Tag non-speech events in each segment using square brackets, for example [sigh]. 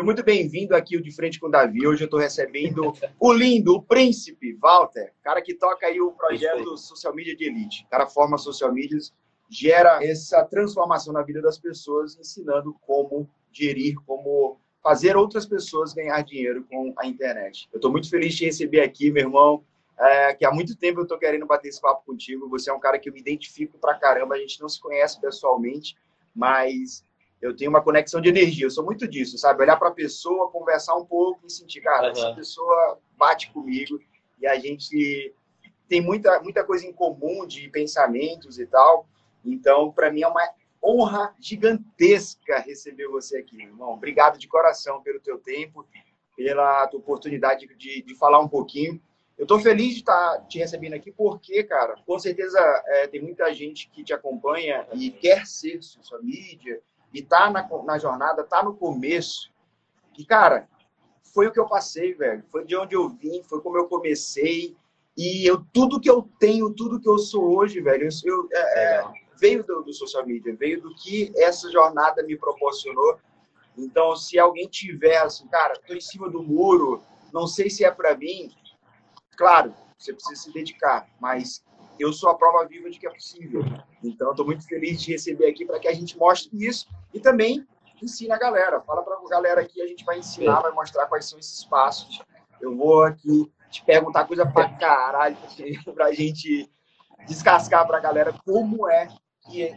Seja muito bem-vindo aqui o De Frente com o Davi. Hoje eu estou recebendo o lindo, o príncipe, Walter, cara que toca aí o projeto Social Media de Elite. O cara forma social medias, gera essa transformação na vida das pessoas, ensinando como gerir, como fazer outras pessoas ganhar dinheiro com a internet. Eu estou muito feliz de te receber aqui, meu irmão, é, que há muito tempo eu estou querendo bater esse papo contigo. Você é um cara que eu me identifico pra caramba, a gente não se conhece pessoalmente, mas eu tenho uma conexão de energia. Eu sou muito disso, sabe? Olhar para a pessoa, conversar um pouco e sentir, cara, uhum. essa pessoa bate comigo e a gente tem muita, muita coisa em comum de pensamentos e tal. Então, para mim é uma honra gigantesca receber você aqui, irmão. Obrigado de coração pelo teu tempo, pela tua oportunidade de, de falar um pouquinho. Eu estou feliz de estar tá te recebendo aqui porque, cara, com certeza é, tem muita gente que te acompanha e quer ser social mídia, e tá na, na jornada, tá no começo. E, cara, foi o que eu passei, velho. Foi de onde eu vim, foi como eu comecei. E eu, tudo que eu tenho, tudo que eu sou hoje, velho, eu, é, é, veio do, do, social media, veio do que essa jornada me proporcionou. Então, se alguém tiver assim, cara, tô em cima do muro, não sei se é para mim, claro, você precisa se dedicar, mas eu sou a prova viva de que é possível. Então, estou muito feliz de receber aqui para que a gente mostre isso e também ensine a galera. Fala para a galera aqui, a gente vai ensinar, vai mostrar quais são esses passos. Eu vou aqui te perguntar coisa para caralho para [laughs] a gente descascar para a galera como é que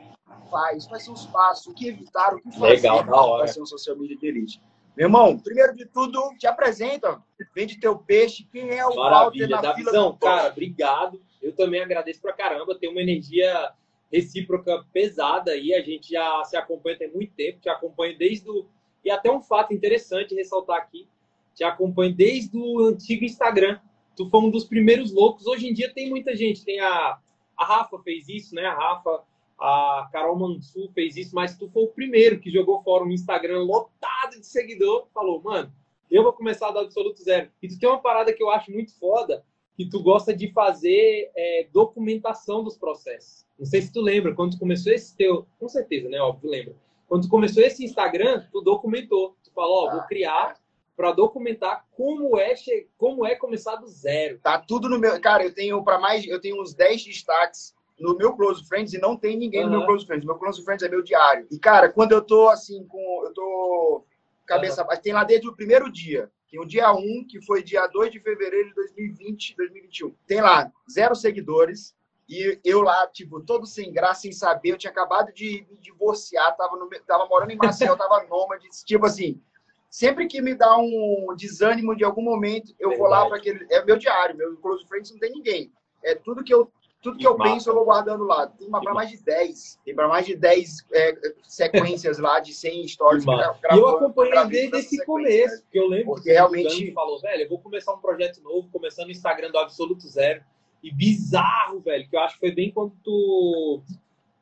faz, quais são os passos, o que evitar, o que fazer para ser um social media de elite. Meu irmão, primeiro de tudo, te apresenta, vende teu peixe, quem é o Maravilha, Walter na da fila visão, do Cara, obrigado. Eu também agradeço pra caramba, tem uma energia recíproca pesada aí, a gente já se acompanha tem muito tempo, te acompanho desde o... E até um fato interessante ressaltar aqui, te acompanho desde o antigo Instagram. Tu foi um dos primeiros loucos. Hoje em dia tem muita gente, tem a, a Rafa fez isso, né? A Rafa, a Carol Mansur fez isso, mas tu foi o primeiro que jogou fora um Instagram lotado de seguidor, falou, mano, eu vou começar a absoluto zero. E tu tem uma parada que eu acho muito foda, que tu gosta de fazer é, documentação dos processos. Não sei se tu lembra, quando tu começou esse teu... Com certeza, né? Óbvio, lembra. Quando tu começou esse Instagram, tu documentou. Tu falou, ó, vou criar para documentar como é como é começar do zero. Tá tudo no meu, cara, eu tenho para mais, eu tenho uns 10 destaques no meu close friends e não tem ninguém uhum. no meu close friends. Meu close friends é meu diário. E cara, quando eu tô assim com eu tô cabeça, uhum. tem lá desde o primeiro dia. Tem o dia 1, que foi dia 2 de fevereiro de 2020, 2021. Tem lá zero seguidores. E eu lá, tipo, todo sem graça, sem saber. Eu tinha acabado de me divorciar, tava, no, tava morando em Maceió, tava [laughs] nômade. Tipo assim, sempre que me dá um desânimo de algum momento, eu Verdade. vou lá para aquele. É meu diário, meu close friends não tem ninguém. É tudo que eu tudo que eu penso, eu vou guardando lá. Tem para mais de 10. Tem para mais de 10 é, sequências lá de 100 stories. E eu acompanhei desde esse começo, porque eu lembro porque que realmente falou, velho, eu vou começar um projeto novo, começando no Instagram do Absoluto Zero. E bizarro, velho, que eu acho que foi bem quando tu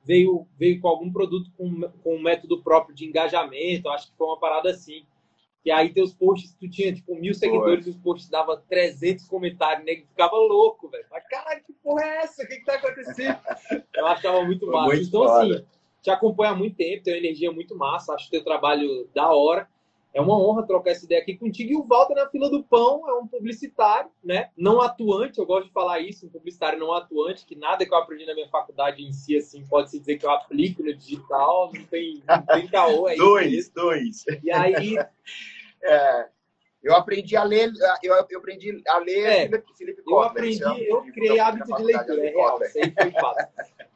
veio, veio com algum produto com, com um método próprio de engajamento. Acho que foi uma parada assim. E aí teus posts, tu tinha tipo mil seguidores, os posts dava 300 comentários, nego ficava louco, velho. Mas caralho, que porra é essa? O que que tá acontecendo? [laughs] Eu achava muito Foi massa. Muito então, foda. assim, te acompanha há muito tempo, tem uma energia muito massa, acho teu trabalho da hora. É uma honra trocar essa ideia aqui contigo. E o Walter na fila do pão é um publicitário, né? Não atuante, eu gosto de falar isso, um publicitário não atuante, que nada que eu aprendi na minha faculdade em si, assim, pode se dizer que eu aplico no digital, não tem, não tem caô, é dois, isso. Dois, E aí... [laughs] é, eu aprendi a ler, eu, eu aprendi a ler é, Felipe, Eu aprendi, eu criei hábito de leitura, é real, isso aí foi fácil.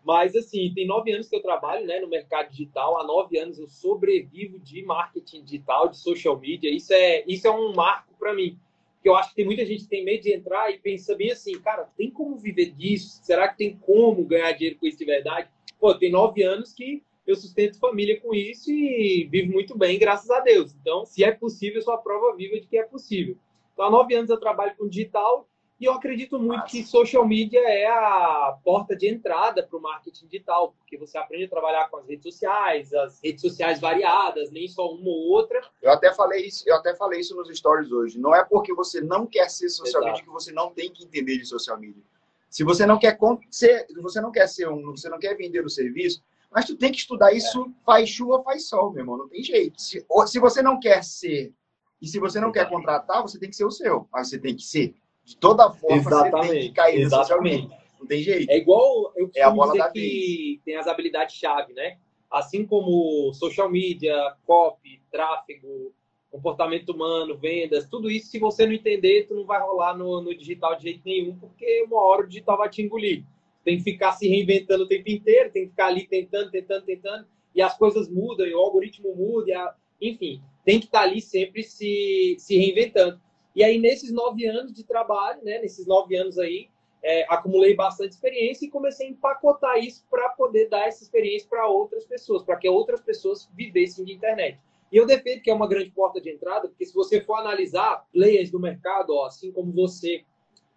Mas, assim, tem nove anos que eu trabalho né, no mercado digital. Há nove anos eu sobrevivo de marketing digital, de social media. Isso é, isso é um marco para mim. Porque eu acho que tem muita gente que tem medo de entrar e pensa bem assim, cara, tem como viver disso? Será que tem como ganhar dinheiro com isso de verdade? Pô, tem nove anos que eu sustento família com isso e vivo muito bem, graças a Deus. Então, se é possível, eu sou a prova viva de que é possível. Então, há nove anos eu trabalho com digital e eu acredito muito Nossa. que social media é a porta de entrada para o marketing digital, porque você aprende a trabalhar com as redes sociais, as redes sociais variadas, nem só uma ou outra. Eu até falei isso, eu até falei isso nos stories hoje. Não é porque você não quer ser social Exato. media que você não tem que entender de social media. Se você não quer ser, você não quer ser um, você não quer vender o serviço, mas tu tem que estudar isso, é. faz chuva, faz sol, meu irmão, não tem jeito. Se, se você não quer ser E se você não quer contratar, você tem que ser o seu. Mas você tem que ser. De toda forma, Exatamente. você tem que cair Exatamente. Não tem jeito. É igual eu É a bola dizer da que tem as habilidades-chave, né? Assim como social media, copy, tráfego, comportamento humano, vendas, tudo isso, se você não entender, tu não vai rolar no, no digital de jeito nenhum, porque uma hora o digital vai te engolir. Tem que ficar se reinventando o tempo inteiro, tem que ficar ali tentando, tentando, tentando, e as coisas mudam, e o algoritmo muda, a- enfim, tem que estar ali sempre se, se reinventando. E aí, nesses nove anos de trabalho, né, nesses nove anos aí, é, acumulei bastante experiência e comecei a empacotar isso para poder dar essa experiência para outras pessoas, para que outras pessoas vivessem de internet. E eu defendo que é uma grande porta de entrada, porque se você for analisar players do mercado, ó, assim como você,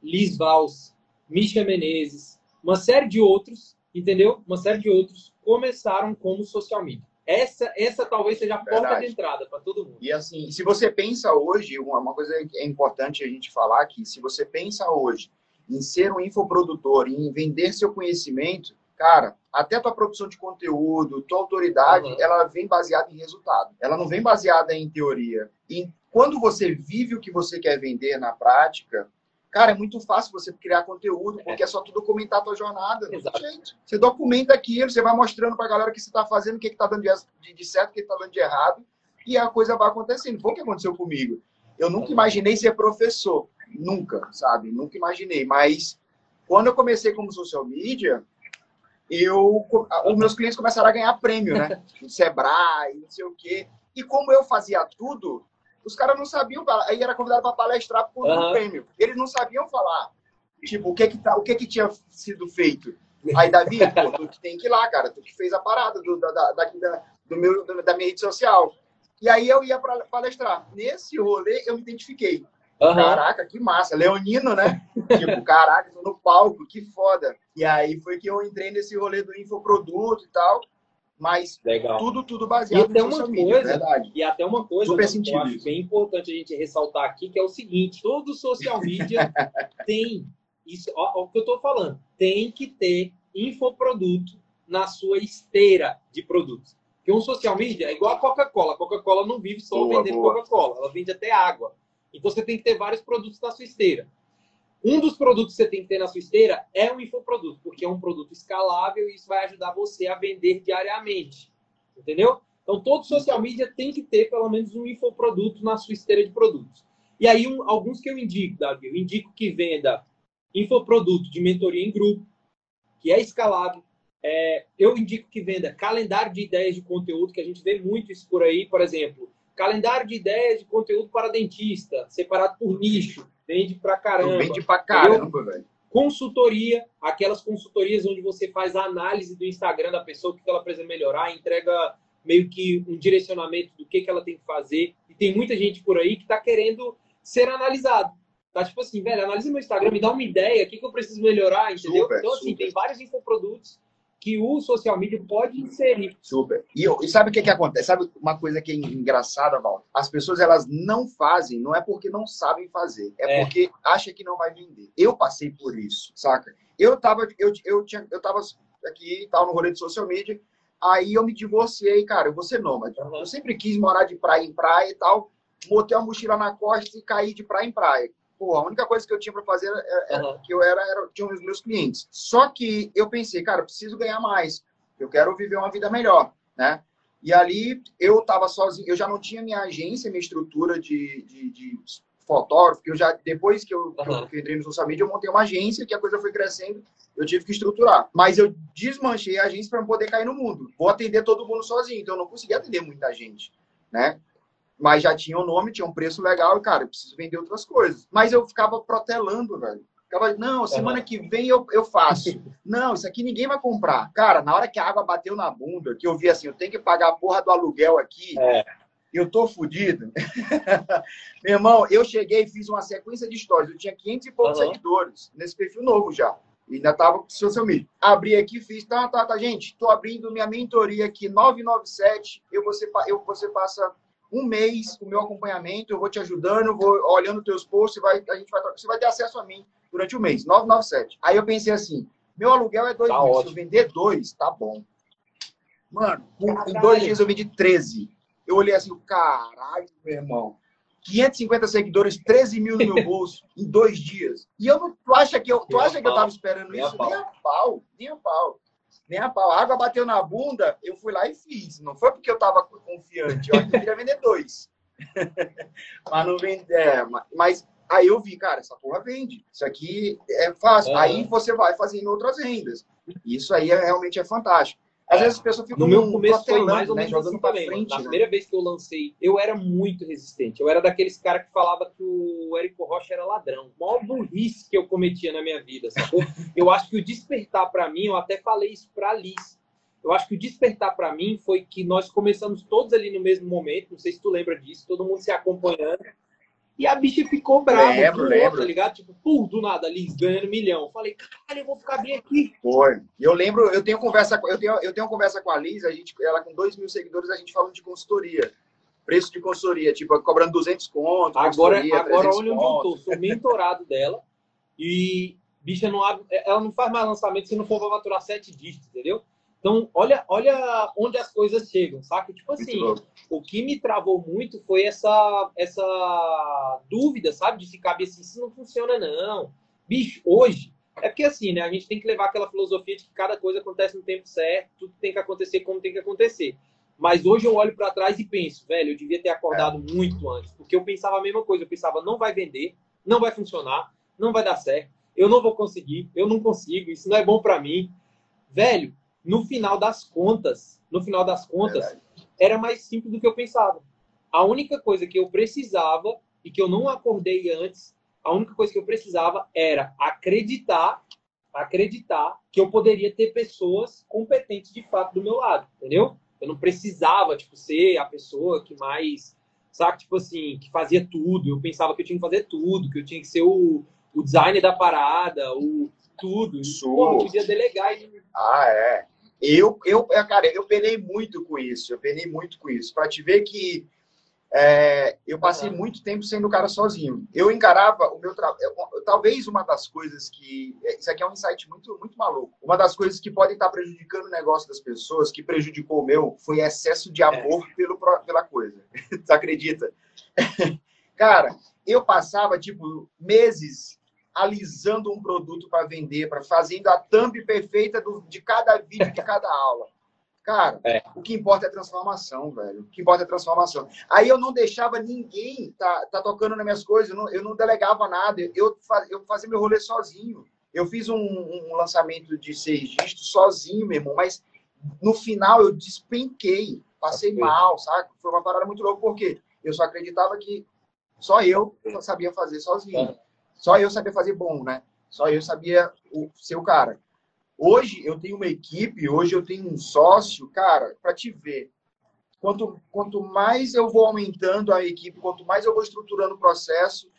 Liz Vals, Misha Menezes, uma série de outros, entendeu? Uma série de outros começaram como social media. Essa, essa talvez seja a porta Verdade. de entrada para todo mundo. E assim, se você pensa hoje, uma coisa que é importante a gente falar aqui, se você pensa hoje em ser um infoprodutor, em vender seu conhecimento, cara, até tua produção de conteúdo, tua autoridade, Uhum. ela vem baseada em resultado. Ela não vem baseada em teoria. E quando você vive o que você quer vender na prática, cara, é muito fácil você criar conteúdo, porque é só tu documentar a tua jornada. tem Exato. jeito. Você documenta aquilo, você vai mostrando pra galera o que você tá fazendo, o que, que tá dando de, certo, o que, que tá dando de errado, e a coisa vai acontecendo. Foi o que aconteceu comigo. Eu nunca imaginei ser professor. Nunca, sabe? Nunca imaginei. Mas quando eu comecei como social media, eu, os meus clientes começaram a ganhar prêmio, né? [laughs] Sebrae, não sei o quê. E como eu fazia tudo, os caras não sabiam. falar. Aí era convidado para palestrar por um Aham. prêmio. Eles não sabiam falar. Tipo, o que que, tá, o que que tinha sido feito. Aí, Davi, [laughs] pô, tu que tem que ir lá, cara. Tu que fez a parada do, da, da, da, do meu, da minha rede social. E aí eu ia pra palestrar. Nesse rolê, eu me identifiquei. Aham. Caraca, que massa. Leonino, né? [laughs] tipo, caraca, tô no palco, que foda. E aí foi que eu entrei nesse rolê do infoproduto e tal. Mas Legal. tudo, tudo E baseado até no uma social media, coisa- verdade. E até uma coisa Super mano, que eu acho isso. bem importante a gente ressaltar aqui, que é o seguinte, todo social media [laughs] tem, isso, ó, ó o que eu estou falando, tem que ter infoproduto na sua esteira de produtos. Porque um social media é igual a Coca-Cola. A Coca-Cola não vive só Boa, vendendo. Coca-Cola, ela vende até água. Então você tem que ter vários produtos na sua esteira. Um dos produtos que você tem que ter na sua esteira é um infoproduto, porque é um produto escalável e isso vai ajudar você a vender diariamente. Entendeu? Então, todo social media tem que ter pelo menos um infoproduto na sua esteira de produtos. E aí, um- alguns que eu indico, Davi, eu indico que venda infoproduto de mentoria em grupo, que é escalável. É, eu indico que venda calendário de ideias de conteúdo, que a gente vê muito isso por aí, por exemplo, calendário de ideias de conteúdo para dentista, separado por nicho, vende pra caramba Vende pra caramba, velho. consultoria, aquelas consultorias onde você faz a análise do Instagram da pessoa, o que ela precisa melhorar, entrega meio que um direcionamento do que, que ela tem que fazer. E tem muita gente por aí que está querendo ser analisado. Tá tipo assim, velho, analisa meu Instagram, me dá uma ideia, o que, que eu preciso melhorar, entendeu? Super, então, assim, super. tem vários infoprodutos que o social media pode inserir. Super. E, e sabe o que, que acontece? Sabe uma coisa que é engraçada, Val? As pessoas elas não fazem, não é porque não sabem fazer, é, É. porque acha que não vai vender. Eu passei por isso, saca? Eu tava, eu, eu tinha, eu tava aqui, tava no rolê de social media, aí eu me divorciei, cara, eu vou ser nômade. Eu sempre quis morar de praia em praia e tal, botei uma mochila na costa e caí de praia em praia. Pô, a única coisa que eu tinha para fazer era, Uhum. que eu era, era tinha os meus clientes. Só que eu pensei, cara, eu preciso ganhar mais. Eu quero viver uma vida melhor, né? E ali eu estava sozinho, eu já não tinha minha agência, minha estrutura de, de, de fotógrafo, eu já depois que eu, Uhum. que eu entrei no social media, eu montei uma agência, que a coisa foi crescendo, eu tive que estruturar. Mas eu desmanchei a agência para poder cair no mundo. Vou atender todo mundo sozinho, então eu não conseguia atender muita gente, né? Mas já tinha o nome, tinha um preço legal, e, cara, eu preciso vender outras coisas. Mas eu ficava protelando, velho. Ficava, não, semana que vem eu, eu faço. Não, isso aqui ninguém vai comprar. Cara, na hora que a água bateu na bunda, que eu vi assim, eu tenho que pagar a porra do aluguel aqui, É. eu tô fudido. [laughs] Meu irmão, eu cheguei e fiz uma sequência de stories. Eu tinha 500 e poucos Uhum. seguidores nesse perfil novo já. E ainda tava com social media. Abri aqui, fiz, tá, tá, tá, gente, tô abrindo minha mentoria aqui, 997. Eu, você, eu, você passa um mês com o meu acompanhamento, eu vou te ajudando, vou olhando teus posts, vai, a gente vai, você vai ter acesso a mim durante o mês, 997. Aí eu pensei assim, meu aluguel é dois Tá mil, se ótimo. eu vender dois, tá bom. Mano, em Caralho. dois dias eu vendi 13. Eu olhei assim, caralho, meu irmão, 550 seguidores, 13 mil no meu [laughs] bolso em dois dias. E eu não, tu acha que eu, tu acha que eu tava esperando Nem a isso? pau. Nem a pau, nem a pau. Nem a pau. A água bateu na bunda, eu fui lá e fiz. Não foi porque eu tava confiante, eu queria vender dois. [laughs] mas não vende, é, ma- mas aí eu vi, cara, essa porra vende. Isso aqui é fácil. Aham. Aí você vai fazendo outras rendas. Isso aí é, realmente é fantástico. Às vezes as pessoas ficam No meu começo foi mais ou né, menos jogando assim também, frente. Na né? primeira vez que eu lancei, eu era muito resistente. Eu era daqueles caras que falava que o Érico Rocha era ladrão. A maior burrice que eu cometia na minha vida, sacou? eu acho que o despertar pra mim, eu até falei isso pra Liz. Eu acho que o despertar pra mim foi que nós começamos todos ali no mesmo momento, não sei se tu lembra disso, todo mundo se acompanhando. E a bicha ficou brava, Lembro, pulou, lembro. tá ligado? Tipo, pum, do nada, Liz ganhando milhão. Eu falei, caralho, eu vou ficar bem aqui. Foi. E eu lembro, eu tenho conversa, com- eu tenho, eu tenho conversa com a Liz, a gente, ela com 2 mil seguidores, a gente falando de consultoria. Preço de consultoria, tipo, cobrando 200 conto, Agora, agora 300 olha onde eu conto. tô. Sou mentorado dela e bicha não abre, ela não faz mais lançamento se não for pra faturar sete dígitos, entendeu? Então, olha, olha onde as coisas chegam, saca? Tipo assim, o que me travou muito foi essa, essa dúvida, sabe? De ficar bem assim, isso não funciona, não. Bicho, hoje, é porque assim, né? A gente tem que levar aquela filosofia de que cada coisa acontece no tempo certo, tudo tem que acontecer como tem que acontecer. Mas hoje eu olho pra trás e penso, velho, eu devia ter acordado muito antes, porque eu pensava a mesma coisa, eu pensava, não vai vender, não vai funcionar, não vai dar certo, eu não vou conseguir, eu não consigo, isso não é bom pra mim. Velho, no final das contas, no final das contas, Verdade. era mais simples do que eu pensava. A única coisa que eu precisava e que eu não acordei antes, a única coisa que eu precisava era acreditar, acreditar que eu poderia ter pessoas competentes de fato do meu lado, entendeu? Eu não precisava, tipo, ser a pessoa que mais, sabe, tipo assim, que fazia tudo. Eu pensava que eu tinha que fazer tudo, que eu tinha que ser o, o designer da parada, o tudo. Sou. Eu podia delegar e Ah, é. Eu, eu, é, cara, eu penei muito com isso. Eu penei muito com isso. Pra te ver que é, eu passei muito tempo sendo o cara sozinho. Eu encarava o meu trabalho. Talvez uma das coisas que. é, Isso aqui é um insight muito, muito maluco. Uma das coisas que podem estar prejudicando o negócio das pessoas, que prejudicou o meu, foi excesso de amor pelo, pro- pela coisa. [laughs] tu acredita? [laughs] cara, eu passava, tipo, meses alisando um produto para vender, para fazendo a thumb perfeita do- de cada vídeo, de cada aula. Cara, É. o que importa é transformação, velho. O que importa é transformação. Aí eu não deixava ninguém tá, tá tocando nas minhas coisas, eu não, eu não delegava nada. Eu, eu fazia meu rolê sozinho. Eu fiz um, um lançamento de seis dígitos sozinho, meu irmão, mas no final eu despenquei, passei Ok. mal, sabe? Foi uma parada muito louca, porque eu só acreditava que só eu sabia fazer sozinho. Ah. Só eu sabia fazer bom, né? Só eu sabia o- ser o cara. Hoje eu tenho uma equipe, hoje eu tenho um sócio, cara, para te ver. Quanto, quanto mais eu vou aumentando a equipe, quanto mais eu vou estruturando o processo.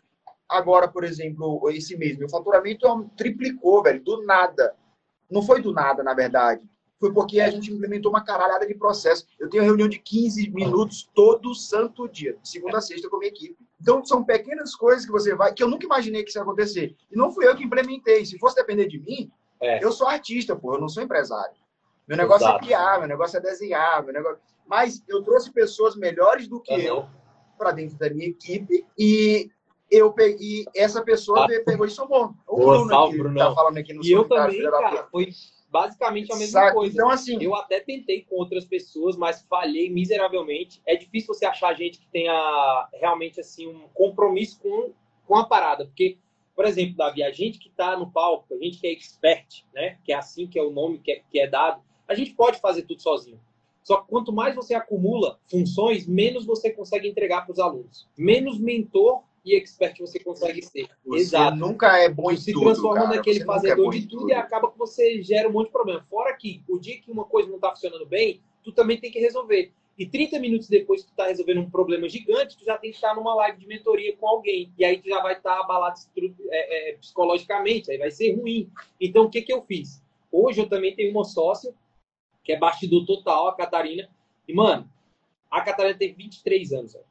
Agora, por exemplo, esse mês, meu faturamento é triplicou, velho, do nada. Não foi do nada, na verdade. Foi porque a gente implementou uma caralhada de processo. Eu tenho reunião de 15 minutos todo santo dia, segunda a sexta com a minha equipe. Então, são pequenas coisas que você vai, que eu nunca imaginei que isso ia acontecer. E não fui eu que implementei. Se fosse depender de mim, É. eu sou artista, pô, eu não sou empresário. Meu negócio Exato. é criar, meu negócio é desenhar, meu negócio. Mas eu trouxe pessoas melhores do que eu Aham. para dentro da minha equipe e eu peguei, essa pessoa Ah. pe- pegou e somou. O Boa, Bruno salve, Brunão. tá falando aqui no E eu também, cara, foi basicamente a mesma coisa. Então, assim, Eu até tentei com outras pessoas, mas falhei miseravelmente. É difícil você achar gente que tenha realmente assim um compromisso com, com a parada, porque, por exemplo, Davi, a gente que está no palco, a gente que é expert, né, que é assim que é o nome que é, que é dado, a gente pode fazer tudo sozinho. Só que quanto mais você acumula funções, menos você consegue entregar para os alunos. Menos mentor e expert você consegue ser. você Exato. nunca é bom em se tudo, transforma cara. naquele Você é fazedor bom de em tudo, e acaba que você gera um monte de problema. Fora que o dia que uma coisa não está funcionando bem, tu também tem que resolver. E 30 minutos depois que tu tá resolvendo um problema gigante, tu já tem que estar numa live de mentoria com alguém. E aí tu já vai estar abalado estru- é, é, psicologicamente, aí vai ser ruim. Então o que, que eu fiz? Hoje eu também tenho uma sócia, que é bastidor total, a Catarina. E, mano, a Catarina tem 23 anos, velho.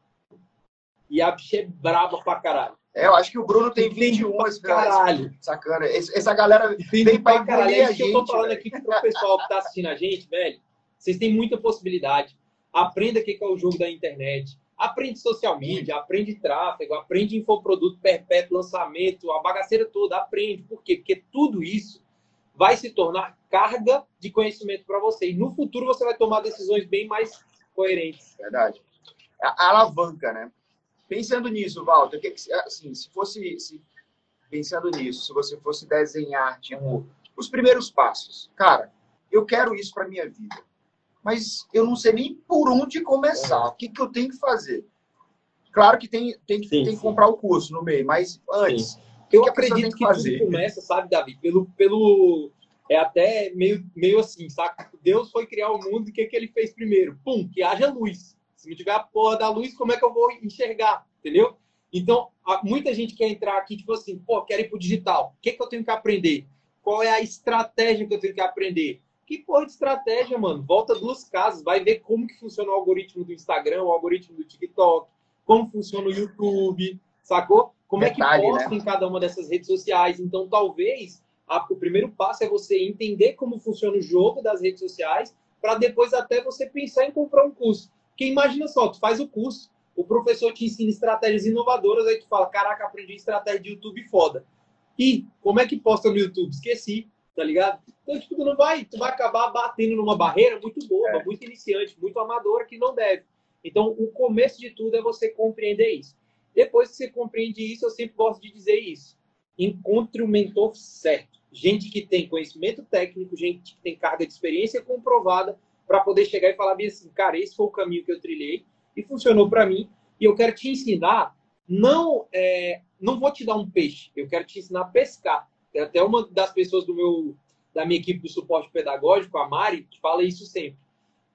E a bicha é braba pra caralho. É, eu acho que o Bruno tem Tem 21, esse Caralho. Sacana. Essa galera Tem Vem pra caralho. engolir É a que eu tô gente, falando velho. aqui pro pessoal que tá assistindo a gente, velho. Vocês têm muita possibilidade. Aprenda o que que é o jogo da internet. Aprende social media, aprende tráfego, aprende infoproduto perpétuo, lançamento, a bagaceira toda, aprende. Por quê? Porque tudo isso vai se tornar carga de conhecimento para você. E no futuro você vai tomar decisões bem mais coerentes. Verdade. A alavanca, né? Pensando nisso, Walter, que, assim, se fosse se, pensando nisso, se você fosse desenhar tipo os primeiros passos, cara, eu quero isso para minha vida, mas eu não sei nem por onde começar. O que, que eu tenho que fazer? Claro que tem, tem, que, sim, tem que comprar o curso no meio, mas antes, sim. o que eu que acredito que, que começa, sabe, Davi, pelo, pelo é até meio, meio assim, saca? Deus foi criar o mundo e o que, que ele fez primeiro? Pum, que haja luz. Se não tiver a porra da luz, como é que eu vou enxergar? Entendeu? Então, muita gente quer entrar aqui, tipo assim, pô, quero ir pro digital. O que, que eu tenho que aprender? Qual é a estratégia que eu tenho que aprender? Que porra de estratégia, mano? Volta duas casas, vai ver como que funciona o algoritmo do Instagram, o algoritmo do TikTok, como funciona o YouTube, sacou? Como Detalhe, é que posta né? em cada uma dessas redes sociais. Então, talvez, a, o primeiro passo é você entender como funciona o jogo das redes sociais, para depois até você pensar em comprar um curso. Porque imagina só, tu faz o curso, o professor te ensina estratégias inovadoras, aí tu fala, caraca, aprendi estratégia de YouTube foda. E como é que posta no YouTube? Esqueci, tá ligado? Então, tipo, tu não vai, tu vai acabar batendo numa barreira muito boba, é. muito iniciante, muito amadora, que não deve. Então, o começo de tudo é você compreender isso. Depois que você compreende isso, eu sempre gosto de dizer isso. Encontre o mentor certo. Gente que tem conhecimento técnico, gente que tem carga de experiência comprovada para poder chegar e falar bem assim, cara, esse foi o caminho que eu trilhei e funcionou para mim e eu quero te ensinar, não é, não vou te dar um peixe, eu quero te ensinar a pescar. Até uma das pessoas do meu da minha equipe do suporte pedagógico, a Mari, fala isso sempre,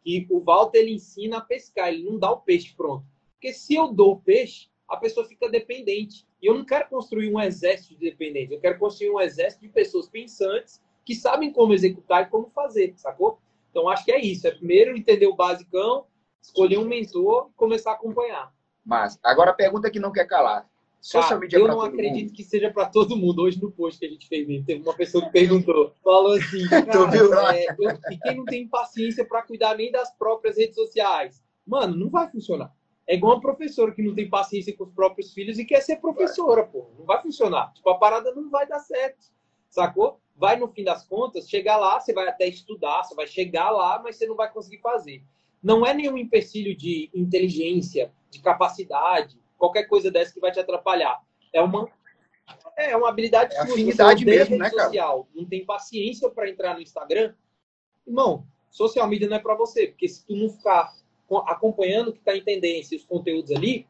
que o Walter ele ensina a pescar, ele não dá o peixe pronto. Porque se eu dou o peixe, a pessoa fica dependente. E eu não quero construir um exército de dependentes, eu quero construir um exército de pessoas pensantes que sabem como executar e como fazer, sacou? Então, acho que é isso. É primeiro entender o basicão, escolher um mentor e começar a acompanhar. Mas, agora a pergunta que não quer calar. Social media eu não acredito mundo. que seja para todo mundo. Hoje no post que a gente fez, teve uma pessoa que perguntou, falou assim, [laughs] cara, é, eu, e quem não tem paciência para cuidar nem das próprias redes sociais? Mano, não vai funcionar. É igual uma professora que não tem paciência com os próprios filhos e quer ser professora, pô. Não vai funcionar. Tipo, a parada não vai dar certo. Sacou? Vai no fim das contas, chegar lá, você vai até estudar, você vai chegar lá, mas você não vai conseguir fazer. Não é nenhum empecilho de inteligência, de capacidade, qualquer coisa dessa que vai te atrapalhar. É uma é uma habilidade é afinidade mesmo, né, social, cara? não tem paciência para entrar no Instagram. Irmão, social media não é para você, porque se tu não ficar acompanhando o que está em tendência, os conteúdos ali,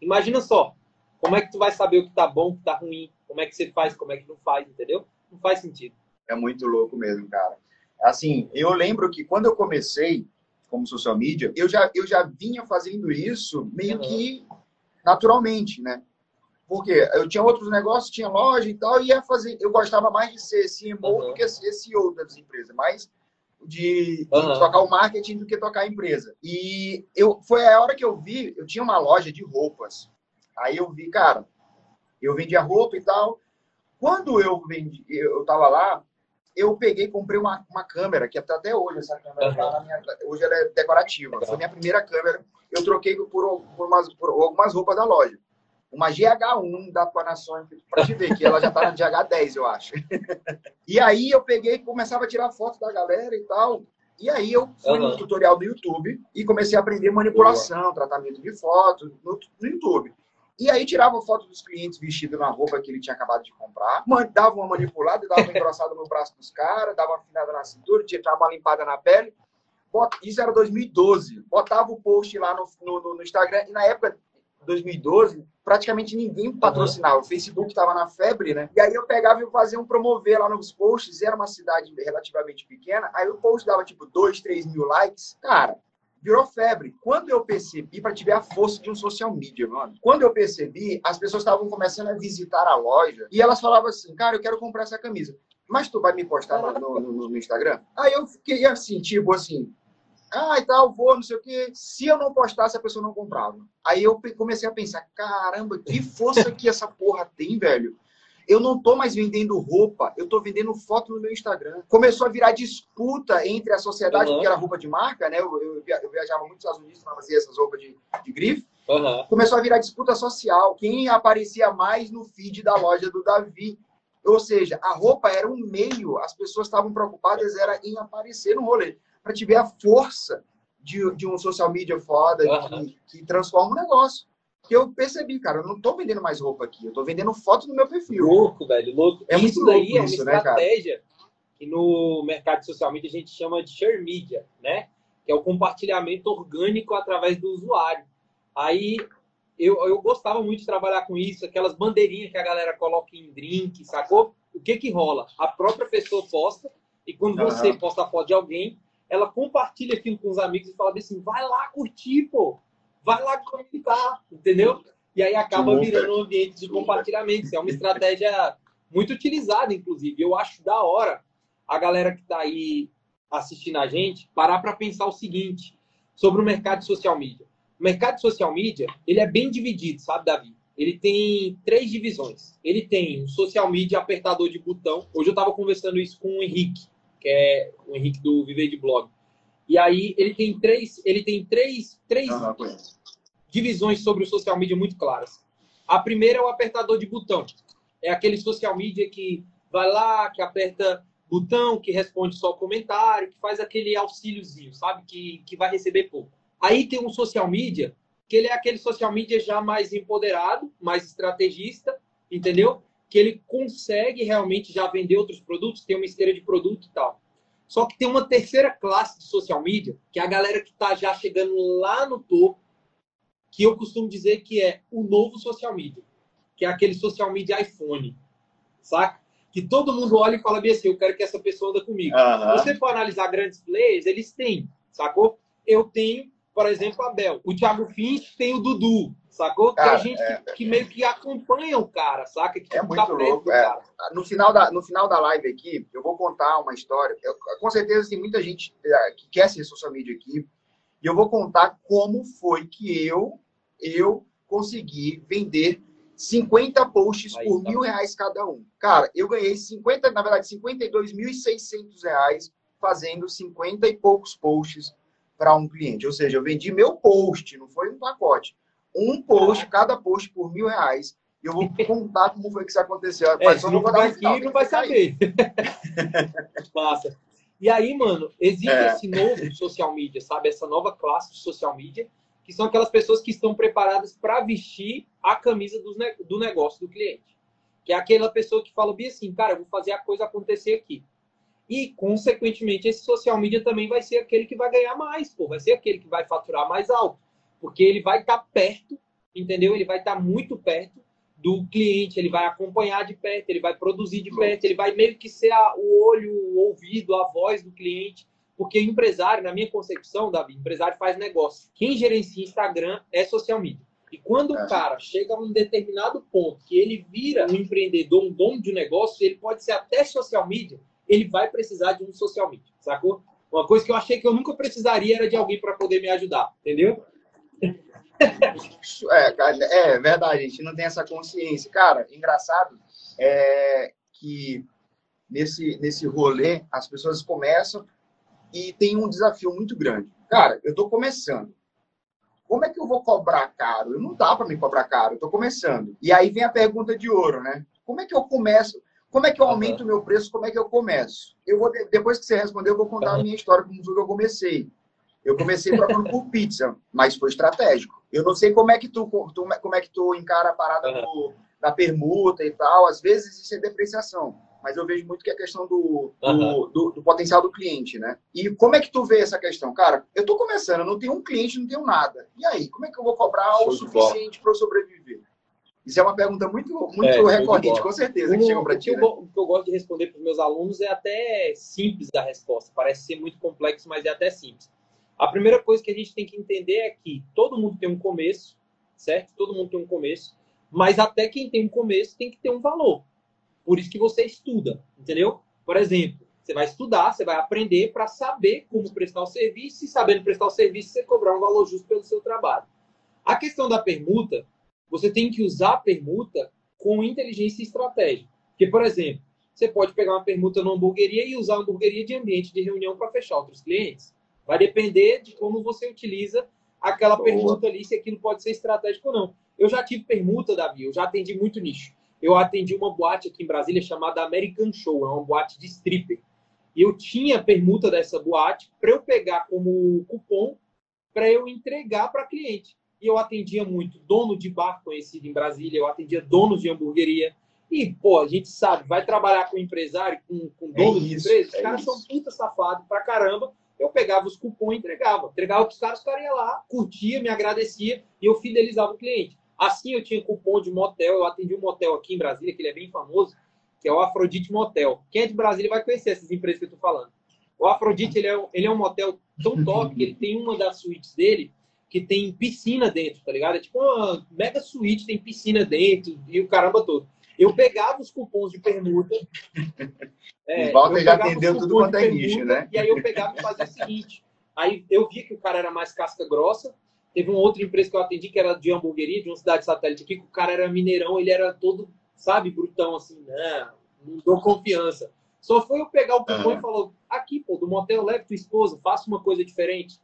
imagina só, como é que tu vai saber o que tá bom, o que tá ruim, como é que você faz, como é que não faz, entendeu? Não faz sentido. É muito louco mesmo, cara. Assim, eu lembro que quando eu comecei como social media, eu já, eu já vinha fazendo isso meio uhum. que naturalmente, né? Porque eu tinha outros negócios, tinha loja e tal, e ia fazer. Eu gostava mais de ser CMO uhum. do que ser CEO das empresas, mais de, uhum. tocar o marketing do que tocar a empresa. E eu foi a hora que eu vi, eu tinha uma loja de roupas. Aí eu vi, cara, eu vendia roupa e tal, quando eu vendi, eu estava lá, eu peguei comprei uma, uma câmera, que até, até hoje essa câmera uhum. tá minha, hoje ela é decorativa. Foi minha primeira câmera. Eu troquei por, por, umas, por algumas roupas da loja. Uma GH1 da Panasonic, para te ver, que ela já está na GH10, eu acho. [laughs] e aí eu peguei e começava a tirar foto da galera e tal. E aí eu fui uhum. no tutorial do YouTube e comecei a aprender manipulação, Boa. tratamento de foto no, no YouTube. E aí tirava foto dos clientes vestidos na roupa que ele tinha acabado de comprar, dava uma manipulada, dava uma engrossada no braço dos caras, dava uma afinada na cintura, dava uma limpada na pele. Isso era 2012. Botava o post lá no, no, no Instagram. E na época, 2012, praticamente ninguém patrocinava. O Facebook estava na febre, né? E aí eu pegava e fazia um promover lá nos posts. Era uma cidade relativamente pequena. Aí o post dava tipo 2, 3 mil likes. Cara, virou febre. Quando eu percebi, para te ver a força de um social media, mano, quando eu percebi, as pessoas estavam começando a visitar a loja e elas falavam assim, cara, eu quero comprar essa camisa. Mas tu vai me postar no, no, no Instagram? Aí eu fiquei assim, tipo assim, ah, e tal, vou, não sei o quê. Se eu não postasse, a pessoa não comprava. Aí eu comecei a pensar, caramba, que força que essa porra tem, velho eu não estou mais vendendo roupa, eu estou vendendo foto no meu Instagram. Começou a virar disputa entre a sociedade, uhum. porque era roupa de marca, né? Eu, eu, eu viajava muito nos Estados Unidos para fazer essas roupas de, de grife. Uhum. Começou a virar disputa social. Quem aparecia mais no feed da loja do Davi. Ou seja, a roupa era um meio, as pessoas estavam preocupadas era em aparecer no rolê. Para te ver a força de, de um social media foda uhum. que, que transforma um negócio que eu percebi, cara, eu não tô vendendo mais roupa aqui, eu tô vendendo foto no meu perfil. Louco, velho, louco. É isso daí é uma isso, né, estratégia né, que no mercado social media a gente chama de share media, né? Que é o compartilhamento orgânico através do usuário. Aí eu, eu gostava muito de trabalhar com isso, aquelas bandeirinhas que a galera coloca em drink, sacou? O que que rola? A própria pessoa posta, e quando uhum. você posta a foto de alguém, ela compartilha aquilo com os amigos e fala assim, vai lá curtir, pô vai lá comentar, entendeu? E aí acaba virando um ambiente de compartilhamento. é uma estratégia muito utilizada, inclusive. Eu acho da hora a galera que está aí assistindo a gente parar para pensar o seguinte sobre o mercado de social media. O mercado de social media, ele é bem dividido, sabe, Davi? Ele tem três divisões. Ele tem o social media apertador de botão. Hoje eu estava conversando isso com o Henrique, que é o Henrique do Viver de Blog. E aí ele tem três, ele tem três, três divisões sobre o social media muito claras. A primeira é o apertador de botão. É aquele social media que vai lá, que aperta botão, que responde só comentário, que faz aquele auxíliozinho, sabe? Que, que vai receber pouco. Aí tem um social media, que ele é aquele social media já mais empoderado, mais estrategista, entendeu? Que ele consegue realmente já vender outros produtos, tem uma esteira de produto e tal. Só que tem uma terceira classe de social media, que é a galera que está já chegando lá no topo, que eu costumo dizer que é o novo social media, que é aquele social media iPhone, saca? Que todo mundo olha e fala bem assim, eu quero que essa pessoa anda comigo. Uhum. Você for analisar grandes players, eles têm, sacou? Eu tenho, por exemplo, a Bel. O Thiago Finch tem o Dudu, sacou? Cara, Tem gente é... que, que, meio que acompanha o cara, saca? Que é muito louco. É. No, final da, no final da live aqui, eu vou contar uma história. Eu, com certeza tem muita gente é, que quer ser social media aqui. E eu vou contar como foi que eu, eu consegui vender 50 posts Aí, por tá mil reais cada um. Cara, eu ganhei 50, na verdade, 52.600 reais fazendo 50 e poucos posts para um cliente. Ou seja, eu vendi meu post, não foi um pacote um post, cada post por mil reais. E eu vou contar como foi que isso aconteceu. É, mas só não vou dar aqui final, não vai saber. [laughs] Massa. E aí, mano, existe é. esse novo social media, sabe? Essa nova classe de social media, que são aquelas pessoas que estão preparadas para vestir a camisa do, do negócio do cliente. Que é aquela pessoa que fala bem assim, cara, eu vou fazer a coisa acontecer aqui. E, consequentemente, esse social media também vai ser aquele que vai ganhar mais, pô. Vai ser aquele que vai faturar mais alto porque ele vai estar tá perto, entendeu? Ele vai estar tá muito perto do cliente, ele vai acompanhar de perto, ele vai produzir de perto, ele vai meio que ser a, o olho, o ouvido, a voz do cliente. Porque empresário, na minha concepção, Davi, empresário faz negócio. Quem gerencia Instagram é social media. E quando é. o cara chega a um determinado ponto que ele vira um empreendedor, um dono de um negócio, ele pode ser até social media, ele vai precisar de um social media, sacou? Uma coisa que eu achei que eu nunca precisaria era de alguém para poder me ajudar, entendeu? É, é verdade, a gente não tem essa consciência. Cara, engraçado é que nesse, nesse rolê as pessoas começam e tem um desafio muito grande. Cara, eu tô começando. Como é que eu vou cobrar caro? Não dá para me cobrar caro, eu tô começando. E aí vem a pergunta de ouro, né? Como é que eu começo? Como é que eu aumento o uhum. meu preço? Como é que eu começo? Eu vou depois que você responder, eu vou contar uhum. a minha história como foi que eu comecei. Eu comecei trocando por pizza, mas foi estratégico. Eu não sei como é que tu, tu como é que tu encara a parada uhum. do, da permuta e tal. Às vezes isso é depreciação, mas eu vejo muito que é questão do, uhum. do, do, potencial do cliente, né? E como é que tu vê essa questão? Cara, eu tô começando, eu não tenho um cliente, não tenho nada. E aí, como é que eu vou cobrar Show o suficiente para eu sobreviver? Isso é uma pergunta muito, muito é, recorrente, com certeza, que chegam para ti. Né? O que eu gosto de responder para os meus alunos é até simples a resposta. Parece ser muito complexo, mas é até simples. A primeira coisa que a gente tem que entender é que todo mundo tem um começo, certo? Todo mundo tem um começo, mas até quem tem um começo tem que ter um valor. Por isso que você estuda, entendeu? Por exemplo, você vai estudar, você vai aprender para saber como prestar o serviço e sabendo prestar o serviço, você cobrar um valor justo pelo seu trabalho. A questão da permuta, você tem que usar a permuta com inteligência e estratégia. Porque, por exemplo, você pode pegar uma permuta numa hamburgueria e usar a hamburgueria de ambiente de reunião para fechar outros clientes. Vai depender de como você utiliza aquela Boa. permuta ali se aquilo pode ser estratégico ou não. Eu já tive permuta, Davi, eu já atendi muito nicho. Eu atendi uma boate aqui em Brasília chamada American Show, é uma boate de stripper. E eu tinha permuta dessa boate para eu pegar como cupom para eu entregar para cliente. E eu atendia muito dono de bar conhecido em Brasília, eu atendia donos de hamburgueria. E, pô, a gente sabe, vai trabalhar com empresário, com, com dono é de empresa, os é caras isso. são puta safado pra caramba. Eu pegava os cupons e entregava. Entregava pros caras, os caras iam lá, curtia, me agradecia e eu fidelizava o cliente. Assim eu tinha cupom de motel, eu atendi um motel aqui em Brasília, que ele é bem famoso, que é o Afrodite Motel. Quem é de Brasília vai conhecer essas empresas que eu tô falando. O Afrodite, ele é, ele é um motel tão top que ele tem uma das suítes dele que tem piscina dentro, tá ligado? É tipo uma mega suíte, tem piscina dentro e o caramba todo. Eu pegava os cupons de permuta. É, o Walter já atendeu tudo quanto é nicho, né? E aí eu pegava e fazia o seguinte. Aí eu via que o cara era mais casca grossa. Teve uma outra empresa que eu atendi que era de hamburgueria, de uma cidade satélite aqui, que o cara era mineirão, ele era todo, sabe, brutão, assim, né? Não dou confiança. Só foi eu pegar o cupom uhum. e falou: aqui, pô, do motel, leve tua esposa, faça uma coisa diferente.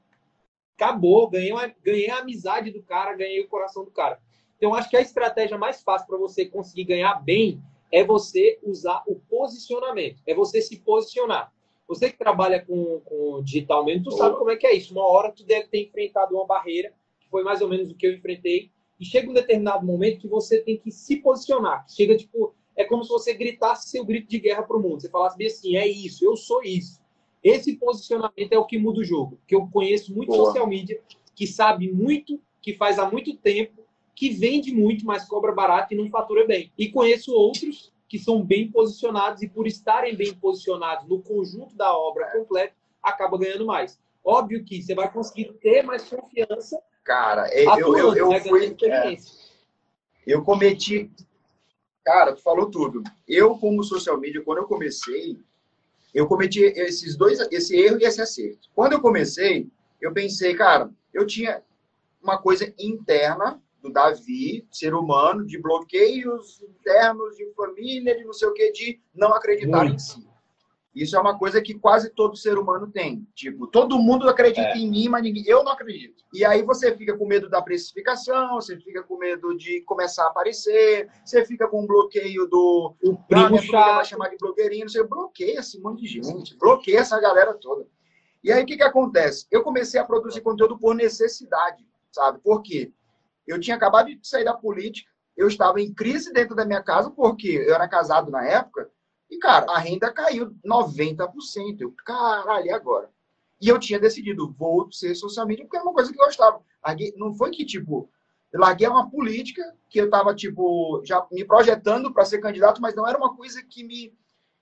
Acabou, ganhei, uma, ganhei a amizade do cara, ganhei o coração do cara. Então, acho que a estratégia mais fácil para você conseguir ganhar bem é você usar o posicionamento, é você se posicionar. Você que trabalha com, com digital mesmo, tu sabe como é que é isso. Uma hora tu deve ter enfrentado uma barreira, que foi mais ou menos o que eu enfrentei, e chega um determinado momento que você tem que se posicionar. Chega, tipo, é como se você gritasse seu grito de guerra para o mundo. Você falasse bem assim, é isso, eu sou isso. Esse posicionamento é o que muda o jogo. Que eu conheço muito Boa. social media, que sabe muito, que faz há muito tempo, que vende muito, mas cobra barato e não fatura bem. E conheço outros que são bem posicionados e por estarem bem posicionados no conjunto da obra completa, acaba ganhando mais. Óbvio que você vai conseguir ter mais confiança. Cara, eu, atuando, eu, eu, né, fui. É, eu cometi Cara, tu falou tudo. Eu, como social media, quando eu comecei, eu cometi esses dois, esse erro e esse acerto. Quando eu comecei, eu pensei, cara, eu tinha uma coisa interna do Davi, ser humano, de bloqueios internos de família, de não sei o que, de não acreditar Muito. em si. Isso é uma coisa que quase todo ser humano tem. Tipo, todo mundo acredita é. em mim, mas ninguém, eu não acredito. E aí você fica com medo da precificação, você fica com medo de começar a aparecer, você fica com um bloqueio do. O primo ah, chato. vai chamar de blogueirinho, você bloqueia esse monte de gente, bloqueia essa galera toda. E aí o que, que acontece? Eu comecei a produzir conteúdo por necessidade, sabe? Por quê? Eu tinha acabado de sair da política, eu estava em crise dentro da minha casa, porque eu era casado na época e, cara, a renda caiu 90%. Eu, caralho, e agora? E eu tinha decidido, vou ser social media, porque é uma coisa que eu gostava. Não foi que, tipo, eu larguei uma política que eu estava, tipo, já me projetando para ser candidato, mas não era uma coisa que me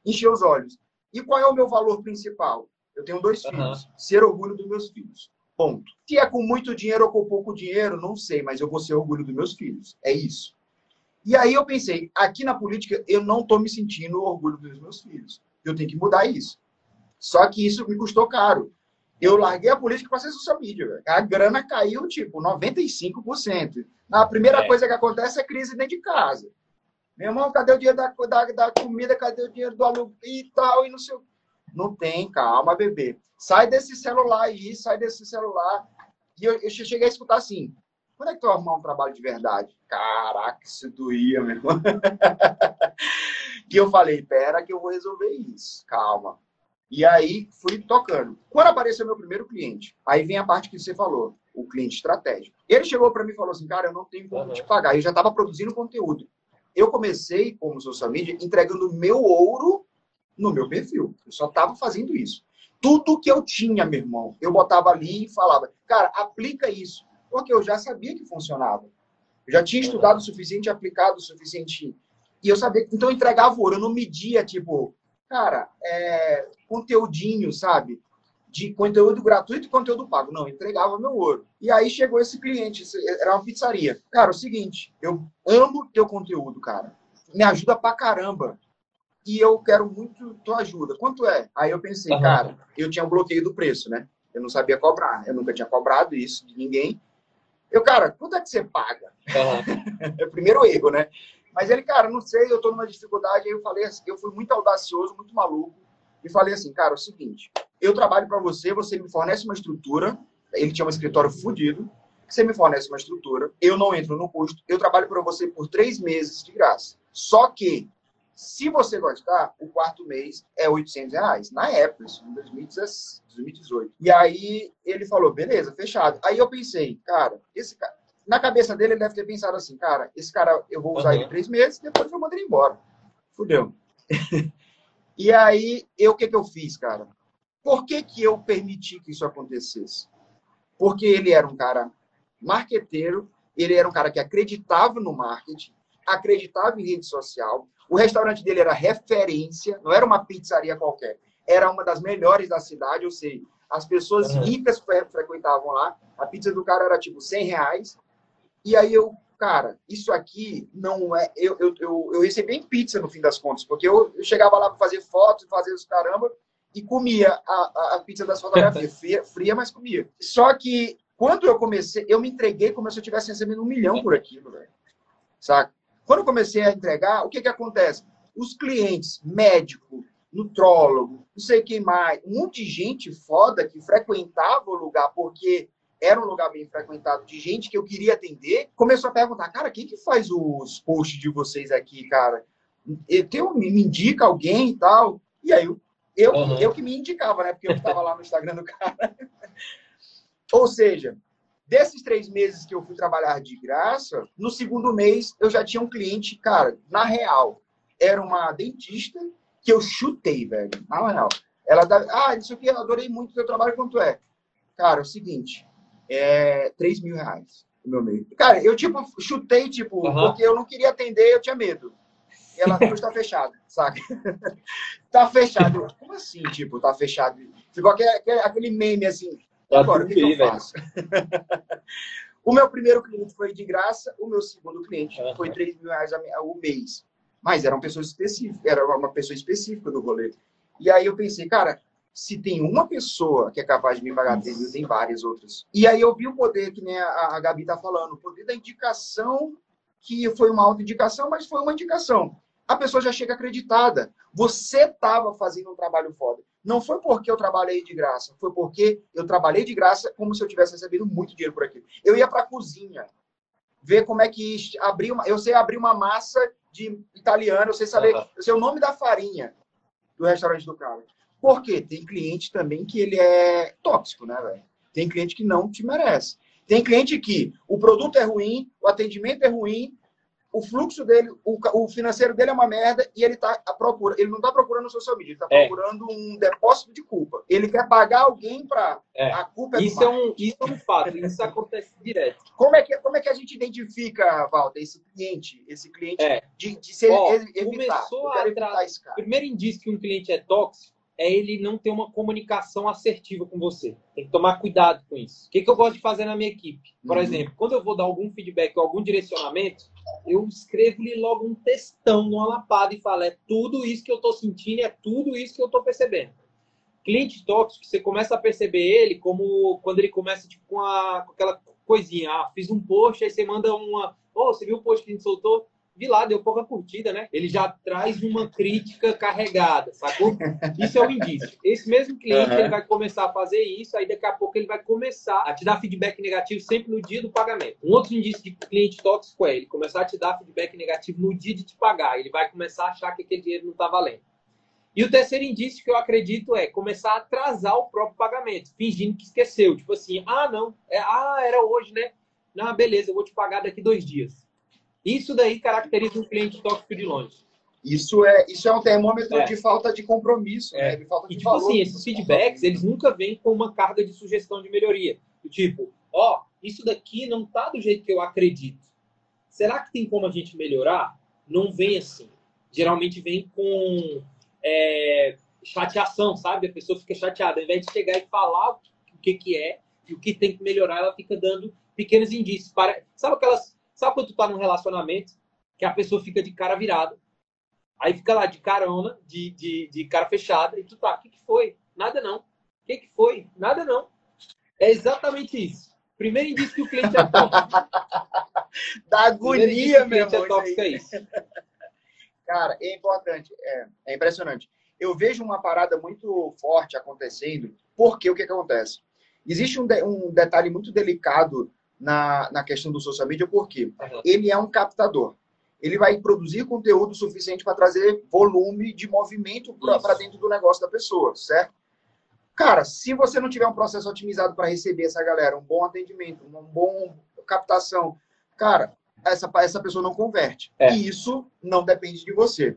encheu os olhos. E qual é o meu valor principal? Eu tenho dois uhum. filhos. Ser orgulho dos meus filhos. Ponto. Se é com muito dinheiro ou com pouco dinheiro, não sei, mas eu vou ser orgulho dos meus filhos. É isso. E aí eu pensei, aqui na política eu não estou me sentindo orgulho dos meus filhos. Eu tenho que mudar isso. Só que isso me custou caro. Eu larguei a política para ser social media. Véio. A grana caiu, tipo, 95%. A primeira é. coisa que acontece é crise dentro de casa. Meu irmão, cadê o dinheiro da, da, da comida? Cadê o dinheiro do aluguel e tal? E não sei. Não tem, calma, bebê. Sai desse celular aí, sai desse celular. E eu, eu cheguei a escutar assim: quando é que tu vai arrumar um trabalho de verdade? Caraca, isso doía, meu irmão. que [laughs] eu falei, pera que eu vou resolver isso. Calma. E aí fui tocando. Quando apareceu meu primeiro cliente, aí vem a parte que você falou, o cliente estratégico. Ele chegou para mim e falou assim, cara, eu não tenho como uhum. te pagar. Eu já estava produzindo conteúdo. Eu comecei como social media entregando meu ouro no meu perfil. Eu só estava fazendo isso. Tudo que eu tinha, meu irmão, eu botava ali e falava, cara, aplica isso porque eu já sabia que funcionava. Eu já tinha estudado o suficiente, aplicado o suficiente. E eu sabia. Então, eu entregava ouro. Eu não media, tipo, cara, é, conteúdinho, sabe? De conteúdo gratuito e conteúdo pago. Não, entregava meu ouro. E aí chegou esse cliente, era uma pizzaria. Cara, é o seguinte, eu amo teu conteúdo, cara. Me ajuda pra caramba. E eu quero muito tua ajuda. Quanto é? Aí eu pensei, uhum. cara, eu tinha um bloqueio do preço, né? Eu não sabia cobrar. Eu nunca tinha cobrado isso de ninguém. Eu, cara, quanto é que você paga? Uhum. [laughs] é o primeiro erro, né? Mas ele, cara, não sei, eu tô numa dificuldade. Aí eu falei assim, eu fui muito audacioso, muito maluco. E falei assim, cara, é o seguinte, eu trabalho para você, você me fornece uma estrutura. Ele tinha um escritório fodido. Você me fornece uma estrutura, eu não entro no custo, eu trabalho para você por três meses de graça. Só que, se você gostar, o quarto mês é 800 reais. Na época, isso em 2018. E aí ele falou, beleza, fechado. Aí eu pensei, cara, esse cara. Na cabeça dele, ele deve ter pensado assim, cara, esse cara, eu vou usar uhum. ele três meses, depois eu vou mandar ele embora. Fudeu. [laughs] e aí, eu, o que, que eu fiz, cara? Por que, que eu permiti que isso acontecesse? Porque ele era um cara marqueteiro, ele era um cara que acreditava no marketing, acreditava em rede social. O restaurante dele era referência, não era uma pizzaria qualquer, era uma das melhores da cidade, ou seja, as pessoas uhum. ricas frequentavam lá. A pizza do cara era tipo 100 reais. E aí eu, cara, isso aqui não é. Eu, eu, eu, eu recebi pizza no fim das contas, porque eu, eu chegava lá para fazer fotos, fazer os caramba, e comia a, a, a pizza das fotografias, [laughs] fria, fria, mas comia. Só que quando eu comecei, eu me entreguei como se eu tivesse recebendo um milhão por aquilo, velho. Saca? Quando eu comecei a entregar, o que que acontece? Os clientes, médico, nutrólogo, não sei quem mais, um monte de gente foda que frequentava o lugar porque era um lugar bem frequentado de gente que eu queria atender, começou a perguntar, cara, quem que faz os posts de vocês aqui, cara? Eu, me indica alguém e tal. E aí eu, eu, uhum. eu que me indicava, né? Porque eu estava lá no Instagram do cara. [laughs] Ou seja, desses três meses que eu fui trabalhar de graça, no segundo mês eu já tinha um cliente, cara, na real, era uma dentista que eu chutei, velho, na real. Ela dá, ah, isso aqui eu adorei muito o teu trabalho, quanto é? Cara, é o seguinte, é 3 mil reais o meu mês. Cara, eu tipo, chutei, tipo, uhum. porque eu não queria atender, eu tinha medo. E ela está fechado, sabe? tá fechado. [laughs] Como assim, tipo, tá fechado? Tipo, aquele, aquele meme assim, Tá Agora, o que, que, eu faço? [laughs] o meu primeiro cliente foi de graça, o meu segundo cliente uhum. foi 3 mil reais o mês. Mas era uma pessoa específica, era uma pessoa específica do rolê. E aí eu pensei, cara, se tem uma pessoa que é capaz de me pagar 3 mil, tem várias outras. E aí eu vi o poder, que nem a, a Gabi tá falando, o poder da indicação, que foi uma auto-indicação, mas foi uma indicação. A pessoa já chega acreditada. Você estava fazendo um trabalho foda. Não foi porque eu trabalhei de graça, foi porque eu trabalhei de graça como se eu tivesse recebido muito dinheiro por aquilo. Eu ia para a cozinha, ver como é que abrir uma, eu sei abrir uma massa de italiano, eu sei saber, uhum. eu sei o nome da farinha do restaurante do cara. Por quê? Tem cliente também que ele é tóxico, né, velho? Tem cliente que não te merece. Tem cliente que o produto é ruim, o atendimento é ruim, o fluxo dele, o, o financeiro dele é uma merda e ele está à procura. Ele não está procurando social media, ele está é. procurando um depósito de culpa. Ele quer pagar alguém para. É. A culpa é isso é um Isso é um fato, isso acontece direto. [laughs] Como é, que, como é que a gente identifica, Walter, esse cliente, esse cliente é. de, de ser Ó, evitar? Começou a evitar esse cara. Primeiro indício que um cliente é tóxico é ele não ter uma comunicação assertiva com você. Tem que tomar cuidado com isso. O que, que eu gosto de fazer na minha equipe? Por uhum. exemplo, quando eu vou dar algum feedback ou algum direcionamento, eu escrevo-lhe logo um textão numa lapada e falo: é tudo isso que eu estou sentindo, é tudo isso que eu estou percebendo. Cliente tóxico, você começa a perceber ele como quando ele começa tipo, com, a, com aquela coisinha: ah, fiz um post, aí você manda uma. Oh, você viu o post que a gente soltou? Vi lá, deu pouca curtida, né? Ele já traz uma crítica carregada, sacou? Isso é um indício. Esse mesmo cliente, uhum. ele vai começar a fazer isso, aí daqui a pouco ele vai começar a te dar feedback negativo sempre no dia do pagamento. Um outro indício de cliente tóxico é ele começar a te dar feedback negativo no dia de te pagar. Ele vai começar a achar que aquele dinheiro não tá valendo. E o terceiro indício que eu acredito é começar a atrasar o próprio pagamento, fingindo que esqueceu. Tipo assim, ah, não, é, ah, era hoje, né? Não, beleza, eu vou te pagar daqui dois dias. Isso daí caracteriza um cliente tóxico de longe. Isso é, isso é um termômetro é. de falta de compromisso, é. né? de falta de e, tipo valor, assim, esses feedbacks, eles nunca vêm com uma carga de sugestão de melhoria. Do tipo, ó, oh, isso daqui não tá do jeito que eu acredito. Será que tem como a gente melhorar? Não vem assim. Geralmente vem com é, chateação, sabe? A pessoa fica chateada. Ao invés de chegar e falar o que, que é e o que tem que melhorar, ela fica dando pequenos indícios. Para... Sabe aquelas Sabe quando tu tá num relacionamento que a pessoa fica de cara virada, aí fica lá de carona, de, de, de cara fechada, e tu tá, o que, que foi? Nada não. O que, que foi? Nada não. É exatamente isso. Primeiro indício que o cliente é tóxico. [laughs] da agonia, meu irmão. É tóxico é isso. [laughs] Cara, é importante, é, é impressionante. Eu vejo uma parada muito forte acontecendo, porque o que, que acontece? Existe um, de, um detalhe muito delicado na, na questão do social media, porque uhum. ele é um captador. Ele vai produzir conteúdo suficiente para trazer volume de movimento para dentro do negócio da pessoa, certo? Cara, se você não tiver um processo otimizado para receber essa galera, um bom atendimento, uma boa captação, cara, essa, essa pessoa não converte. É. E isso não depende de você.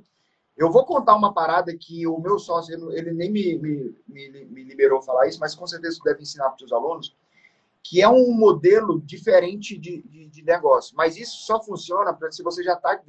Eu vou contar uma parada que o meu sócio, ele nem me, me, me, me liberou falar isso, mas com certeza deve ensinar para os seus alunos, que é um modelo diferente de, de, de, negócio. Mas isso só funciona se você já está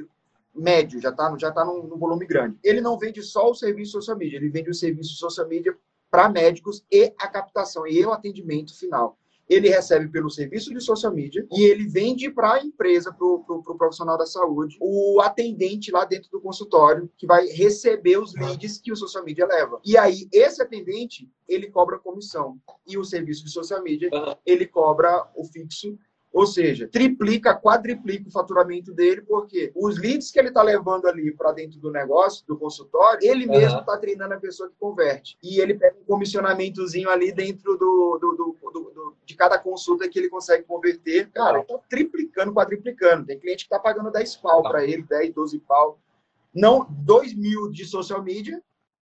médio, já está já tá num, num, volume grande. Ele não vende só o serviço social media, ele vende o serviço social media para médicos e a captação e o atendimento final ele recebe pelo serviço de social media e ele vende para a empresa, para o pro, pro profissional da saúde, o atendente lá dentro do consultório que vai receber os leads que o social media leva. E aí, esse atendente, ele cobra comissão. E o serviço de social media, ele cobra o fixo ou seja, triplica, quadriplica o faturamento dele, porque os leads que ele está levando ali para dentro do negócio, do consultório, ele uhum. mesmo está treinando a pessoa que converte. E ele pega um comissionamentozinho ali dentro do, do, do, do de cada consulta que ele consegue converter. Cara, está triplicando, quadriplicando. Tem cliente que está pagando 10 pau para ele, 10, 12 pau. Não, 2 mil de social media,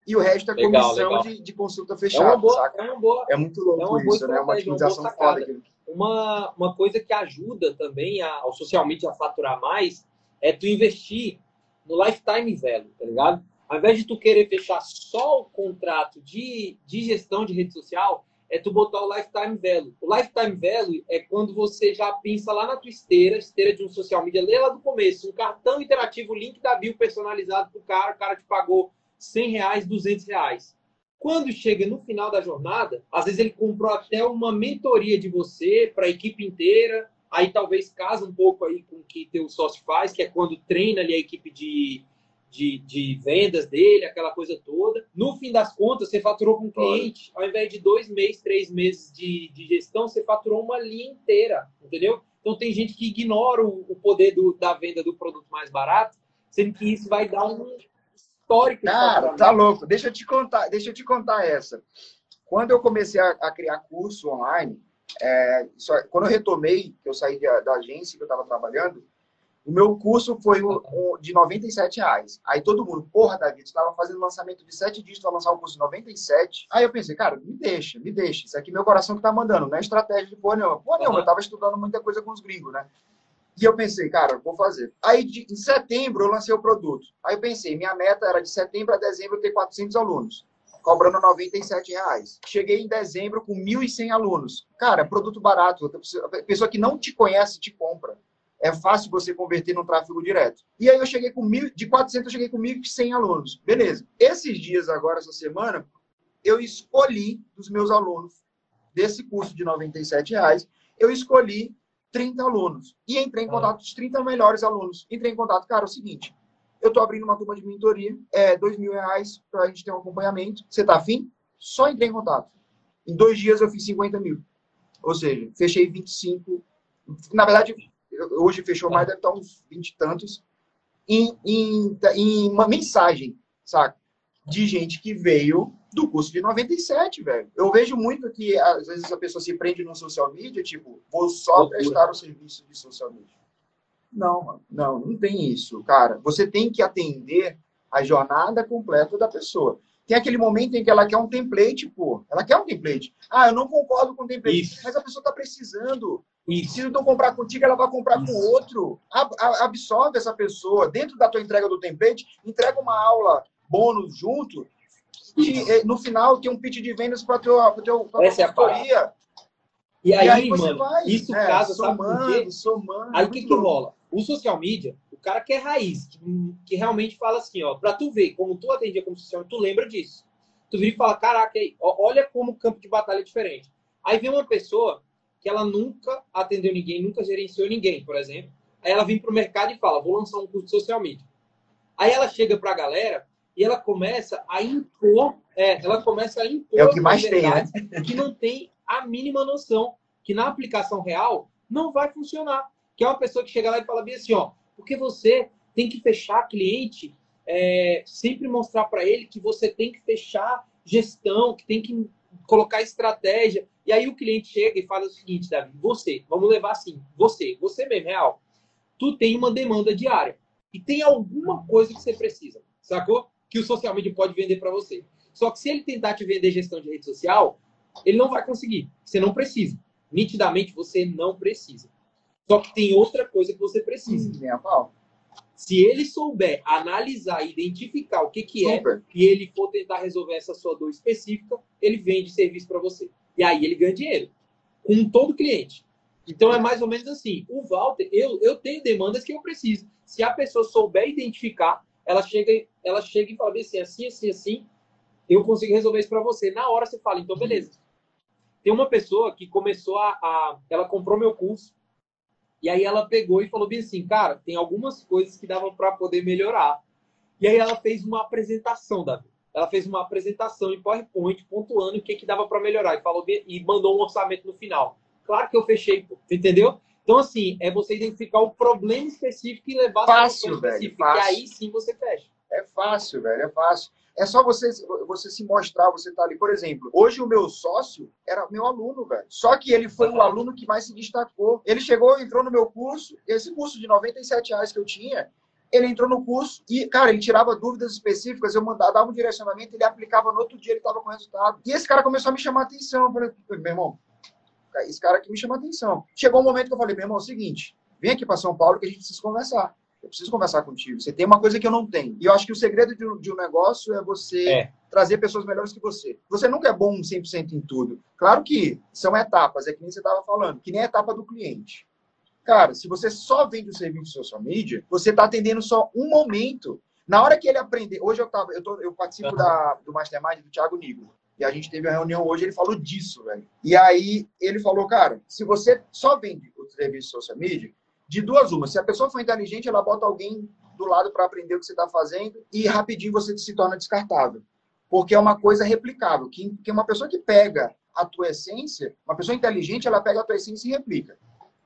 e o resto é comissão De, de consulta fechada. É, boa, é, boa, é muito louco é isso, né? Uma otimização foda. Uma, uma coisa que ajuda também a, ao social media a faturar mais é tu investir no lifetime value, tá ligado? Ao invés de tu querer fechar só o contrato de, de gestão de rede social, é tu botar o lifetime value. O lifetime value é quando você já pensa lá na tua esteira, esteira de um social media, lê lá do começo, um cartão interativo, link da bio personalizado pro cara, o cara te pagou 100 reais, 200 reais. Quando chega no final da jornada, às vezes ele comprou até uma mentoria de você para a equipe inteira, aí talvez casa um pouco aí com o que teu sócio faz, que é quando treina ali a equipe de, de, de, vendas dele, aquela coisa toda. No fim das contas, você faturou com o cliente, ao invés de dois meses, três meses de, de gestão, você faturou uma linha inteira, entendeu? Então tem gente que ignora o, o poder do, da venda do produto mais barato, sendo que isso vai dar um, histórico. Cara, tá louco. Deixa eu te contar, deixa eu te contar essa. Quando eu comecei a, a criar curso online, é, só, quando eu retomei, que eu saí da, da agência que eu estava trabalhando, o meu curso foi um, um, de 97 reais. Aí todo mundo, porra, David, você estava fazendo lançamento de 7 dias para lançar um curso de 97. Aí eu pensei, cara, me deixa, me deixa. Isso aqui é meu coração que tá mandando, não é estratégia de porra nenhuma. Porra nenhuma, eu estava estudando muita coisa com os gringos, né? E eu pensei, cara, vou fazer. Aí, de, em setembro, eu lancei o produto. Aí eu pensei, minha meta era de setembro a dezembro ter 400 alunos, cobrando 97 reais. Cheguei em dezembro com 1.100 alunos. Cara, produto barato. A pessoa que não te conhece te compra. É fácil você converter no tráfego direto. E aí eu cheguei com mil, de 400 eu cheguei com 1.100 alunos. Beleza. Esses dias agora, essa semana, eu escolhi dos meus alunos desse curso de 97 reais, eu escolhi 30 alunos. E entrei em ah. contato com os 30 melhores alunos. Entrei em contato, cara, é o seguinte, eu estou abrindo uma turma de mentoria, é dois mil reais para a gente ter um acompanhamento. Você está afim? Só entrei em contato. Em dois dias eu fiz 50 mil. Ou seja, fechei 25. Na verdade, hoje fechou mais, deve estar uns 20 e tantos. Em, em, em uma mensagem, saca? De gente que veio do curso de 97, velho. Eu vejo muito que, às vezes, a pessoa se prende no social media, tipo, vou só Loucura. prestar o serviço de social media. Não, mano. Não, não tem isso, cara. Você tem que atender a jornada completa da pessoa. Tem aquele momento em que ela quer um template, pô. Ela quer um template. Ah, eu não concordo com o template. Isso. Mas a pessoa tá precisando. Isso. Se não comprar contigo, ela vai comprar Isso. com outro. Absorve essa pessoa. Dentro da tua entrega do template, entrega uma aula bônus junto eh, no final tem um pitch de vendas para a tua, tua Essa consultoria. É e aí, e aí mano, vai, isso é, casa, somando, somando. Aí o que, que rola? O social media, o cara que é raiz, que, que realmente fala assim, ó, para tu ver como tu atendia como social tu lembra disso. Tu vira e fala, caraca, aí, ó, olha como o campo de batalha é diferente. Aí vem uma pessoa que ela nunca atendeu ninguém, nunca gerenciou ninguém, por exemplo. Aí ela vem pro mercado e fala, vou lançar um curso de social media. Aí ela chega pra galera e ela começa a impor, é, ela começa a impor é o que mais tem, né? que não tem a mínima noção que na aplicação real não vai funcionar. Que é uma pessoa que chega lá e fala bem assim, ó, porque você tem que fechar cliente, é, sempre mostrar para ele que você tem que fechar gestão, que tem que colocar estratégia. E aí o cliente chega e fala o seguinte, Davi, você, vamos levar assim, você, você mesmo, real, tu tem uma demanda diária e tem alguma coisa que você precisa, sacou? Que o social media pode vender para você. Só que se ele tentar te vender gestão de rede social, ele não vai conseguir. Você não precisa. Nitidamente, você não precisa. Só que tem outra coisa que você precisa. Hum, se ele souber analisar e identificar o que, que é e ele for tentar resolver essa sua dor específica, ele vende serviço para você. E aí ele ganha dinheiro com todo cliente. Então é mais ou menos assim. O Walter, eu, eu tenho demandas que eu preciso. Se a pessoa souber identificar, ela chega, ela chega e fala assim, assim, assim, assim, eu consigo resolver isso para você. Na hora você fala, então beleza. Tem uma pessoa que começou a, a ela comprou meu curso e aí ela pegou e falou bem assim, cara, tem algumas coisas que davam para poder melhorar. E aí ela fez uma apresentação, Davi. Ela fez uma apresentação em PowerPoint pontuando o que, que dava para melhorar e falou bem, e mandou um orçamento no final. Claro que eu fechei, pô, entendeu? Então assim, é você identificar o problema específico e levar fácil, a velho, fácil. E aí sim você fecha. É fácil, velho, é fácil. É só você, você se mostrar, você tá ali. Por exemplo, hoje o meu sócio era meu aluno, velho. Só que ele foi o aluno que mais se destacou. Ele chegou, entrou no meu curso, esse curso de 97 reais que eu tinha, ele entrou no curso e, cara, ele tirava dúvidas específicas, eu mandava, dava um direcionamento, ele aplicava no outro dia, ele estava com resultado. E esse cara começou a me chamar a atenção. Eu falei, meu irmão, esse cara aqui me chama a atenção. Chegou um momento que eu falei, meu irmão, é o seguinte, vem aqui para São Paulo que a gente precisa conversar. Eu preciso conversar contigo. Você tem uma coisa que eu não tenho. E eu acho que o segredo de um, de um negócio é você é. trazer pessoas melhores que você. Você nunca é bom 100% em tudo. Claro que são etapas, é que nem você estava falando, que nem a etapa do cliente. Cara, se você só vende o serviço de social media, você está atendendo só um momento. Na hora que ele aprender, hoje eu tava, eu, tô, eu participo uhum. da, do Mastermind do Thiago Nigro. E a gente teve uma reunião hoje, ele falou disso, velho. E aí ele falou, cara, se você só vende o serviço de social media, de duas uma. Se a pessoa for inteligente, ela bota alguém do lado para aprender o que você está fazendo e rapidinho você se torna descartável. Porque é uma coisa replicável. Que, que uma pessoa que pega a tua essência, uma pessoa inteligente, ela pega a tua essência e replica.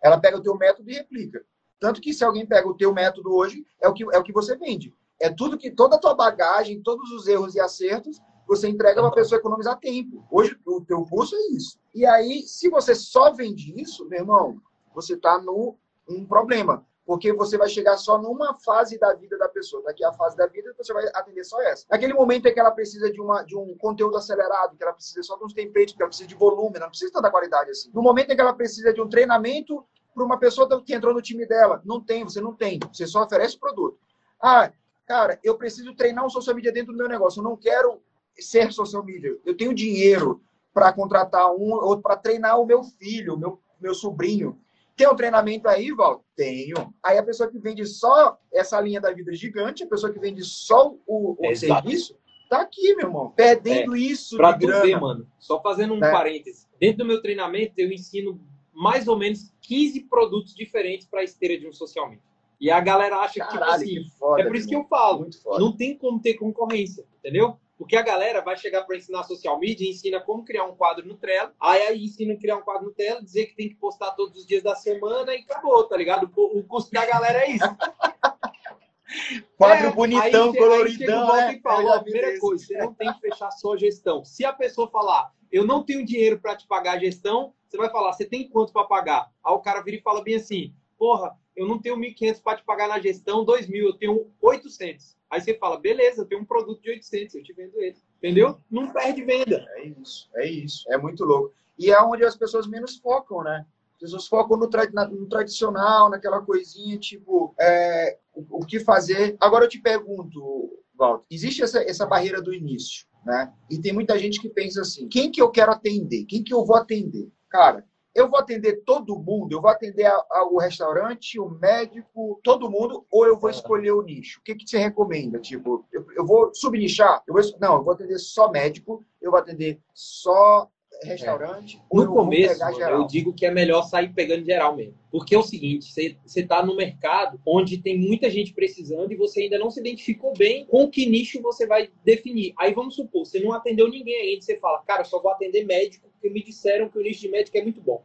Ela pega o teu método e replica. Tanto que se alguém pega o teu método hoje, é o que, é o que você vende. É tudo que, toda a tua bagagem, todos os erros e acertos, você entrega para a pessoa economizar tempo. Hoje, o teu curso é isso. E aí, se você só vende isso, meu irmão, você está no um problema, porque você vai chegar só numa fase da vida da pessoa. Daqui a fase da vida, você vai atender só essa. Naquele momento em que ela precisa de, uma, de um conteúdo acelerado, que ela precisa só de uns templates, que ela precisa de volume, não precisa tanta qualidade assim. No momento em que ela precisa de um treinamento para uma pessoa que entrou no time dela, não tem, você não tem. Você só oferece o produto. Ah, cara, eu preciso treinar um social media dentro do meu negócio. Eu não quero ser social media. Eu tenho dinheiro para contratar um ou para treinar o meu filho, meu, meu sobrinho. Tem um treinamento aí, Val? Tenho. Aí a pessoa que vende só essa linha da vida gigante, a pessoa que vende só o, o serviço, tá aqui, meu irmão, perdendo é, isso pra de grana. Ver, mano, só fazendo um é. parêntese. Dentro do meu treinamento, eu ensino mais ou menos 15 produtos diferentes para a esteira de um social media. E a galera acha Caralho, que, tipo assim, que foda, é por isso que eu falo, não tem como ter concorrência, entendeu? Porque a galera vai chegar para ensinar social media, ensina como criar um quadro no Trello, aí, aí ensina a criar um quadro no Trello, dizer que tem que postar todos os dias da semana e acabou, tá ligado? O, o custo da galera é isso. [laughs] quadro é, bonitão, aí, coloridão. Aí é, fala, a primeira coisa, você não tem que fechar só a gestão. Se a pessoa falar, eu não tenho dinheiro para te pagar a gestão, você vai falar, você tem quanto para pagar? Aí o cara vira e fala bem assim, porra, eu não tenho 1.500 para te pagar na gestão, 2.000, eu tenho 800. Aí você fala, beleza, eu tenho um produto de 800, eu te vendo ele. Entendeu? Não perde venda. É isso, é isso. É muito louco. E é onde as pessoas menos focam, né? As pessoas focam no, tra no tradicional, naquela coisinha, tipo, é, o, o, que fazer. Agora eu te pergunto, Walter, existe essa, essa barreira do início, né? E tem muita gente que pensa assim, quem que eu quero atender? Quem que eu vou atender? Cara, eu vou atender todo mundo, eu vou atender a, a, o restaurante, o médico, todo mundo, ou eu vou escolher o nicho? O que, que você recomenda? Tipo, eu, eu vou subnichar? Eu vou, não, eu vou atender só médico, eu vou atender só restaurante. É. No começo, eu digo que é melhor sair pegando geral mesmo. Porque é o seguinte, você está no mercado onde tem muita gente precisando e você ainda não se identificou bem com que nicho você vai definir. Aí vamos supor, você não atendeu ninguém ainda, você fala, cara, só vou atender médico porque me disseram que o nicho de médico é muito bom.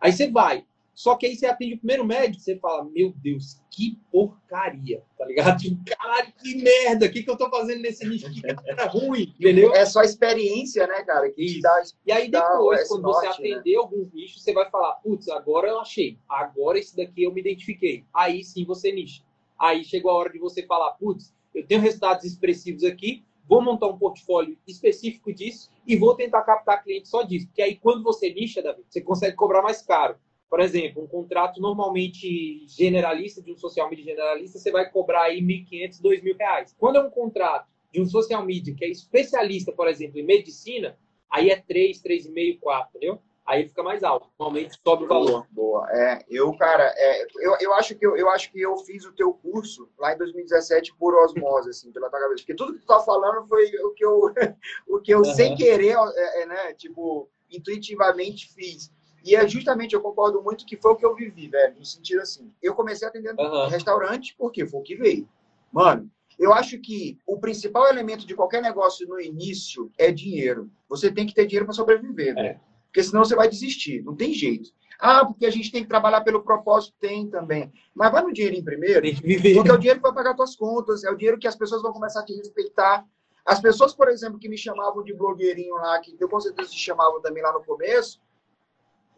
Aí você vai. Só que aí você atende o primeiro médico, você fala, meu Deus, que porcaria, tá ligado? Tipo, caralho, que merda, o que, que eu tô fazendo nesse nicho? Que cara ruim, [laughs] entendeu? É só experiência, né, cara? Que dá, E aí depois, quando norte, você atender alguns nichos, você vai falar, putz, agora eu achei, agora esse daqui eu me identifiquei. Aí sim você nicha. Aí chegou a hora de você falar, putz, eu tenho resultados expressivos aqui, vou montar um portfólio específico disso e vou tentar captar clientes só disso. Porque aí quando você nicha, Davi, você consegue cobrar mais caro. Por exemplo, um contrato normalmente generalista, de um social media generalista, você vai cobrar aí 1.500, 2.000 reais. Quando é um contrato de um social media que é especialista, por exemplo, em medicina, aí é 3, 3,5, 4, entendeu? Aí fica mais alto. Normalmente sobe o valor. Boa. É, eu, cara, é, eu, eu, acho que eu, eu acho que eu fiz o teu curso lá em 2017 por osmose, assim, pela tua cabeça. Porque tudo que tu tá falando foi o que eu, [laughs] o que eu uhum. sem querer, é, é, né, tipo, intuitivamente fiz. E é justamente, eu concordo muito que foi o que eu vivi, velho, no sentido assim. Eu comecei atendendo uhum. restaurante porque foi o que veio. Mano, eu acho que o principal elemento de qualquer negócio no início é dinheiro. Você tem que ter dinheiro para sobreviver, é. velho. Porque senão você vai desistir. Não tem jeito. Ah, porque a gente tem que trabalhar pelo propósito, tem também. Mas vai no dinheirinho primeiro, porque é o dinheiro que vai pagar suas contas, é o dinheiro que as pessoas vão começar a te respeitar. As pessoas, por exemplo, que me chamavam de blogueirinho lá, que eu com certeza te chamavam também lá no começo,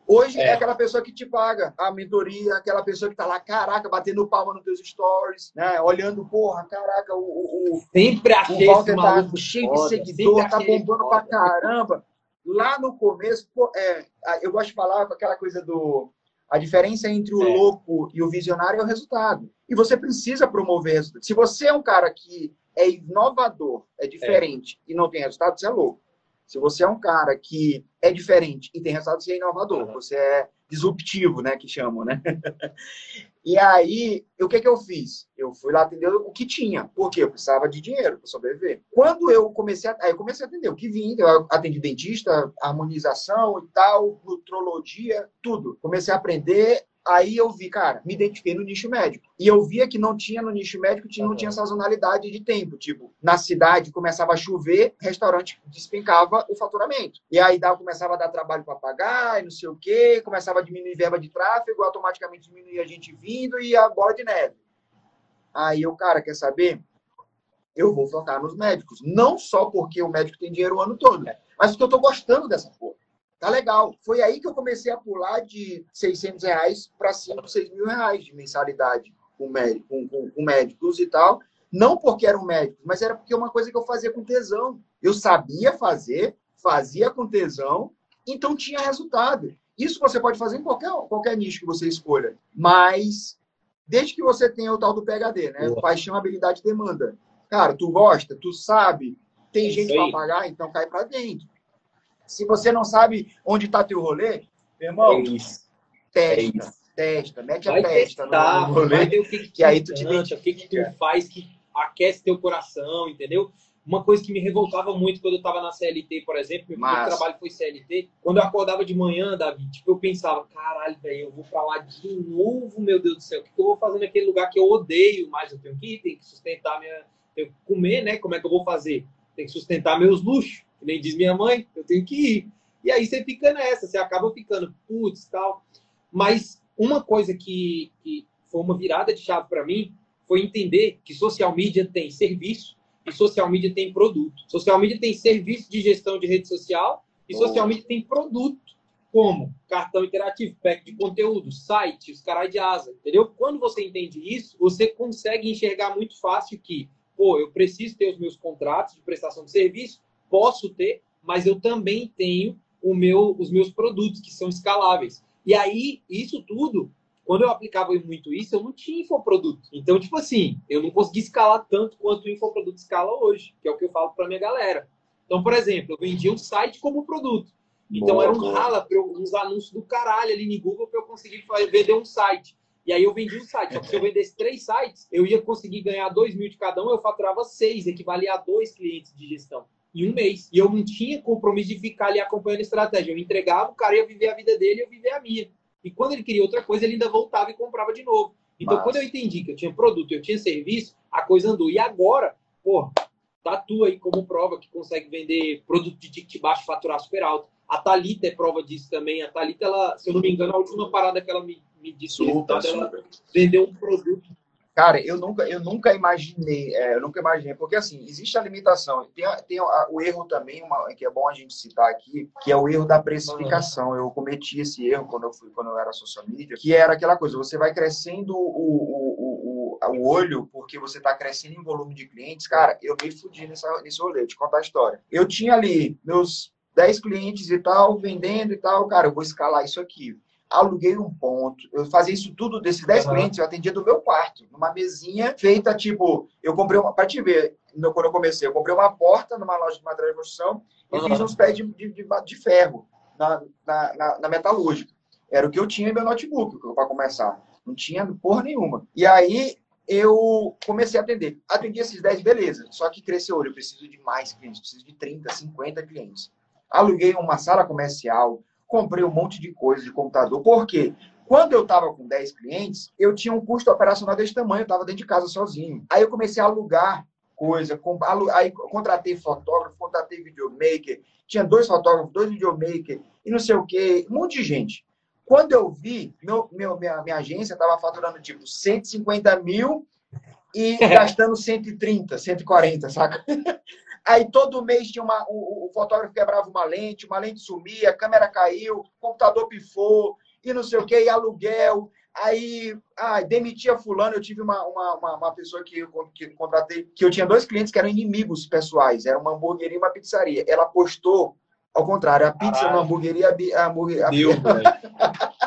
hoje é. é aquela pessoa que te paga a mentoria, aquela pessoa que tá lá, caraca, batendo palma nos teus stories, né? Olhando, porra, caraca, o, o, o sempre achei o Walter tá cheio de seguidor, tá bombando pra caramba lá no começo, pô, é, eu gosto de falar com aquela coisa do. A diferença entre o é. louco e o visionário é o resultado. E você precisa promover resultado. Se você é um cara que é inovador, é diferente é. e não tem resultado, você é louco. Se você é um cara que é diferente e tem resultado, você é inovador. Uhum. Você é disruptivo, né? Que chamam, né? [laughs] e aí, o que, que eu fiz? Eu fui lá atender o que tinha. Por quê? Eu precisava de dinheiro para sobreviver. Quando eu comecei a, aí eu comecei a atender o que vinha, eu atendi dentista, harmonização e tal, nutrologia, tudo. Comecei a aprender Aí eu vi, cara, me identifiquei no nicho médico. E eu via que não tinha no nicho médico, tinha, não tinha sazonalidade de tempo. Tipo, na cidade começava a chover, restaurante despencava o faturamento. E aí dava, começava a dar trabalho para pagar e não sei o quê, começava a diminuir verba de tráfego, automaticamente diminuía a gente vindo e a bola de neve. Aí eu, cara, quer saber? Eu vou focar nos médicos. Não só porque o médico tem dinheiro o ano todo, mas porque eu tô gostando dessa porra. Tá legal. Foi aí que eu comecei a pular de 600 reais para 5, 6 mil reais de mensalidade com, médico, com, com, com médicos e tal. Não porque eram médicos, mas era porque é uma coisa que eu fazia com tesão. Eu sabia fazer, fazia com tesão, então tinha resultado. Isso você pode fazer em qualquer, qualquer nicho que você escolha. Mas desde que você tenha o tal do PHD, né? Boa. Paixão, habilidade demanda. Cara, tu gosta, tu sabe, tem é gente para pagar, então cai para dentro. Se você não sabe onde está teu rolê, meu irmão, é isso. testa, é isso. testa, mete vai a testa testar, no rolê. Vai ver o que, que, que aí tu te o que, que tu faz que aquece teu coração, entendeu? Uma coisa que me revoltava muito quando eu estava na CLT, por exemplo, meu Mas... trabalho foi CLT, quando eu acordava de manhã, Davi, tipo, eu pensava, caralho, velho, eu vou para lá de novo, meu Deus do céu, o que, que eu vou fazer naquele lugar que eu odeio, mas eu tenho que ir, tenho que sustentar minha... Tenho que comer, né? Como é que eu vou fazer? Tenho que sustentar meus luxos que nem diz minha mãe, eu tenho que ir. E aí você fica nessa, você acaba ficando, putz, tal. Mas uma coisa que, que foi uma virada de chave para mim foi entender que social media tem serviço e social media tem produto. Social media tem serviço de gestão de rede social e social media tem produto, como cartão interativo, pack de conteúdo, site, os caras de asa, entendeu? Quando você entende isso, você consegue enxergar muito fácil que, pô, eu preciso ter os meus contratos de prestação de serviço, posso ter, mas eu também tenho o meu, os meus produtos que são escaláveis. E aí, isso tudo, quando eu aplicava muito isso, eu não tinha infoproduto. Então, tipo assim, eu não consegui escalar tanto quanto o infoproduto escala hoje, que é o que eu falo para minha galera. Então, por exemplo, eu vendia um site como produto. Então, boa, era um rala, eu, uns anúncios do caralho ali no Google para eu conseguir vender um site. E aí eu vendi um site. Só que se eu vendesse três sites, eu ia conseguir ganhar dois mil de cada um, eu faturava seis, equivalia a dois clientes de gestão em um mês. E eu não tinha compromisso de ficar ali acompanhando a estratégia. Eu entregava, o cara ia viver a vida dele e eu vivia a minha. E quando ele queria outra coisa, ele ainda voltava e comprava de novo. Então, Mas... quando eu entendi que eu tinha produto, eu tinha serviço, a coisa andou. E agora, pô, tá tu aí como prova que consegue vender produto de ticket baixo, faturar super alto. A Thalita é prova disso também. A Thalita, ela, se eu não me engano, a última parada que ela me, medir super, resultado, ela vender um produto Cara, eu nunca, eu nunca imaginei, é, eu nunca imaginei, porque assim, existe a limitação, tem, tem o erro também, uma, que é bom a gente citar aqui, que é o erro da precificação. Eu cometi esse erro quando eu fui, quando eu era social media, que era aquela coisa, você vai crescendo o, o, o, o olho porque você está crescendo em volume de clientes. Cara, eu me fudi nessa, nesse rolê, te contar a história. Eu tinha ali meus 10 clientes e tal, vendendo e tal, cara, eu vou escalar isso aqui aluguei um ponto. Eu fazia isso tudo desses 10 uhum. clientes, eu atendia do meu quarto, numa mesinha feita tipo, eu comprei uma, para te ver, quando eu comecei, eu comprei uma porta numa loja de material de construção e uhum. fiz uns pés de, de, de ferro na, na, na, na, metalúrgica. Era o que eu tinha em meu notebook para começar. Não tinha porra nenhuma. E aí eu comecei a atender. Atendi esses 10, beleza. Só que cresceu, eu preciso de mais clientes, preciso de 30, 50 clientes. Aluguei uma sala comercial, comprei um monte de coisa de computador. Por quê? Quando eu estava com 10 clientes, eu tinha um custo operacional desse tamanho, eu estava dentro de casa sozinho. Aí eu comecei a alugar coisa, aí contratei fotógrafo, contratei videomaker, tinha dois fotógrafos, dois videomakers, e não sei o quê, um monte de gente. Quando eu vi, meu, meu, minha, minha agência estava faturando tipo 150 mil e [laughs] gastando 130, 140, saca? [laughs] Aí todo mês tinha uma, o, o, fotógrafo quebrava uma lente, uma lente sumia, a câmera caiu, o computador pifou, e não sei o que, e aluguel. Aí, ah, demitia fulano. Eu tive uma, uma, uma, uma pessoa que eu que contratei, que eu tinha dois clientes que eram inimigos pessoais, era uma hamburgueria e uma pizzaria. Ela postou, ao contrário, a pizza Caralho. na hamburgueria, a hambúrguer. A... Deus, [laughs]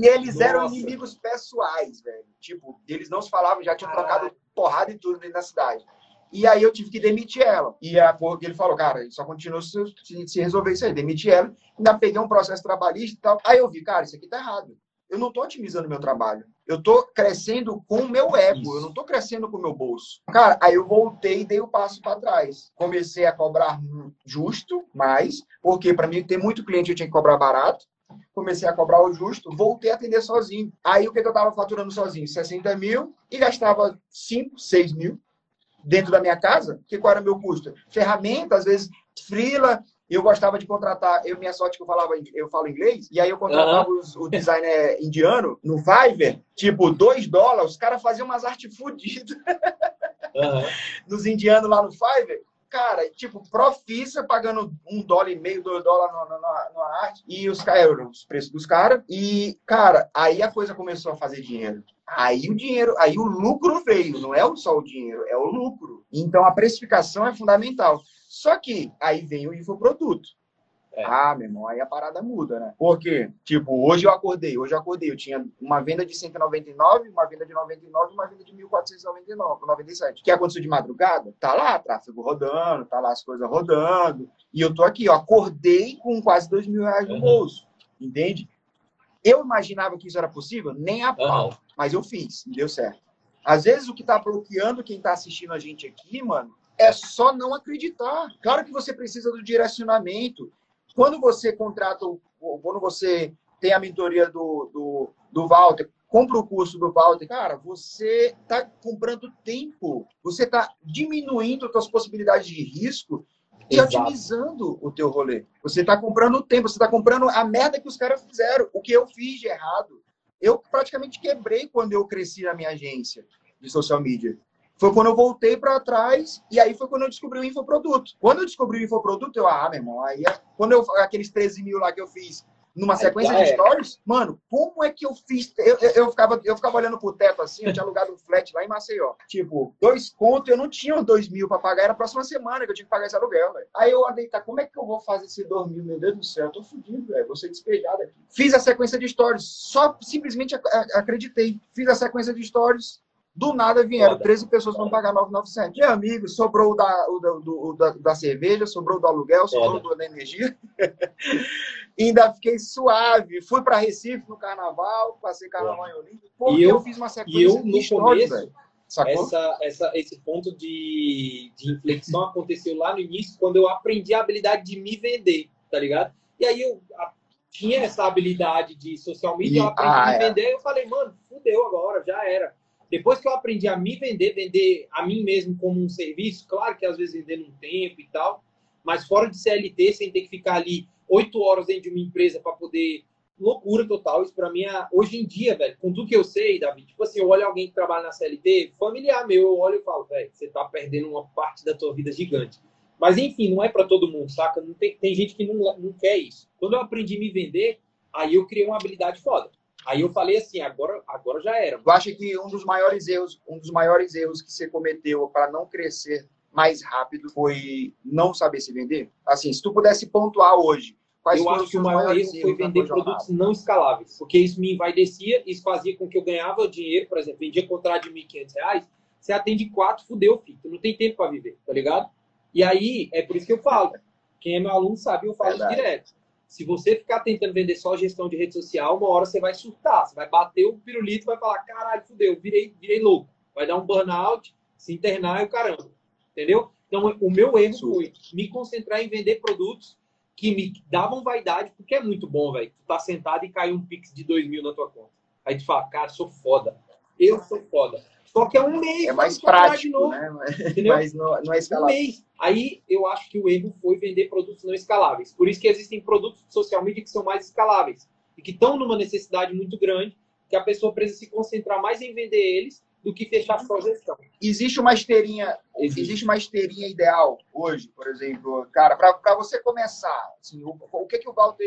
E eles Nossa. eram inimigos pessoais, velho. Tipo, eles não se falavam, já tinham trocado porrada e tudo dentro da cidade. E aí eu tive que demitir ela. E a, ele falou, cara, só continua se, se resolver isso aí. Demiti ela, ainda peguei um processo trabalhista e tal. Aí eu vi, cara, isso aqui tá errado. Eu não estou otimizando meu trabalho. Eu estou crescendo com o meu ego. Isso. Eu não estou crescendo com o meu bolso. Cara, aí eu voltei e dei o um passo para trás. Comecei a cobrar justo mais, porque para mim ter muito cliente eu tinha que cobrar barato. Comecei a cobrar o justo, voltei a atender sozinho. Aí o que, que eu estava faturando sozinho? 60 mil e gastava 5, 6 mil dentro da minha casa, que qual era o meu custo? Ferramenta, às vezes, frila, eu gostava de contratar, eu minha sorte que eu falava, eu falo inglês, e aí eu contratava uhum. os, o designer [laughs] indiano no Fiverr, tipo, 2 dólares, os caras faziam umas artes fodidas. Uhum. Nos [laughs] indianos lá no Fiverr, cara, tipo, profissa pagando um dólar e meio, dois dólares na, arte, e os, os preços dos caras, e, cara, aí a coisa começou a fazer dinheiro. Aí o dinheiro, aí o lucro veio, não é só o dinheiro, é o lucro. Então a precificação é fundamental. Só que aí vem o infoproduto. É. Ah, meu irmão, aí a parada muda, né? Porque, tipo, hoje eu acordei, hoje eu acordei, eu tinha uma venda de 199, uma venda de 99 e uma venda de 1499, 97. O que aconteceu de madrugada? Tá lá, tráfego rodando, tá lá as coisas rodando. E eu tô aqui, ó, acordei com quase dois mil reais no uhum. bolso. Entende? Eu imaginava que isso era possível? Nem a pau. Uhum. Mas eu fiz, e deu certo. Às vezes o que está bloqueando quem está assistindo a gente aqui, mano, é só não acreditar. Claro que você precisa do direcionamento. Quando você contrata, quando você tem a mentoria do, do, do Walter, compra o curso do Walter, cara, você está comprando tempo. Você está diminuindo as suas possibilidades de risco e Exato. otimizando o teu rolê. Você está comprando tempo, você está comprando a merda que os caras fizeram, o que eu fiz de errado. Eu praticamente quebrei quando eu cresci na minha agência de social media. Foi quando eu voltei para trás e aí foi quando eu descobri o infoproduto. Quando eu descobri o infoproduto, eu, ah, meu irmão, aí é, quando eu, aqueles 13 mil lá que eu fiz numa sequência de stories, mano, como é que eu fiz? Eu, eu, eu, ficava, eu ficava olhando pro teto assim, eu tinha alugado um flat lá em Maceió. Tipo, dois contos, eu não tinha dois mil pra pagar, era a próxima semana que eu tinha que pagar esse aluguel, velho. Aí eu andei, tá, como é que eu vou fazer esse dois mil? Meu Deus do céu, eu tô fudido, velho, vou ser despejado aqui. Fiz a sequência de stories, só simplesmente acreditei. Fiz a sequência de stories, do nada vieram Foda. 13 pessoas para pagar 9,900. Meu amigo, sobrou da, o, da, da, cerveja, sobrou do aluguel, sobrou do, da energia. [laughs] ainda fiquei suave. Fui para Recife no carnaval, passei carnaval em Olinda. E eu, eu, fiz uma sequência e eu, no começo, essa, essa, esse ponto de, de inflexão aconteceu lá no início, quando eu aprendi a habilidade de me vender, tá ligado? E aí eu a, tinha essa habilidade de social media, e, eu aprendi ah, a me é. vender, e eu falei, mano, fudeu agora, já era depois que eu aprendi a me vender, vender a mim mesmo como um serviço, claro que às vezes vendendo um tempo e tal, mas fora de CLT, sem ter que ficar ali oito horas dentro de uma empresa para poder loucura total. Isso pra mim é, hoje em dia, velho, com tudo que eu sei, Davi, tipo assim, eu olho alguém que trabalha na CLT, familiar meu, eu olho e falo, velho, você tá perdendo uma parte da tua vida gigante. Mas enfim, não é para todo mundo, saca? Não tem, tem gente que não, não quer isso. Quando eu aprendi a me vender, aí eu criei uma habilidade foda. Aí eu falei assim, agora, agora já era. Eu acho que um dos maiores erros, um dos maiores erros que você cometeu para não crescer mais rápido foi não saber se vender? Assim, se tu pudesse pontuar hoje, quais Eu acho que o maior erro foi vender produtos não escaláveis, porque isso me envaidecia, isso fazia com que eu ganhava dinheiro, por exemplo, vendia contrato de R$ 1.500, você atende quatro, fudeu, filho, tu não tem tempo para viver, tá ligado? E aí, é por isso que eu falo, quem é meu aluno sabe, eu falo direto. Se você ficar tentando vender só gestão de rede social, uma hora você vai surtar, você vai bater o pirulito e vai falar, caralho, fudeu, virei, virei louco. Vai dar um burnout, se internar e o caramba entendeu? Então, o meu erro foi me concentrar em vender produtos que me davam vaidade, porque é muito bom, velho. Tu tá sentado e cai um pix de dois mil na tua conta. Aí tu fala, cara, sou foda. Eu sou foda. Só que é um mês. É mais prático, né? Entendeu? [laughs] Mas não, não é escalável. Um mês. Aí eu acho que o erro foi vender produtos não escaláveis. Por isso que existem produtos de social media que são mais escaláveis e que estão numa necessidade muito grande, que a pessoa precisa se concentrar mais em vender eles do que fechar sua gestão. Existe uma esteirinha, existe, existe uma esteirinha ideal hoje, por exemplo, cara, para você começar, assim, o, o que que o Walter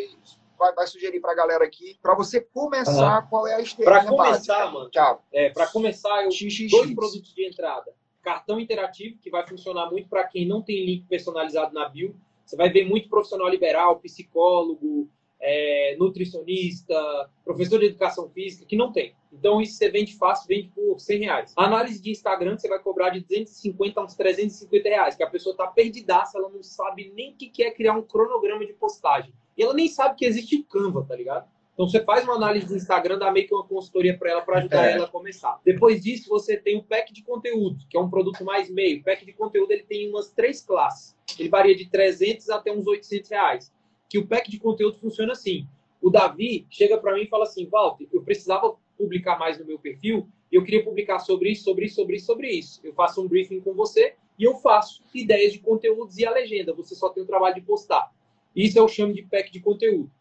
vai, vai sugerir para a galera aqui, para você começar, uhum. qual é a esteirinha Para começar, básica? mano, Tchau. É, para começar, eu XXX. dois produtos de entrada. Cartão interativo, que vai funcionar muito para quem não tem link personalizado na bio. Você vai ver muito profissional liberal, psicólogo, é, nutricionista, professor de educação física, que não tem. Então, isso você vende fácil, vende por 100 reais. análise de Instagram, você vai cobrar de 250 a uns 350 reais, que a pessoa está perdidaça, ela não sabe nem o que é criar um cronograma de postagem. E ela nem sabe que existe o Canva, tá ligado? Então você faz uma análise do Instagram, dá meio que uma consultoria para ela para ajudar é. ela a começar. Depois disso, você tem o pack de conteúdo, que é um produto mais meio. O pack de conteúdo ele tem umas três classes. Ele varia de 300 até uns 800 reais que o pack de conteúdo funciona assim. O Davi chega para mim e fala assim, Walter, eu precisava publicar mais no meu perfil, eu queria publicar sobre isso, sobre isso, sobre isso, sobre isso. Eu faço um briefing com você e eu faço ideias de conteúdos e a legenda. Você só tem o trabalho de postar. Isso eu chamo de pack de conteúdo.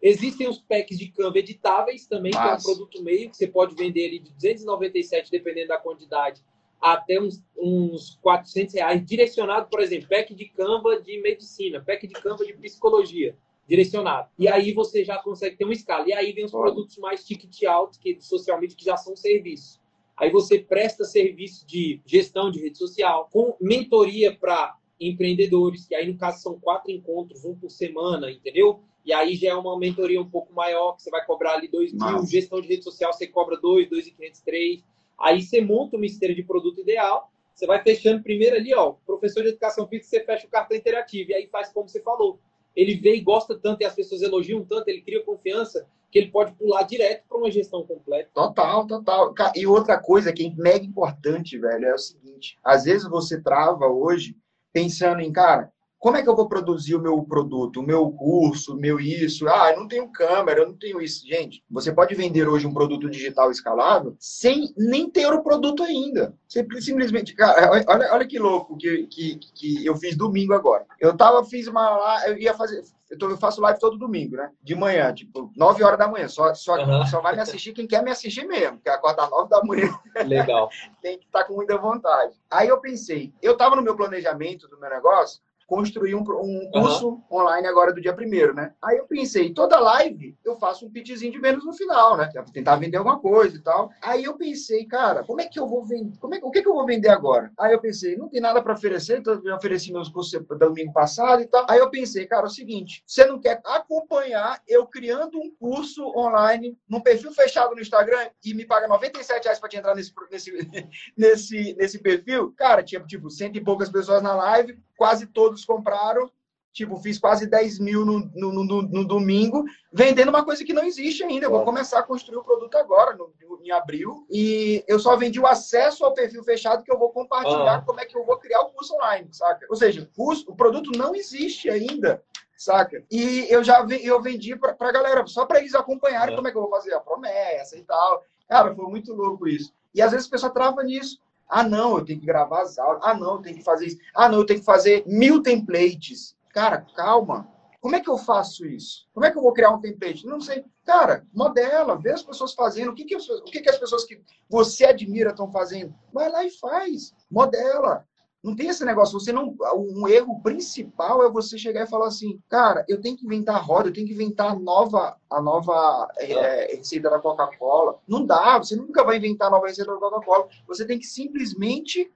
Existem os packs de Canva editáveis também, Mas... que é um produto meio que você pode vender ele de 297, dependendo da quantidade, até uns, uns 400 reais, direcionado, por exemplo, pack de Canva de medicina, pack de Canva de psicologia, direcionado. E aí você já consegue ter uma escala. E aí vem os produtos mais ticket alto, que social media, que já são serviços. Aí você presta serviço de gestão de rede social, com mentoria para empreendedores, que aí no caso são quatro encontros, um por semana, entendeu? E aí já é uma mentoria um pouco maior, que você vai cobrar ali dois mil, gestão de rede social você cobra dois, dois e quinhentos, três. Aí você monta uma esteira de produto ideal, você vai fechando primeiro ali, ó, professor de educação física, você fecha o cartão interativo, e aí faz como você falou. Ele vê e gosta tanto, e as pessoas elogiam tanto, ele cria confiança, que ele pode pular direto para uma gestão completa. Total, total. E outra coisa que é mega importante, velho, é o seguinte: às vezes você trava hoje pensando em, cara, como é que eu vou produzir o meu produto, o meu curso, o meu isso? Ah, eu não tenho câmera, eu não tenho isso. Gente, você pode vender hoje um produto digital escalável sem nem ter o produto ainda. Você simplesmente, cara, olha, olha que louco que, que, que eu fiz domingo agora. Eu tava, fiz uma eu ia fazer, eu, tô, eu, faço live todo domingo, né? De manhã, tipo, 9 horas da manhã. Só, só, uhum. só vai me assistir quem quer me assistir mesmo, que acorda 9 da manhã. Legal. [laughs] Tem que estar tá com muita vontade. Aí eu pensei, eu tava no meu planejamento do meu negócio, construir um, um curso uhum. online agora do dia primeiro, né? Aí eu pensei, toda live eu faço um pitchzinho de menos no final, né? Pra tentar vender alguma coisa e tal. Aí eu pensei, cara, como é que eu vou vender? Como é, o que, que eu vou vender agora? Aí eu pensei, não tem nada para oferecer, então eu ofereci meus cursos domingo passado e tal. Aí eu pensei, cara, é o seguinte, você não quer acompanhar eu criando um curso online num perfil fechado no Instagram e me paga 97 reais para te entrar nesse, nesse, [laughs] nesse, nesse perfil? Cara, tinha tipo cento e poucas pessoas na live, quase todos compraram. Tipo, fiz quase 10 mil no, no, no, no domingo, vendendo uma coisa que não existe ainda. Eu vou começar a construir o produto agora, no, em abril. E eu só vendi o acesso ao perfil fechado que eu vou compartilhar como é que eu vou criar o curso online, saca? Ou seja, o, o produto não existe ainda saca? E eu já eu vendi pra, pra galera, só para eles acompanharem como é que eu vou fazer a promessa e tal. Cara, foi muito louco isso. E às vezes a pessoa trava nisso. Ah, não, eu tenho que gravar as aulas. Ah, não, eu tenho que fazer isso. Ah, não, eu tenho que fazer mil templates. Cara, calma. Como é que eu faço isso? Como é que eu vou criar um template? Não sei. Cara, modela, vê as pessoas fazendo. O que, que, o que, que as pessoas que você admira estão fazendo? Vai lá e faz. Modela. Não tem esse negócio. Você não. Um erro principal é você chegar e falar assim, cara, eu tenho que inventar a roda, eu tenho que inventar a nova, a nova é, receita da Coca-Cola. Não dá. Você nunca vai inventar a nova receita da Coca-Cola. Você tem que simplesmente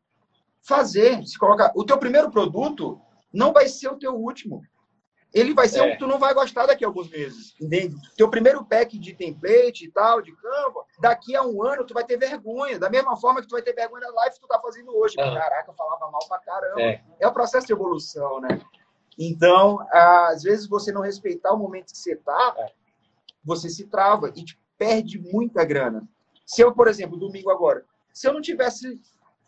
fazer. Se colocar. O teu primeiro produto não vai ser o teu último. Ele vai ser é. um que tu não vai gostar daqui a alguns meses, entende? Teu primeiro pack de template e tal, de Canva, daqui a um ano tu vai ter vergonha. Da mesma forma que tu vai ter vergonha da live que tu tá fazendo hoje. Ah. Caraca, eu falava mal pra caramba. É. é o processo de evolução, né? Então, às vezes você não respeitar o momento que você tá, é. você se trava e te perde muita grana. Se eu, por exemplo, domingo agora, se eu não tivesse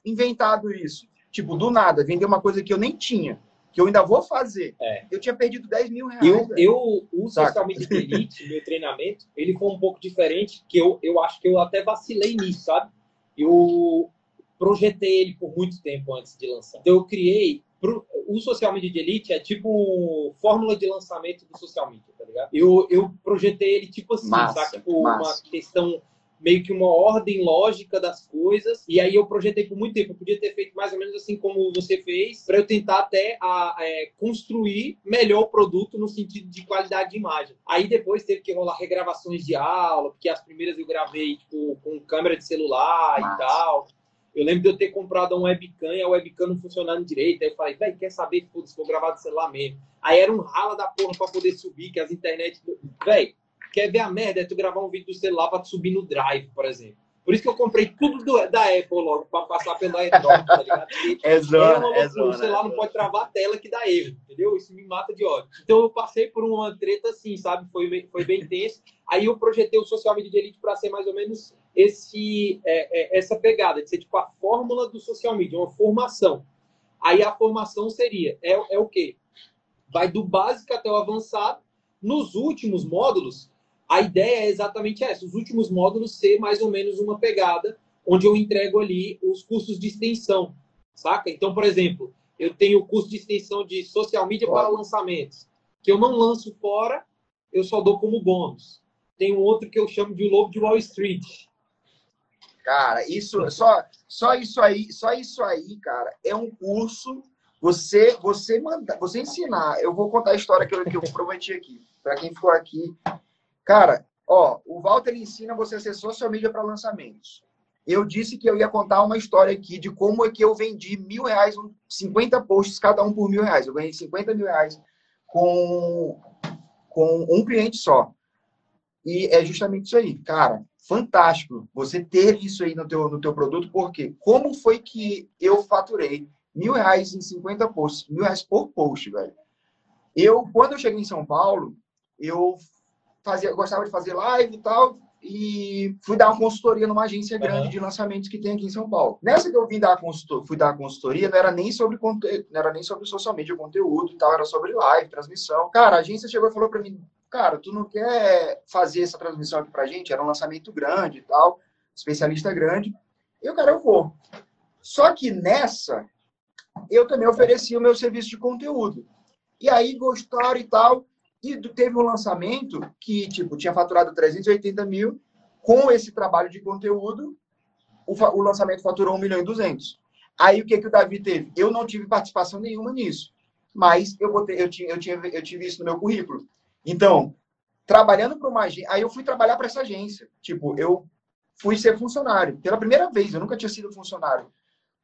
inventado isso, tipo, do nada, vender uma coisa que eu nem tinha, que eu ainda vou fazer. É. Eu tinha perdido 10 mil reais. Eu, eu o Social Media Elite, meu treinamento, ele foi um pouco diferente, que eu, eu acho que eu até vacilei nisso, sabe? Eu projetei ele por muito tempo antes de lançar. Então eu criei pro, o Social Media de Elite é tipo fórmula de lançamento do social media, tá ligado? Eu, eu projetei ele tipo assim, massa, sabe? Tipo massa. uma questão meio que uma ordem lógica das coisas. E aí eu projetei por muito tempo. Eu podia ter feito mais ou menos assim como você fez, para eu tentar até a, é, construir melhor o produto no sentido de qualidade de imagem. Aí depois teve que rolar regravações de aula, porque as primeiras eu gravei tipo, com câmera de celular Nossa. e tal. Eu lembro de eu ter comprado um webcam e a webcam não funcionando direito. Aí eu falei, velho, quer saber? se vou gravar do celular mesmo. Aí era um rala da porra pra poder subir, que as internet. Velho, quer ver a merda, é tu gravar um vídeo do celular para tu subir no Drive, por exemplo. Por isso que eu comprei tudo do, da Apple logo, para passar pelo AirDrop, tá ligado? [laughs] é zona, é, é zona. O celular não pode travar a tela que dá erro, entendeu? Isso me mata de ódio. Então eu passei por uma treta assim, sabe? Foi, foi bem tenso. Aí eu projetei o Social Media de Elite para ser mais ou menos esse, é, é, essa pegada, de ser tipo a fórmula do social media, uma formação. Aí a formação seria, é, é o quê? Vai do básico até o avançado. Nos últimos módulos, a ideia é exatamente essa: os últimos módulos ser mais ou menos uma pegada, onde eu entrego ali os cursos de extensão, saca? Então, por exemplo, eu tenho o curso de extensão de social media para lançamentos, que eu não lanço fora, eu só dou como bônus. Tem um outro que eu chamo de Lobo de Wall Street. Cara, isso só só isso aí, só isso aí, cara, é um curso você você manda, você ensinar. Eu vou contar a história que eu, que eu prometi aqui. Para quem for aqui, Cara, ó, o Walter ensina você a ser social media para lançamentos. Eu disse que eu ia contar uma história aqui de como é que eu vendi mil reais, 50 posts, cada um por mil reais. Eu ganhei 50 mil reais com, com um cliente só. E é justamente isso aí, cara. Fantástico você ter isso aí no teu, no teu produto, porque como foi que eu faturei mil reais em 50 posts, mil reais por post, velho? Eu, quando eu cheguei em São Paulo, eu fazia, gostava de fazer live e tal, e fui dar uma consultoria numa agência grande uhum. de lançamentos que tem aqui em São Paulo. Nessa que eu vim dar consultor, fui dar a consultoria, não era nem sobre não era nem sobre social media, conteúdo e tal, era sobre live, transmissão. Cara, a agência chegou e falou para mim, cara, tu não quer fazer essa transmissão aqui pra gente? Era um lançamento grande e tal, especialista grande. Eu, cara, eu vou. Só que nessa, eu também ofereci o meu serviço de conteúdo. E aí gostaram e tal. E teve um lançamento que, tipo, tinha faturado 380 mil. Com esse trabalho de conteúdo, o, o lançamento faturou 1 milhão e 200. Aí, o que, que o Davi teve? Eu não tive participação nenhuma nisso. Mas eu, botei, eu, tinha, eu, tinha, eu tive isso no meu currículo. Então, trabalhando para uma agência... Aí eu fui trabalhar para essa agência. Tipo, eu fui ser funcionário. Pela primeira vez, eu nunca tinha sido funcionário.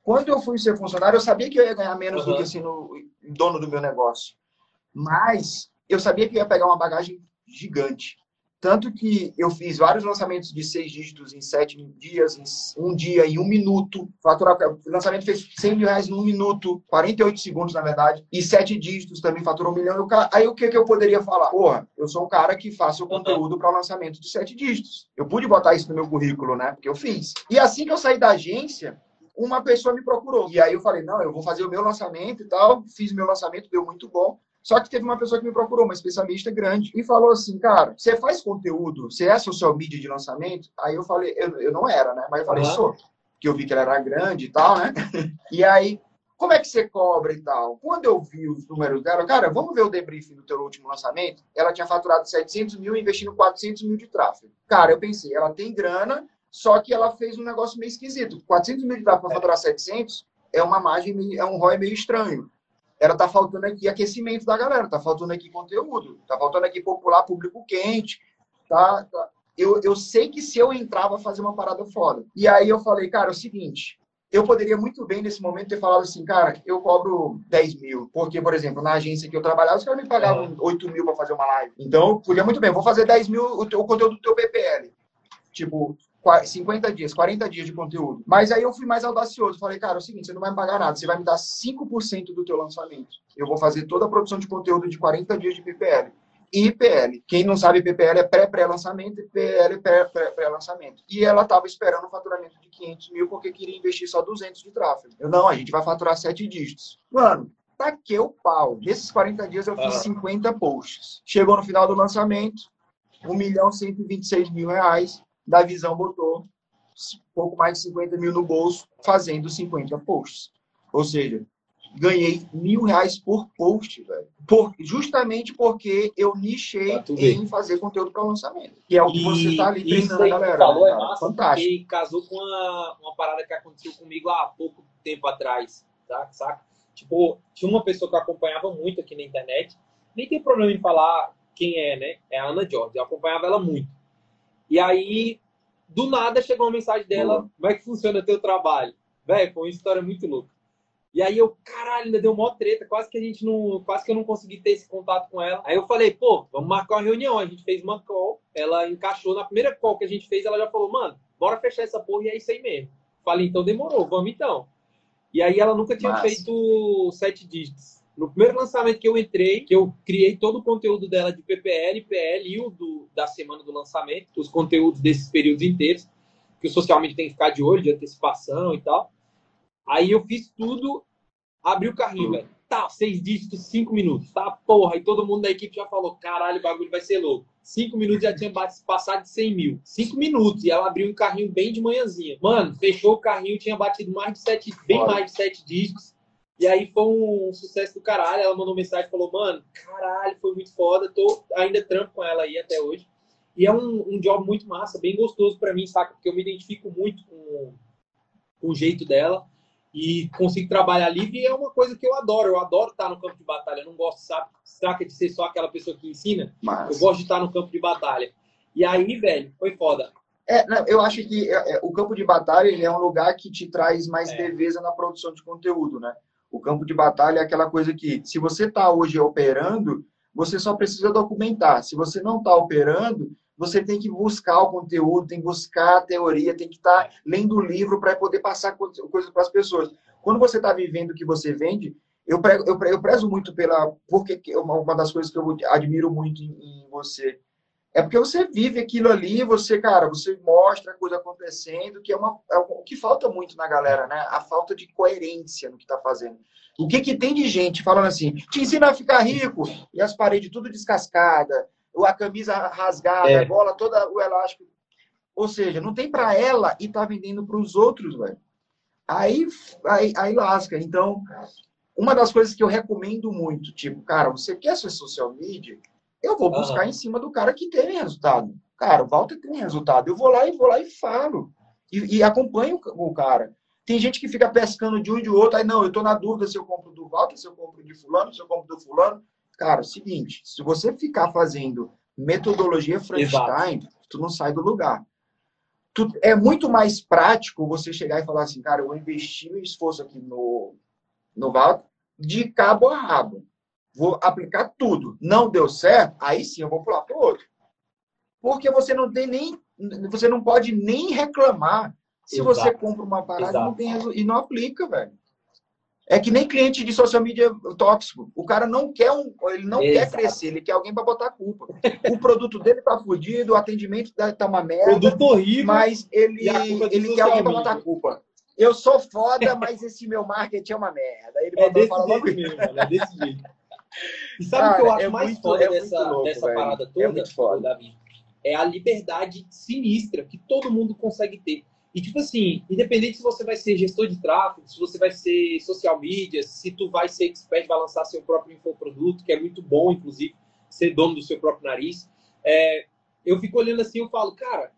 Quando eu fui ser funcionário, eu sabia que eu ia ganhar menos uhum. do que assim, no dono do meu negócio. Mas eu sabia que ia pegar uma bagagem gigante. Tanto que eu fiz vários lançamentos de seis dígitos em sete dias, em um dia, em um minuto. Faturar, o lançamento fez 100 mil reais num minuto, 48 segundos, na verdade. E sete dígitos também faturou um milhão. Aí o que, que eu poderia falar? Porra, eu sou um cara que faço o conteúdo para lançamento de sete dígitos. Eu pude botar isso no meu currículo, né? Porque eu fiz. E assim que eu saí da agência, uma pessoa me procurou. E aí eu falei, não, eu vou fazer o meu lançamento e tal. Fiz meu lançamento, deu muito bom. Só que teve uma pessoa que me procurou, uma especialista grande, e falou assim, cara, você faz conteúdo, você é social media de lançamento? Aí eu falei, eu, eu não era, né? Mas eu falei, uhum. sou. Porque eu vi que ela era grande e tal, né? [laughs] E aí, como é que você cobra e tal? Quando eu vi os números dela, cara, vamos ver o debriefing do teu último lançamento? Ela tinha faturado 700 mil investindo 400 mil de tráfego. Cara, eu pensei, ela tem grana, só que ela fez um negócio meio esquisito. 400 mil de tráfego para faturar 700 é uma margem, é um ROI meio estranho. Ela tá faltando aqui aquecimento da galera, tá faltando aqui conteúdo, tá faltando aqui popular público quente, tá, tá. Eu, eu sei que se eu entrava fazer uma parada foda. E aí eu falei, cara, é o seguinte, eu poderia muito bem, nesse momento, ter falado assim, cara, eu cobro 10 mil. Porque, por exemplo, na agência que eu trabalhava, os caras me pagavam 8 mil para fazer uma live. Então, podia muito bem, vou fazer 10 mil o, teu, o conteúdo do teu PPL. Tipo, 50 dias, 40 dias de conteúdo. Mas aí eu fui mais audacioso. Falei, cara, é o seguinte, você não vai me pagar nada, você vai me dar 5% do teu lançamento. Eu vou fazer toda a produção de conteúdo de 40 dias de PPL e IPL. Quem não sabe, PPL é pré-pré-lançamento e PL é pré-pré-lançamento. E ela estava esperando um faturamento de 500 mil porque queria investir só 200 de tráfego. Eu, não, a gente vai faturar 7 dígitos. Mano, taquei o pau. Nesses 40 dias eu fiz 50 posts. Chegou no final do lançamento, 1 milhão 126 mil reais. Da Visão botou pouco mais de 50 mil no bolso, fazendo 50 posts. Ou seja, ganhei mil reais por post, velho. Por, justamente porque eu nichei em fazer conteúdo para lançamento. Que é o que você está ali treinando a galera. Falou, é massa, Fantástico. Porque casou com uma, uma parada que aconteceu comigo há pouco tempo atrás, tá? saca? Tipo, tinha uma pessoa que eu acompanhava muito aqui na internet. Nem tem problema em falar quem é, né? É a Ana Jorge. Eu acompanhava ela muito. E aí, do nada, chegou uma mensagem dela: Como é que funciona teu trabalho? Velho, foi uma história muito louca. E aí eu, caralho, ainda deu mó treta, quase que a gente não, quase que eu não consegui ter esse contato com ela. Aí eu falei, pô, vamos marcar uma reunião. A gente fez uma call, ela encaixou na primeira call que a gente fez, ela já falou, mano, bora fechar essa porra e é isso aí mesmo. Falei, então demorou, vamos então. E aí ela nunca tinha feito sete dígitos. No primeiro lançamento que eu entrei, que eu criei todo o conteúdo dela de PPL, PL e o do, da semana do lançamento, os conteúdos desses períodos inteiros, que o socialmente tem que ficar de olho, de antecipação e tal. Aí eu fiz tudo, abri o carrinho, velho. Tá, seis dígitos, cinco minutos. Tá, porra. E todo mundo da equipe já falou: caralho, o bagulho vai ser louco. Cinco minutos já tinha passado de 100 mil. Cinco minutos. E ela abriu um carrinho bem de manhãzinha. Mano, fechou o carrinho, tinha batido mais de sete, bem mais de sete dígitos. E aí foi um sucesso do caralho. Ela mandou mensagem e falou: mano, caralho, foi muito foda. Tô ainda trampo com ela aí até hoje. E é um, um job muito massa, bem gostoso para mim, saca? Porque eu me identifico muito com, com o jeito dela e consigo trabalhar livre é uma coisa que eu adoro. Eu adoro estar no campo de batalha. Eu não gosto, sabe, saca de ser só aquela pessoa que ensina. Mas... Eu gosto de estar no campo de batalha. E aí, velho, foi foda. É, não, eu acho que é, é, o campo de batalha ele é um lugar que te traz mais é. leveza na produção de conteúdo, né? O campo de batalha é aquela coisa que, se você está hoje operando, você só precisa documentar. Se você não está operando, você tem que buscar o conteúdo, tem que buscar a teoria, tem que estar tá lendo o livro para poder passar coisas para as pessoas. Quando você está vivendo o que você vende, eu, prego, eu, eu prezo muito pela. Porque uma, uma das coisas que eu admiro muito em, em você é porque você vive aquilo ali, você, cara, você mostra a coisa acontecendo, que é, uma, é o que falta muito na galera, né? A falta de coerência no que está fazendo. O que, que tem de gente falando assim, te ensina a ficar rico, e as paredes tudo descascada, a camisa rasgada, é. a bola toda, o elástico. Ou seja, não tem para ela e tá vendendo para os outros, velho. Aí, aí, aí lasca. Então, uma das coisas que eu recomendo muito, tipo, cara, você quer ser social media? Eu vou buscar uhum. em cima do cara que tem resultado. Cara, o Walter tem resultado. Eu vou lá e vou lá e falo. E, e acompanho o cara. Tem gente que fica pescando de um e de outro. Aí, não, eu tô na dúvida se eu compro do Walter, se eu compro de fulano, se eu compro do fulano. Cara, é o seguinte, se você ficar fazendo metodologia Frankenstein, tu não sai do lugar. Tu, é muito mais prático você chegar e falar assim, cara, eu vou investir meu esforço aqui no, no Val de cabo a rabo. Vou aplicar tudo. Não deu certo, aí sim eu vou pular para o outro. Porque você não tem nem. Você não pode nem reclamar se Exato. você compra uma parada e não, tem, e não aplica, velho. É que nem cliente de social media tóxico. O cara não quer um, ele não Exato. quer crescer, ele quer alguém para botar a culpa. O produto dele tá fudido, o atendimento tá uma merda. Produto horrível. Mas ele, ele quer alguém para botar a culpa. Eu sou foda, mas esse meu marketing é uma merda. Ele é desse jeito mesmo, é desse jeito. E sabe o que eu acho é mais muito, foda é dessa, louco, dessa parada é toda, é Davi? É a liberdade sinistra que todo mundo consegue ter. E, tipo assim, independente se você vai ser gestor de tráfego, se você vai ser social media, se tu vai ser expert, vai lançar seu próprio infoproduto, que é muito bom, inclusive, ser dono do seu próprio nariz. É, eu fico olhando assim, eu falo, cara,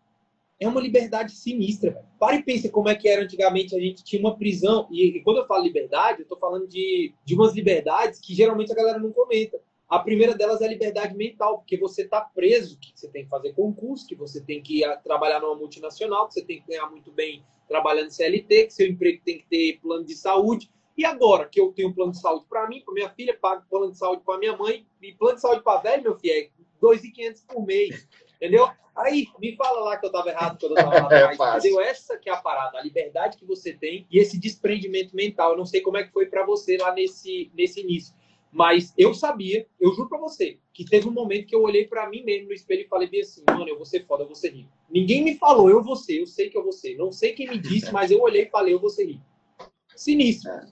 é uma liberdade sinistra. Para e pensa como é que era antigamente. A gente tinha uma prisão. E, e quando eu falo liberdade, eu estou falando de, de umas liberdades que geralmente a galera não comenta. A primeira delas é a liberdade mental, porque você está preso, que você tem que fazer concurso, que você tem que trabalhar numa multinacional, que você tem que ganhar muito bem trabalhando CLT, que seu emprego tem que ter plano de saúde. E agora que eu tenho plano de saúde para mim, para minha filha, pago plano de saúde para minha mãe, e plano de saúde para velho, meu filho, é 2.500 por mês. Entendeu? Aí, me fala lá que eu estava errado quando eu estava [laughs] lá é atrás. entendeu? Essa que é a parada, a liberdade que você tem e esse desprendimento mental. Eu não sei como é que foi para você lá nesse, nesse início. Mas eu sabia, eu juro pra você, que teve um momento que eu olhei para mim mesmo no espelho e falei bem assim, mano, eu vou ser foda, eu vou ser rico. Ninguém me falou, eu vou ser, eu sei que eu vou ser. Não sei quem me disse, mas eu olhei e falei, eu vou ser rico. Sinistro. É.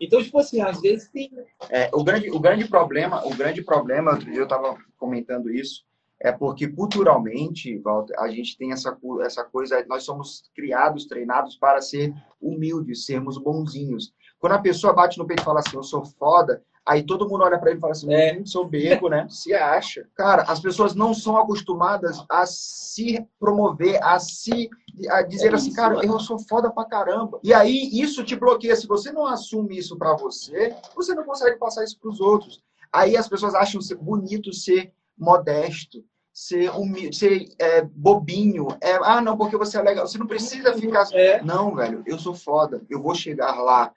Então, tipo assim, às vezes tem. É, o, grande, o grande problema, o grande problema, eu tava comentando isso, é porque culturalmente, Walter, a gente tem essa, essa coisa, nós somos criados, treinados para ser humildes, sermos bonzinhos. Quando a pessoa bate no peito e fala assim, eu sou foda, Aí todo mundo olha para ele e fala assim, é. sou beco, né? [laughs] Se acha. Cara, as pessoas não são acostumadas a se promover, a se a dizer é assim, isso, cara, eu sou foda pra caramba. E aí isso te bloqueia. Se você não assume isso para você, você não consegue passar isso para os outros. Aí as pessoas acham bonito ser modesto, ser, humilde, ser é, bobinho. É, ah, não, porque você é legal. Você não precisa ficar. É. Não, velho, eu sou foda. Eu vou chegar lá.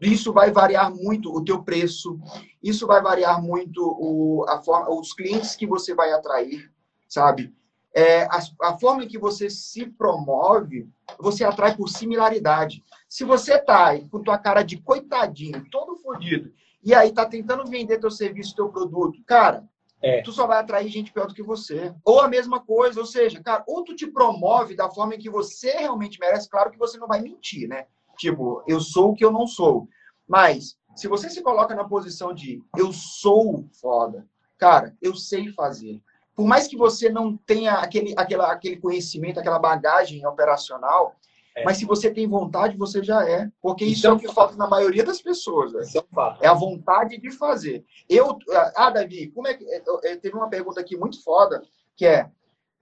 Isso vai variar muito o teu preço, isso vai variar muito o, a forma, os clientes que você vai atrair, sabe? É, a, a, forma em que você se promove, você atrai por similaridade. Se você tá com tua cara de coitadinho, todo fodido, e aí tá tentando vender teu serviço, teu produto, cara, é. tu só vai atrair gente pior do que você. Ou a mesma coisa, ou seja, cara, ou tu te promove da forma em que você realmente merece, claro que você não vai mentir, né? Tipo, eu sou o que eu não sou. Mas, se você se coloca na posição de eu sou foda, cara, eu sei fazer. Por mais que você não tenha aquele, aquela, aquele conhecimento, aquela bagagem operacional, é. mas se você tem vontade, você já é. Porque isso, isso é o que falta na maioria das pessoas. Isso é, um é a vontade de fazer. Eu, ah, Davi, como é que. Teve uma pergunta aqui muito foda, que é: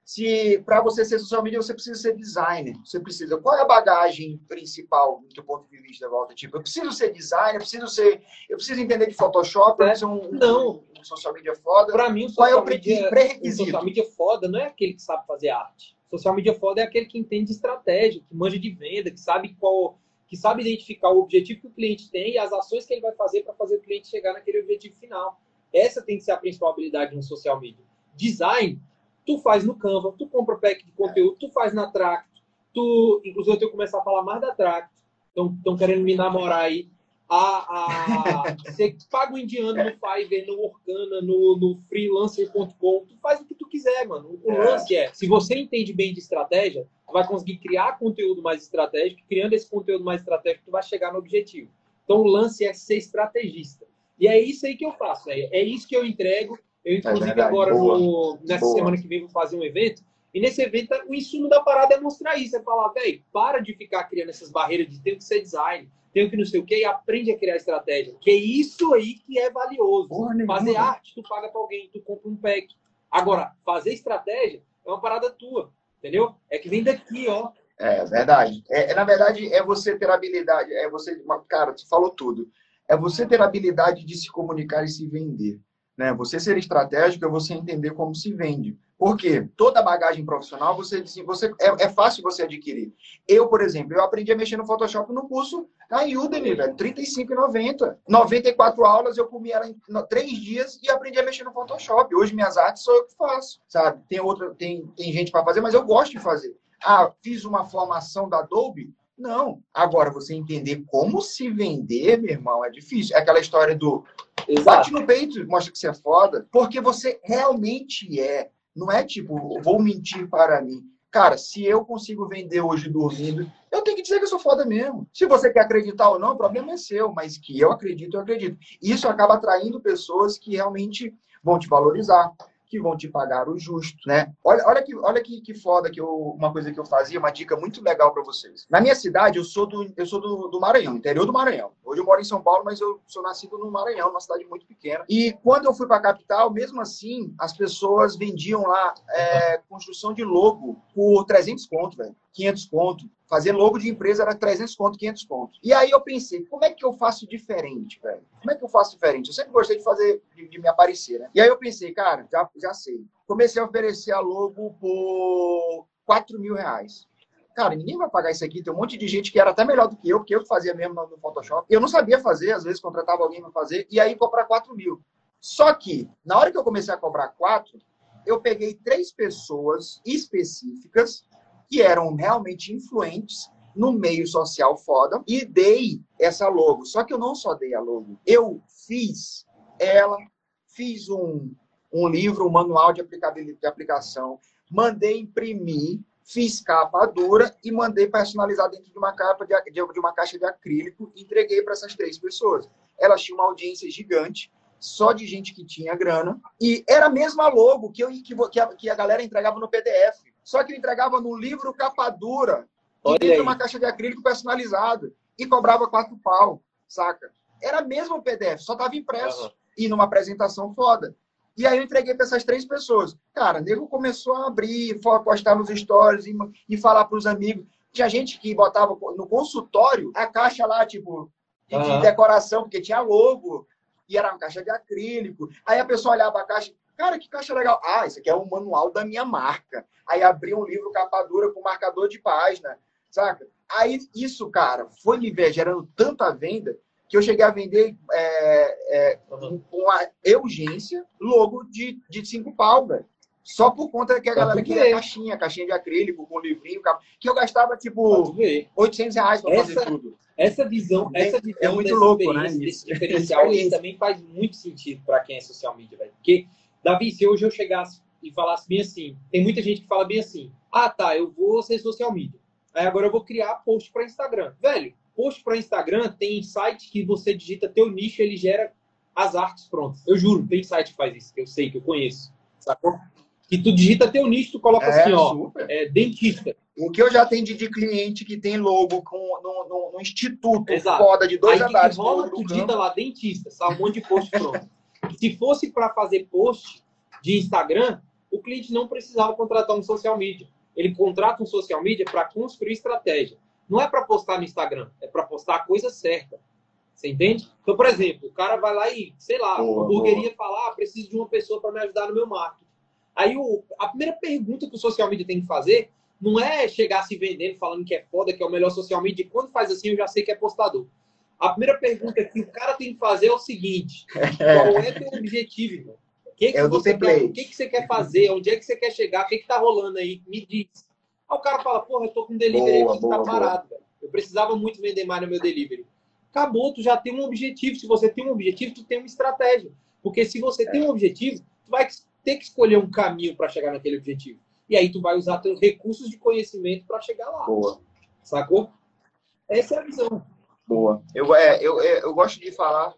se para você ser social media, você precisa ser designer. Você precisa. Qual é a bagagem principal do teu ponto de vista, Volta? Tipo, eu preciso ser designer, eu preciso ser. Eu preciso entender de Photoshop, é, ser um, não. um social media foda. Para mim, o social, Qual é o pré-requisito? O social media foda não é aquele que sabe fazer arte. O social media foda é aquele que entende estratégia, que manja de venda, que sabe qual. Que sabe identificar o objetivo que o cliente tem e as ações que ele vai fazer para fazer o cliente chegar naquele objetivo final. Essa tem que ser a principal habilidade no social media. Design tu faz no Canva, tu compra pack de conteúdo, tu faz na Tracto, tu, inclusive eu tenho que começar a falar mais da Tracto, estão querendo me namorar aí. A, a, você paga o indiano no Fiverr, no Orkana, no, no freelancer.com, tu faz o que tu quiser, mano. O é. lance é, se você entende bem de estratégia, tu vai conseguir criar conteúdo mais estratégico, criando esse conteúdo mais estratégico, tu vai chegar no objetivo. Então o lance é ser estrategista. E é isso aí que eu faço, é, é isso que eu entrego eu, inclusive, é agora, no, nessa Boa. semana que vem, vou fazer um evento. E nesse evento, o insumo da parada é mostrar isso. É falar, velho, para de ficar criando essas barreiras de tenho que ser design, tenho que não sei o quê, e aprende a criar estratégia. Que é isso aí que é valioso. Porra, fazer arte, tu paga pra alguém, tu compra um pack. Agora, fazer estratégia é uma parada tua, entendeu? É que vem daqui, ó. É verdade. É, é na verdade, é você ter habilidade, é você. Cara, tu falou tudo. É você ter habilidade de se comunicar e se vender. Né? Você ser estratégico é você entender como se vende. Porque toda bagagem profissional você, você é, é, fácil você adquirir. Eu, por exemplo, eu aprendi a mexer no Photoshop no curso na Udemy, velho, R$ 35,90. 94 aulas, eu comi ela em três dias e aprendi a mexer no Photoshop. Hoje minhas artes sou eu que faço, sabe? Tem outra, tem, tem gente para fazer, mas eu gosto de fazer. Ah, fiz uma formação da Adobe, não. Agora, você entender como se vender, meu irmão, é difícil. É aquela história do Exato. bate no peito, mostra que você é foda, porque você realmente é. Não é tipo, vou mentir para mim. Cara, se eu consigo vender hoje dormindo, eu tenho que dizer que eu sou foda mesmo. Se você quer acreditar ou não, o problema é seu, mas que eu acredito, eu acredito. Isso acaba atraindo pessoas que realmente vão te valorizar. Que vão te pagar o justo, né? Olha, olha que, olha que, que foda que eu, uma coisa que eu fazia, uma dica muito legal para vocês. Na minha cidade, eu sou do eu sou do, do, Maranhão, interior do Maranhão. Hoje eu moro em São Paulo, mas eu sou nascido no Maranhão, uma cidade muito pequena. E quando eu fui para a capital, mesmo assim, as pessoas vendiam lá é, construção de logo por 300 conto, velho, 500 conto. Fazer logo de empresa era 300 conto, 500 conto. E aí eu pensei, como é que eu faço diferente, velho? Como é que eu faço diferente? Eu sempre gostei de fazer, de, de me aparecer, né? E aí eu pensei, cara, já, já sei. Comecei a oferecer a logo por 4 mil reais. Cara, ninguém vai pagar isso aqui. Tem um monte de gente que era até melhor do que eu, porque eu fazia mesmo no Photoshop. Eu não sabia fazer, às vezes contratava alguém para fazer, e aí cobrar 4 mil. Só que, na hora que eu comecei a cobrar 4, eu peguei três pessoas específicas que eram realmente influentes no meio social foda e dei essa logo. Só que eu não só dei a logo, eu fiz ela, fiz um, um livro, um manual de, aplicabilidade, de aplicação, mandei imprimir, fiz capa dura e mandei personalizar dentro de uma capa de, de uma caixa de acrílico e entreguei para essas três pessoas. Elas tinham uma audiência gigante, só de gente que tinha grana, e era a mesma logo que, eu, que, a, que a galera entregava no PDF. Só que eu entregava no livro capa dura, e dentro de uma caixa de acrílico personalizado, e cobrava quatro pau, saca? Era mesmo o PDF, só tava impresso. Uhum. E numa apresentação foda. E aí eu entreguei para essas três pessoas. Cara, o nego começou a abrir, postar nos stories e, e falar para os amigos. Tinha gente que botava no consultório a caixa lá, tipo, de, uhum. de decoração, porque tinha logo, e era uma caixa de acrílico. Aí a pessoa olhava a caixa, cara, que caixa legal. Ah, isso aqui é um manual da minha marca. Aí abria um livro capa dura com marcador de página, saca? Aí isso, cara, foi me gerando tanta venda que eu cheguei a vender é, é, uhum. com a urgência logo de, de cinco pau, velho. Só por conta que a galera queria caixinha, caixinha de acrílico, com livrinho, que eu gastava, tipo, 800 reais para fazer tudo. Essa visão, é, essa visão é muito louco, né? Desse diferencial [laughs] também faz muito sentido para quem é social media, velho. Porque, Davi, se hoje eu chegasse e falasse bem assim, tem muita gente que fala bem assim: ah, tá, eu vou ser social media. Aí agora eu vou criar post para Instagram. Velho, post para Instagram tem site que você digita teu nicho, ele gera as artes prontas. Eu juro, tem site que faz isso, que eu sei, que eu conheço. Sacou? Que tu digita teu nicho, tu coloca é, assim, ó, é, dentista. O que eu já atendi de cliente que tem logo com, no, no, no instituto Exato. foda de dois Aí, andares. Aí rola, tu digita lá dentista, sabe? Um monte de post pronto. Se fosse para fazer post de Instagram, o cliente não precisava contratar um social media. Ele contrata um social media para construir estratégia. Não é para postar no Instagram, é para postar a coisa certa. Você entende? Então, por exemplo, o cara vai lá e, sei lá, boa, hamburgueria falar, ah, preciso de uma pessoa para me ajudar no meu marketing. Aí o, a primeira pergunta que o social media tem que fazer não é chegar se vendendo, falando que é foda, que é o melhor social media. Quando faz assim, eu já sei que é postador. A primeira pergunta que o cara tem que fazer é o seguinte: qual é teu objetivo, irmão? O que, que, é você quer, o que, que você quer fazer? Onde é que você quer chegar? O que, que tá rolando aí? Me diz. Aí o cara fala, porra, eu tô com um delivery boa, aqui que tá parado, velho. Eu precisava muito vender mais no meu delivery. Acabou, tu já tem um objetivo. Se você tem um objetivo, tu tem uma estratégia. Porque se você é. tem um objetivo, tu vai ter que escolher um caminho para chegar naquele objetivo. E aí tu vai usar teus recursos de conhecimento para chegar lá. Boa. Sacou? Essa é a visão. Boa. Eu, é, eu, é, eu gosto de falar,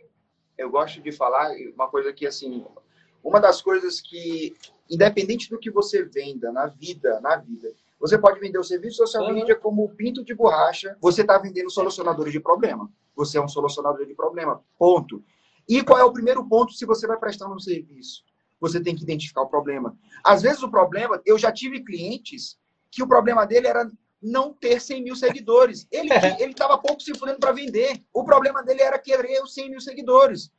eu gosto de falar uma coisa que, assim, uma das coisas que, independente do que você venda na vida, na vida, você pode vender o serviço social uhum. media como pinto de borracha, você está vendendo solucionadores de problema. Você é um solucionador de problema. Ponto. E qual é o primeiro ponto se você vai prestar um serviço? você tem que identificar o problema. Às vezes o problema, eu já tive clientes que o problema dele era não ter 100 mil seguidores. Ele ele estava pouco se fudendo para vender. O problema dele era querer os 100 mil seguidores.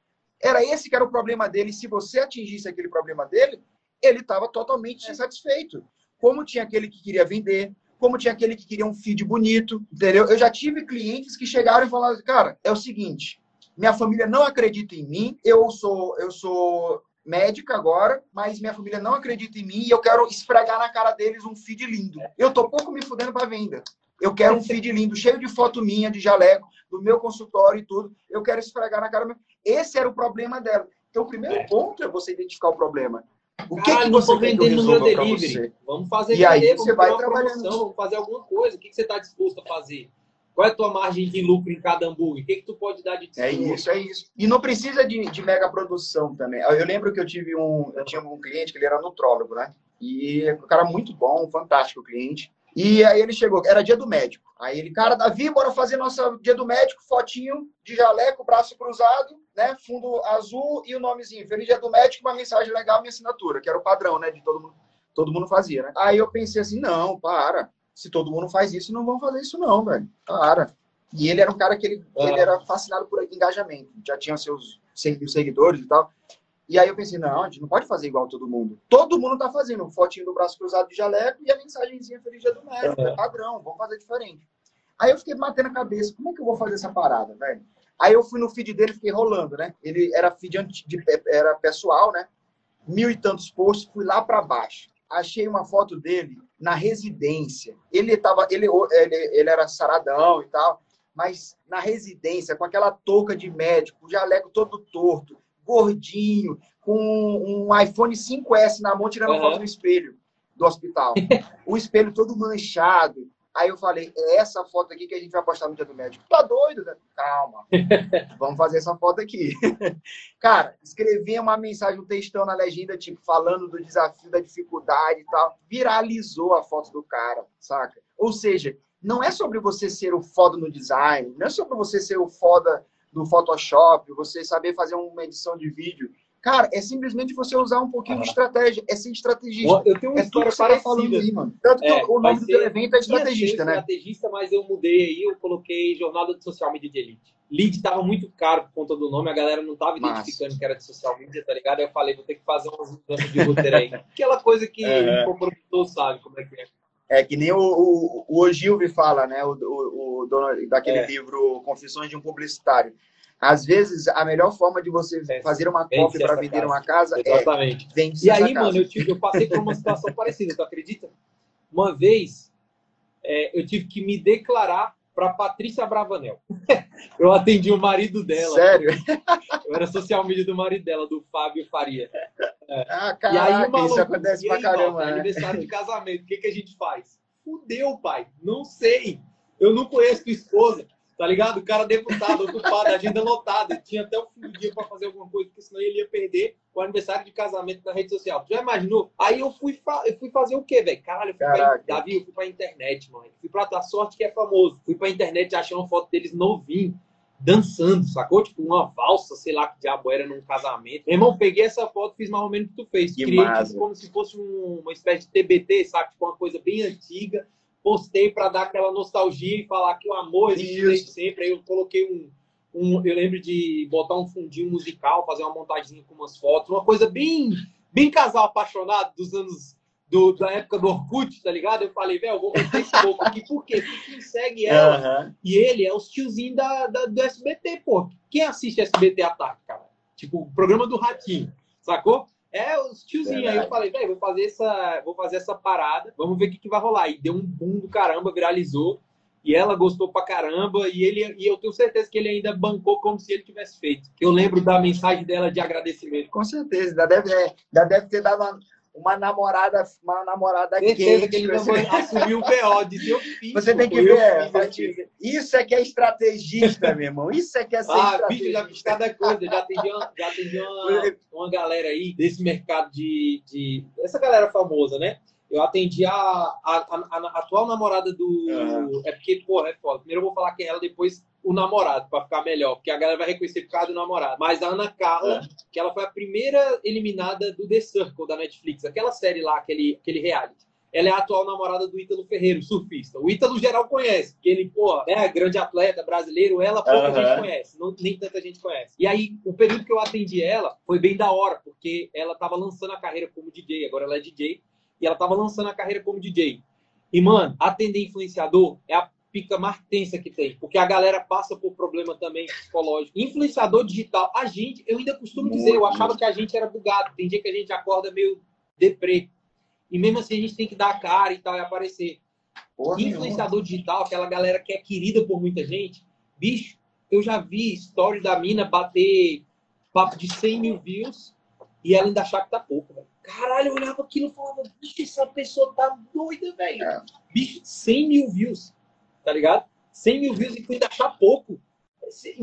Era esse que era o problema dele. Se você atingisse aquele problema dele, ele estava totalmente insatisfeito. Como tinha aquele que queria vender, como tinha aquele que queria um feed bonito, entendeu? Eu já tive clientes que chegaram e falaram, cara, é o seguinte, minha família não acredita em mim, eu sou eu sou médica agora, mas minha família não acredita em mim e eu quero esfregar na cara deles um feed lindo. Eu tô pouco me fudendo para venda. Eu quero um feed lindo, cheio de foto minha, de jaleco, do meu consultório e tudo. Eu quero esfregar na cara. Esse era o problema dela. Então, o primeiro é. ponto é você identificar o problema. O que, Cara, que você vender no meu delivery? Vamos fazer e aí você vai trabalhando. Vamos fazer alguma coisa. O que, que você está disposto a fazer? Qual é a tua margem de lucro em cada hambúrguer? O que, que tu pode dar de É isso, é isso. E não precisa de, de mega produção também. Eu lembro que eu tive um, eu tinha um cliente que ele era nutrólogo, né? E um cara muito bom, fantástico cliente. E aí ele chegou, era dia do médico. Aí ele, cara, Davi, bora fazer nossa dia do médico, fotinho de jaleco, braço cruzado, né? Fundo azul e o nomezinho. Feliz dia do médico, uma mensagem legal, minha assinatura, que era o padrão, né? De todo mundo, todo mundo fazia, né? Aí eu pensei assim, não, para. Se todo mundo faz isso, não vão fazer isso, não, velho. Para. E ele era um cara que ele, ah. ele era fascinado por engajamento. Já tinha seus seguidores e tal. E aí eu pensei, não, a gente não pode fazer igual todo mundo. Todo mundo tá fazendo um fotinho do braço cruzado de jaleco e a mensagenzinha Feliz Dia do Médico. É padrão, vamos fazer diferente. Aí eu fiquei batendo a cabeça, como é que eu vou fazer essa parada, velho? Aí eu fui no feed dele, fiquei rolando, né? Ele era feed de, era pessoal, né? Mil e tantos posts, fui lá para baixo. Achei uma foto dele na residência. Ele tava, ele, ele, ele era saradão e tal, mas na residência, com aquela touca de médico, o jaleco todo torto, gordinho, com um iPhone 5S na mão, tirando uhum. foto no espelho do hospital. [laughs] o espelho todo manchado. Aí eu falei, é essa foto aqui que a gente vai postar no dia do médico. Tá doido? Né? Calma. [laughs] Vamos fazer essa foto aqui. [laughs] Cara, escrevi uma mensagem, um textão na legenda, tipo, falando do desafio, da dificuldade e tal. Viralizou a foto do cara, saca? Ou seja, não é sobre você ser o foda no design, não é sobre você ser o foda do Photoshop, você saber fazer uma edição de vídeo. Cara, é simplesmente você usar um pouquinho de estratégia, é ser estrategista. Eu tenho uma é história tá falando aí, mano. Tanto que é, o nome do evento é estrategista, né? Estrategista, mas eu mudei aí, eu coloquei Jornada de Social Media de Elite. Lead estava muito caro por conta do nome, a galera não estava identificando que era de social media, tá ligado? Aí eu falei, vou ter que fazer umas mudanças de roteiro aí. [laughs] Aquela coisa que é. o produtor sabe como é que é. É que nem o, o, o Ogilvy fala, né? O, o, o dono daquele é. livro Confissões de um Publicitário. Às vezes, a melhor forma de você é. fazer uma cópia para vender casa. uma casa é Exatamente. é E aí, mano, eu, tive, eu, passei por uma situação [laughs] parecida, tu acredita? Uma vez, é, eu tive que me declarar para Patrícia Bravanel. [laughs] eu atendi o marido dela. Sério? Eu era social media do marido dela, do Fábio Faria. [laughs] É. Ah, caraca, e aí, maluco, isso acontece pra caramba. né? Aniversário de casamento, o que, que a gente faz? Fudeu, pai. Não sei. Eu não conheço tua esposa. Tá ligado? O cara deputado, ocupado, agenda lotada. Tinha até o fim do dia para fazer alguma coisa, porque senão ele ia perder o aniversário de casamento na rede social. Já imaginou? Aí eu fui, eu fui fazer o quê, velho? Caralho, eu fui pra, Davi, eu fui pra internet, mano. Fui pra a sorte que é famoso. Fui pra internet achei uma foto deles novinho dançando, sacou? Tipo, uma valsa, sei lá que diabo era num casamento. Meu irmão, peguei essa foto fiz mais ou menos o que tu fez. Que Criei como se fosse um, uma espécie de TBT, sabe? Tipo, uma coisa bem antiga postei para dar aquela nostalgia e falar que o amor existe sempre. Aí eu coloquei um, um, eu lembro de botar um fundinho musical, fazer uma montagem com umas fotos, uma coisa bem, bem casal apaixonado dos anos do, da época do Orkut, tá ligado? Eu falei, velho, eu vou meter esse louco aqui? Porque quem segue ela uhum. e ele é os tiozinhos da, da, do SBT, pô. Quem assiste SBT à tarde, cara? Tipo, o programa do Ratinho, sacou? É, os tiozinhos. Aí eu falei, velho, vou fazer essa, vou fazer essa parada, vamos ver o que, que vai rolar. E deu um boom do caramba, viralizou. E ela gostou pra caramba, e ele e eu tenho certeza que ele ainda bancou como se ele tivesse feito. Eu lembro da mensagem dela de agradecimento. Com certeza, ainda deve, é, ainda deve ter dado uma, uma namorada, uma namorada Certeza que ele você... assumiu o BO, de eu fiz. Você tem que ver, isso é que é estrategista, meu irmão. Isso é que é ser ah, bicho, já fiz cada coisa. Já atendi, uma, já atendi uma, uma galera aí desse mercado de, de... Essa galera famosa, né? Eu atendi a, a, a, a atual namorada do. Uhum. É porque, porra, é foda. Primeiro eu vou falar quem é ela, depois o namorado, para ficar melhor, porque a galera vai reconhecer por causa do namorado. Mas a Ana Carla, é. que ela foi a primeira eliminada do The Circle da Netflix, aquela série lá, aquele, aquele reality. Ela é a atual namorada do Ítalo Ferreiro, surfista. O Ítalo geral conhece, porque ele, pô, é grande atleta brasileiro, ela pouca uhum. gente conhece, não, nem tanta gente conhece. E aí, o período que eu atendi ela foi bem da hora, porque ela tava lançando a carreira como DJ, agora ela é DJ, e ela tava lançando a carreira como DJ. E, mano, atender influenciador é a pica mais tensa que tem, porque a galera passa por problema também psicológico. Influenciador digital, a gente, eu ainda costumo dizer, eu achava que a gente era bugado. Tem dia que a gente acorda meio deprê. E mesmo assim a gente tem que dar a cara e tal e aparecer. Porra, Influenciador digital, aquela galera que é querida por muita gente, bicho, eu já vi story da mina bater papo de 100 mil views e ela ainda achar que tá pouco, velho. Caralho, eu olhava aquilo e falava, bicho, essa pessoa tá doida, velho. É. Bicho, 100 mil views, tá ligado? 100 mil views e tu ainda achar pouco.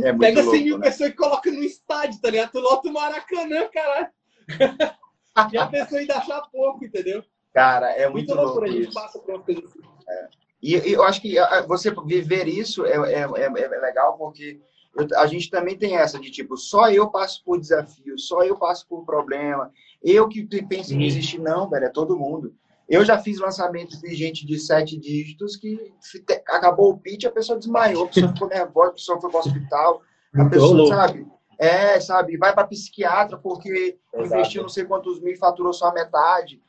É Pega 100 louco, mil né? pessoas e coloca no estádio, tá ligado? Tu lota o Maracanã, caralho. [laughs] e a pessoa ainda achar pouco, entendeu? Cara, é muito, muito louco. louco a gente passa por uma coisa assim. É. E, e, eu acho que você viver isso é, é, é, é legal porque a gente também tem essa de tipo, só eu passo por desafio, só eu passo por problema, eu que penso em desistir, não, velho, é todo mundo. Eu já fiz lançamentos de gente de sete dígitos que acabou o pitch, a pessoa desmaiou, a pessoa ficou nervosa, a pessoa foi para o hospital, a pessoa, sabe? É, sabe, vai para psiquiatra porque Exato. investiu não sei quantos mil e faturou só a metade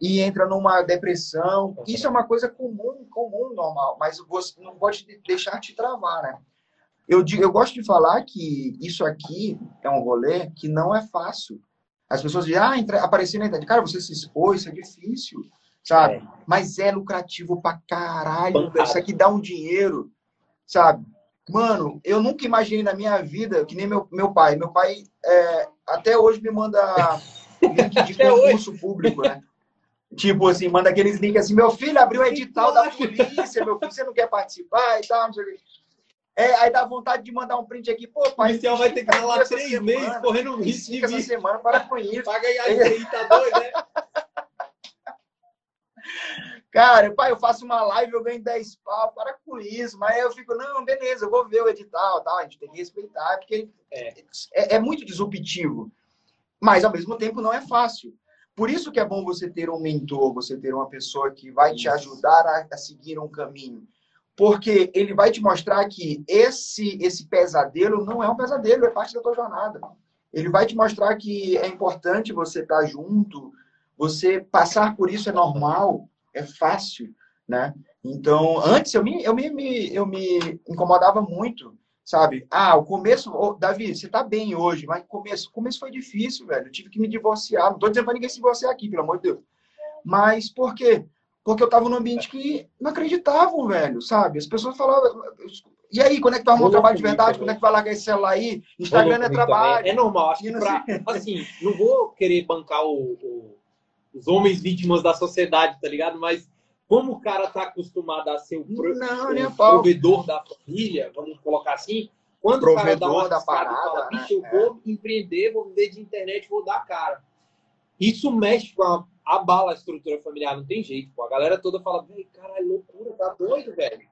e entra numa depressão. Isso é uma coisa comum, comum, normal, mas você não pode deixar te travar, né? Eu, digo, eu gosto de falar que isso aqui é um rolê que não é fácil. As pessoas dizem, ah, aparecer na internet. Cara, você se expôs, isso é difícil, sabe? É. Mas é lucrativo pra caralho. Isso aqui dá um dinheiro, sabe? Mano, eu nunca imaginei na minha vida, que nem meu, meu pai. Meu pai é, até hoje me manda [laughs] link de concurso público, né? Tipo assim, manda aqueles links assim, meu filho abriu o edital da polícia, meu filho, você não quer participar e tal, não sei o que. É, aí dá vontade de mandar um print aqui. Pô, pai. O policial vai ter que estar lá três meses correndo risco de semana, para com isso. Paga aí aí, tá doido, né? [laughs] Cara, pai, eu faço uma live, eu ganho 10 pau, para com isso. Mas aí eu fico, não, beleza, eu vou ver o edital, tal. A gente tem que respeitar, porque é, é, é muito disruptivo. Mas, ao mesmo tempo, não é fácil. Por isso que é bom você ter um mentor, você ter uma pessoa que vai te ajudar a, a seguir um caminho porque ele vai te mostrar que esse esse pesadelo não é um pesadelo, é parte da tua jornada. Ele vai te mostrar que é importante você estar junto, você passar por isso é normal, é fácil, né? Então, antes eu me, eu me, eu me incomodava muito, sabe? Ah, o começo, oh, Davi, você tá bem hoje, mas começo, começo foi difícil, velho. Eu tive que me divorciar. Não tô dizendo para ninguém se divorciar aqui, pelo amor de Deus. Mas por quê? Porque eu tava num ambiente que não acreditavam, velho, sabe? As pessoas falavam. E aí, quando é que tu arruma um trabalho de verdade? Quando é que vai largar esse celular aí? Instagram é trabalho. Também. É normal, acho que pra, [laughs] assim, não vou querer bancar o, o, os homens vítimas da sociedade, tá ligado? Mas como o cara tá acostumado a ser o, pro, não, o provedor da família, vamos colocar assim, quando provedor o cara dá uma da parada, fala, bicho, eu é. vou empreender, vou viver de internet, vou dar cara. Isso mexe com a abala a estrutura familiar, não tem jeito, pô. A galera toda fala, velho, caralho, loucura, tá doido, velho.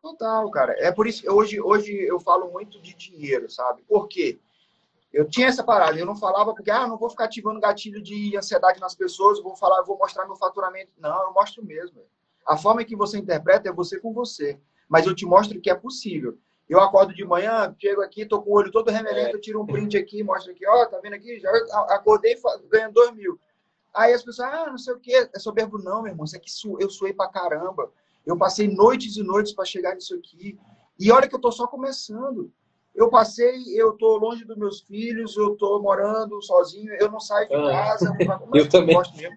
Total, cara. É por isso que hoje, hoje eu falo muito de dinheiro, sabe? Por quê? Eu tinha essa parada, eu não falava porque, ah, não vou ficar ativando gatilho de ansiedade nas pessoas, vou falar, vou mostrar meu faturamento. Não, eu mostro mesmo. A forma que você interpreta é você com você. Mas eu te mostro que é possível. Eu acordo de manhã, chego aqui, tô com o olho todo remelento, é. tiro um print aqui, mostro aqui, ó, tá vendo aqui? Já acordei ganhando dois mil. Aí as pessoas, ah, não sei o quê, é soberbo não, meu irmão, isso aqui eu suei pra caramba. Eu passei noites e noites para chegar nisso aqui. E olha que eu tô só começando. Eu passei, eu tô longe dos meus filhos, eu tô morando sozinho, eu não saio de ah. casa, [laughs] eu também gosto mesmo.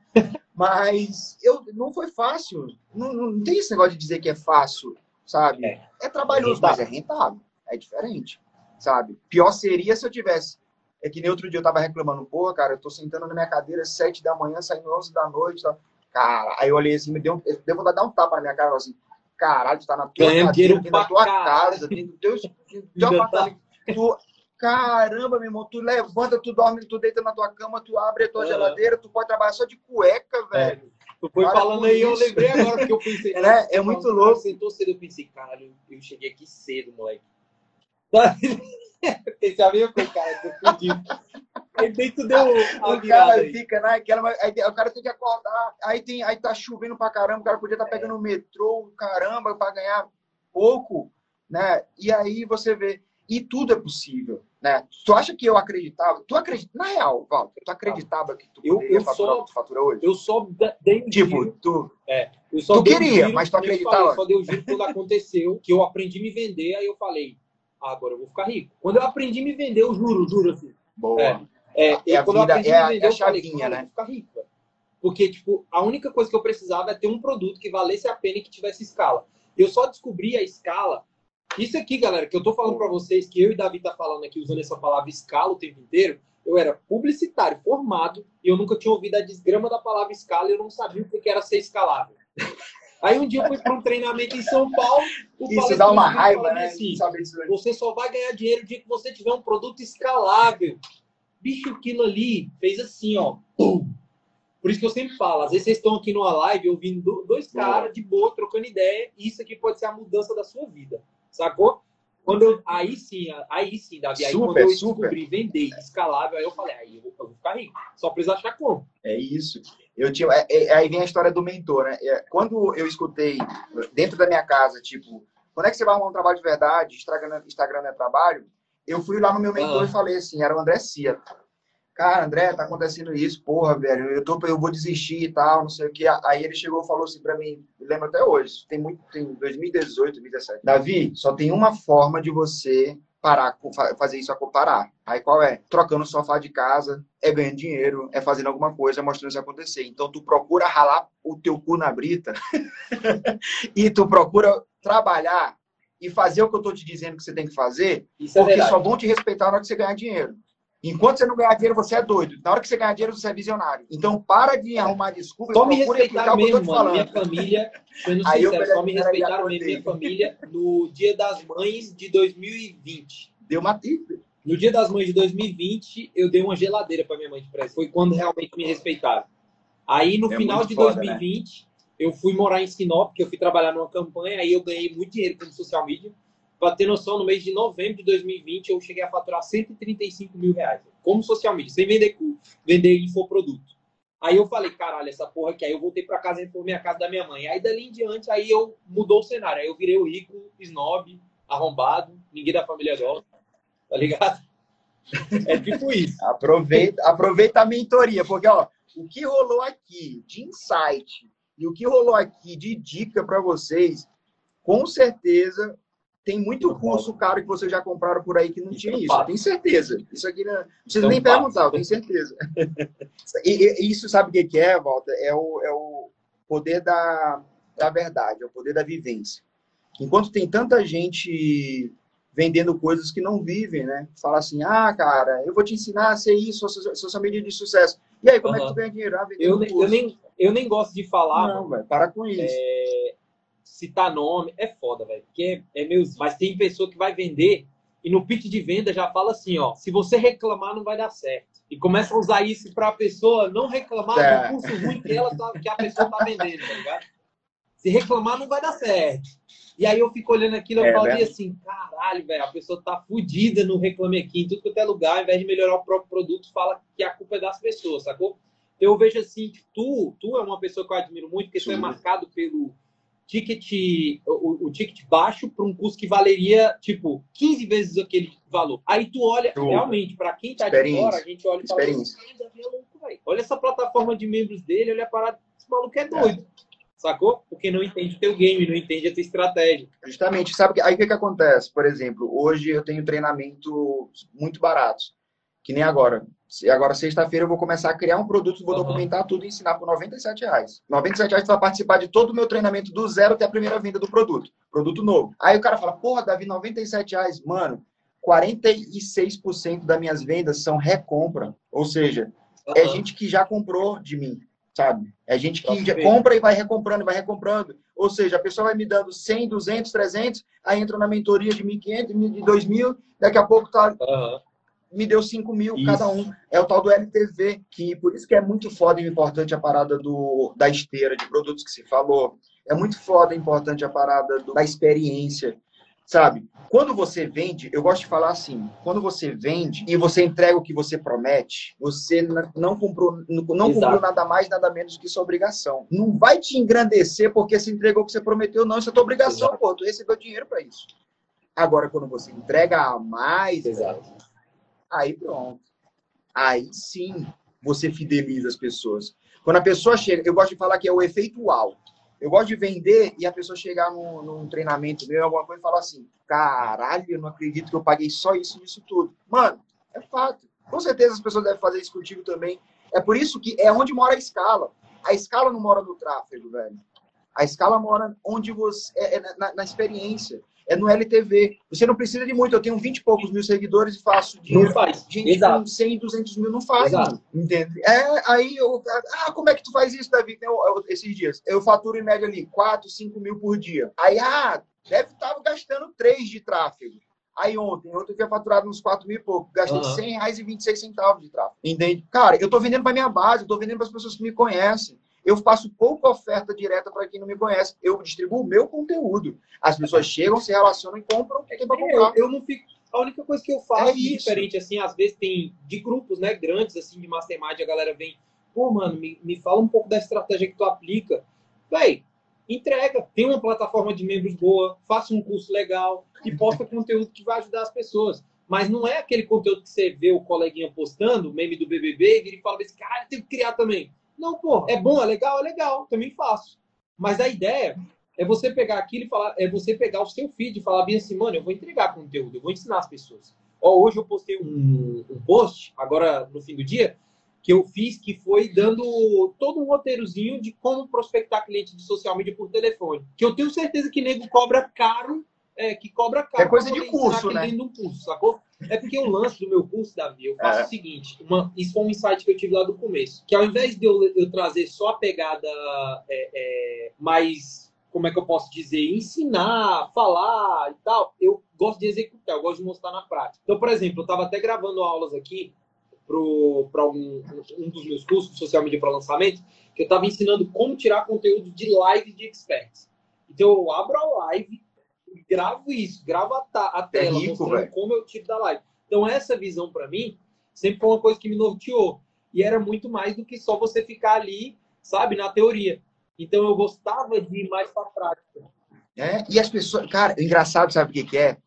Mas eu não foi fácil. Não, não tem esse negócio de dizer que é fácil, sabe? É, é trabalhoso, é mas é rentável. É diferente, sabe? Pior seria se eu tivesse é que nem outro dia eu tava reclamando, pô, cara, eu tô sentando na minha cadeira às sete da manhã, saindo onze da noite. Tá? Cara, aí eu olhei assim, me deu, deu vontade de dar um tapa na minha cara, assim, caralho, tu tá na tua Ganhando cadeira, dentro da tua casa, dentro do teu, teu apartamento. Tu, caramba, meu irmão, tu levanta, tu dorme, tu deita na tua cama, tu abre a tua é. geladeira, tu pode trabalhar só de cueca, é. velho. É. Tu foi Para falando aí, isso. eu lembrei agora, porque eu pensei... [laughs] É, é muito louco. Sentou cedo, eu pensei, caralho, eu cheguei aqui cedo, moleque. [laughs] Esse amigo foi o cara do Aí dentro deu O cara aí. fica naquela. Aí, o cara tem que acordar. Aí, tem, aí tá chovendo pra caramba. O cara podia estar tá pegando o metrô, caramba, pra ganhar pouco. Né? E aí você vê. E tudo é possível. Né? Tu acha que eu acreditava? Tu acredita? Na real, Walter, tu acreditava que tu eu, eu faturar só, fatura hoje? Eu só dei Tipo, giro, tu. É, eu só tu queria, giro, mas tu acreditava? Eu falei, só deu giro quando aconteceu, que eu aprendi a me vender, aí eu falei, agora eu vou ficar rico. Quando eu aprendi a me vender, eu juro, juro assim. Boa. É, é, é a quando eu aprendi é a, me vender, é a chavinha, eu falei, né? Eu vou ficar rico. Porque, tipo, a única coisa que eu precisava é ter um produto que valesse a pena e que tivesse escala. Eu só descobri a escala. Isso aqui, galera, que eu tô falando para vocês, que eu e Davi tá falando aqui, usando essa palavra escala o tempo inteiro, eu era publicitário, formado, e eu nunca tinha ouvido a desgrama da palavra escala e eu não sabia o que era ser escalável. [laughs] Aí um dia eu fui para um treinamento em São Paulo. Isso dá uma raiva, né? Assim, você só vai ganhar dinheiro o dia que você tiver um produto escalável. Bicho, aquilo ali fez assim, ó. Pum. Por isso que eu sempre falo, às vezes vocês estão aqui numa live ouvindo dois caras de boa, trocando ideia, e isso aqui pode ser a mudança da sua vida. Sacou? Quando eu, aí sim, aí sim, Davi, aí super, quando eu descobri vender escalável, aí eu falei, aí eu, eu vou ficar rico. Só precisa achar como. É isso. Eu tinha, é, é, aí vem a história do mentor, né? É, quando eu escutei dentro da minha casa, tipo, quando é que você vai arrumar um trabalho de verdade? Instagram, Instagram é trabalho? Eu fui lá no meu mentor ah. e falei assim, era o André Cia cara, André, tá acontecendo isso, porra, velho, eu, tô, eu vou desistir e tal, não sei o que. Aí ele chegou e falou assim pra mim, lembro até hoje, tem muito, tem 2018, 2017. Davi, só tem uma forma de você parar, fazer isso a parar. Aí qual é? Trocando o sofá de casa, é ganhando dinheiro, é fazendo alguma coisa, é mostrando isso acontecer. Então tu procura ralar o teu cu na brita [laughs] e tu procura trabalhar e fazer o que eu tô te dizendo que você tem que fazer, isso é porque é só vão te respeitar na hora que você ganhar dinheiro. Enquanto você não ganhar dinheiro, você é doido. Na hora que você ganhar dinheiro, você é visionário. Então, para de arrumar desculpas. Só me respeitar mesmo, mano. Minha família, sendo [laughs] Aí sincero, só me respeitaram mesmo. Minha família, no Dia das Mães de 2020. Deu uma tita. No Dia das Mães de 2020, eu dei uma geladeira para minha mãe de presente. Foi quando realmente me respeitaram. Aí, no é final de foda, 2020, né? eu fui morar em Sinop, porque eu fui trabalhar numa campanha, aí eu ganhei muito dinheiro com social media. Para ter noção, no mês de novembro de 2020, eu cheguei a faturar 135 mil reais, como social media, sem vender, vender infoproduto. Aí eu falei, caralho, essa porra aqui. Aí eu voltei para casa e for minha casa da minha mãe. Aí dali em diante, aí eu mudou o cenário. Aí eu virei o rico, snob, arrombado, ninguém da família gosta, tá ligado? [laughs] É tipo isso. Aproveita, aproveita a mentoria, porque ó, o que rolou aqui de insight e o que rolou aqui de dica para vocês, com certeza tem muito curso caro que vocês já compraram por aí que não tinha isso. Eu tenho certeza. Isso aqui não, precisa nem perguntar, eu tenho certeza. [laughs] e, e, isso sabe o que é, Walter? É o, é o poder da, da verdade, é o poder da vivência. Enquanto tem tanta gente vendendo coisas que não vivem, né? Fala assim, ah, cara, eu vou te ensinar a ser isso, social media de sucesso. E aí, como uhum. é que tu ganha dinheiro? Ah, eu, eu, nem, eu nem gosto de falar. Não, velho, para com isso. É citar nome, é foda, velho. Porque é, é meio. Mas tem pessoa que vai vender e no pitch de venda já fala assim, ó, se você reclamar não vai dar certo. E começa a usar isso para a pessoa não reclamar é. do curso ruim que, ela tá, que a pessoa tá vendendo, tá ligado? Se reclamar não vai dar certo. E aí eu fico olhando aquilo e é, falo assim, caralho, velho, a pessoa tá fodida no Reclame Aqui, em tudo quanto é lugar, ao invés de melhorar o próprio produto, fala que a culpa é das pessoas, sacou? Eu vejo assim que tu, tu é uma pessoa que eu admiro muito, porque Sim. tu é marcado pelo ticket, o, o ticket baixo para um custo que valeria, tipo, 15 vezes aquele valor. Aí tu olha, realmente, para quem tá de fora, a gente olha e fala assim, olha essa plataforma de membros dele, olha a parada, esse maluco é doido. É. Sacou? Porque não entende o teu game, não entende a tua estratégia. Justamente. Sabe que aí o que, que acontece? Por exemplo, hoje eu tenho treinamento muito baratos. Que nem agora. Agora, sexta-feira, eu vou começar a criar um produto, vou uhum. documentar tudo e ensinar por 97 reais. 97 reais vai participar de todo o meu treinamento do zero até a primeira venda do produto. Produto novo. Aí o cara fala, porra, Davi, 97 reais. Mano, 46% das minhas vendas são recompra. Ou seja, uhum. é gente que já comprou de mim, sabe? É gente que já compra e vai recomprando, vai recomprando. Ou seja, a pessoa vai me dando 100, 200, 300, aí entra na mentoria de 1.500, de 2.000, daqui a pouco tá... Uhum me deu 5 mil isso. cada um. É o tal do LTV, que por isso que é muito foda e importante a parada do, da esteira de produtos que se falou. É muito foda e importante a parada do, da experiência, sabe? Quando você vende, eu gosto de falar assim, quando você vende e você entrega o que você promete, você não comprou, não comprou nada mais, nada menos do que sua obrigação. Não vai te engrandecer porque você entregou o que você prometeu, não. Isso é tua obrigação, Exato. pô. Tu recebeu dinheiro para isso. Agora, quando você entrega a mais, Exato. Velho, aí pronto. Aí sim você fideliza as pessoas. Quando a pessoa chega, eu gosto de falar que é o efeito uau. Eu gosto de vender e a pessoa chegar num, num treinamento meu, alguma coisa, e falar assim: caralho, eu não acredito que eu paguei só isso nisso tudo. Mano, é fato. Com certeza as pessoas devem fazer isso contigo também. É por isso que é onde mora a escala. A escala não mora no tráfego, velho. A escala mora onde você. É, é na, na experiência. É no LTV. Você não precisa de muito. Eu tenho 20 e poucos mil seguidores e faço dinheiro. Não faz. Gente Exato. com 100, 200 mil não faz, Exato. entende? É, aí eu... Ah, como é que tu faz isso, Davi? Eu, eu, esses dias. Eu faturo em média ali 4, 5 mil por dia. Aí, ah, deve estar gastando 3 de tráfego. Aí ontem, ontem eu tinha faturado uns 4 mil e pouco. Gastei uhum. 100 reais e 26 centavos de tráfego. Entende? Cara, eu tô vendendo para minha base, eu tô vendendo para as pessoas que me conhecem. Eu faço pouca oferta direta para quem não me conhece. Eu distribuo o meu conteúdo. As pessoas chegam, se relacionam e compram. É que é, eu, eu não fico. A única coisa que eu faço é diferente, assim, às vezes tem de grupos, né, grandes, assim, de mastermind, a galera vem, pô, mano, me, me fala um pouco da estratégia que tu aplica. Véi, entrega. Tem uma plataforma de membros boa, faça um curso legal e posta [laughs] conteúdo que vai ajudar as pessoas. Mas não é aquele conteúdo que você vê o coleguinha postando, meme do BBB, e ele fala assim, cara, tem que criar também. Não, pô, é bom, é legal, é legal, também faço. Mas a ideia é você pegar aquilo e falar, é você pegar o seu feed e falar bem assim, mano, eu vou entregar conteúdo, eu vou ensinar as pessoas. Ó, hoje eu postei um, um post, agora no fim do dia, que eu fiz, que foi dando todo um roteirozinho de como prospectar cliente de social media por telefone. Que eu tenho certeza que nego cobra caro, é, que cobra caro. É coisa de curso, né? Um curso, sacou? É porque o lance do meu curso, Davi, eu faço é. o seguinte, uma, isso foi um insight que eu tive lá do começo, que ao invés de eu, eu trazer só a pegada é, é, mais, como é que eu posso dizer, ensinar, falar e tal, eu gosto de executar, eu gosto de mostrar na prática. Então, por exemplo, eu estava até gravando aulas aqui para um, um dos meus cursos social media para lançamento, que eu estava ensinando como tirar conteúdo de live de experts. Então eu abro a live, gravo isso, gravo a, a é tela, é rico, mostrando véio. como eu tiro da live. Então essa visão para mim sempre foi uma coisa que me norteou. E era muito mais do que só você ficar ali, sabe, na teoria. Então eu gostava de ir mais para a prática. É, e as pessoas, cara, engraçado, sabe o que, que é?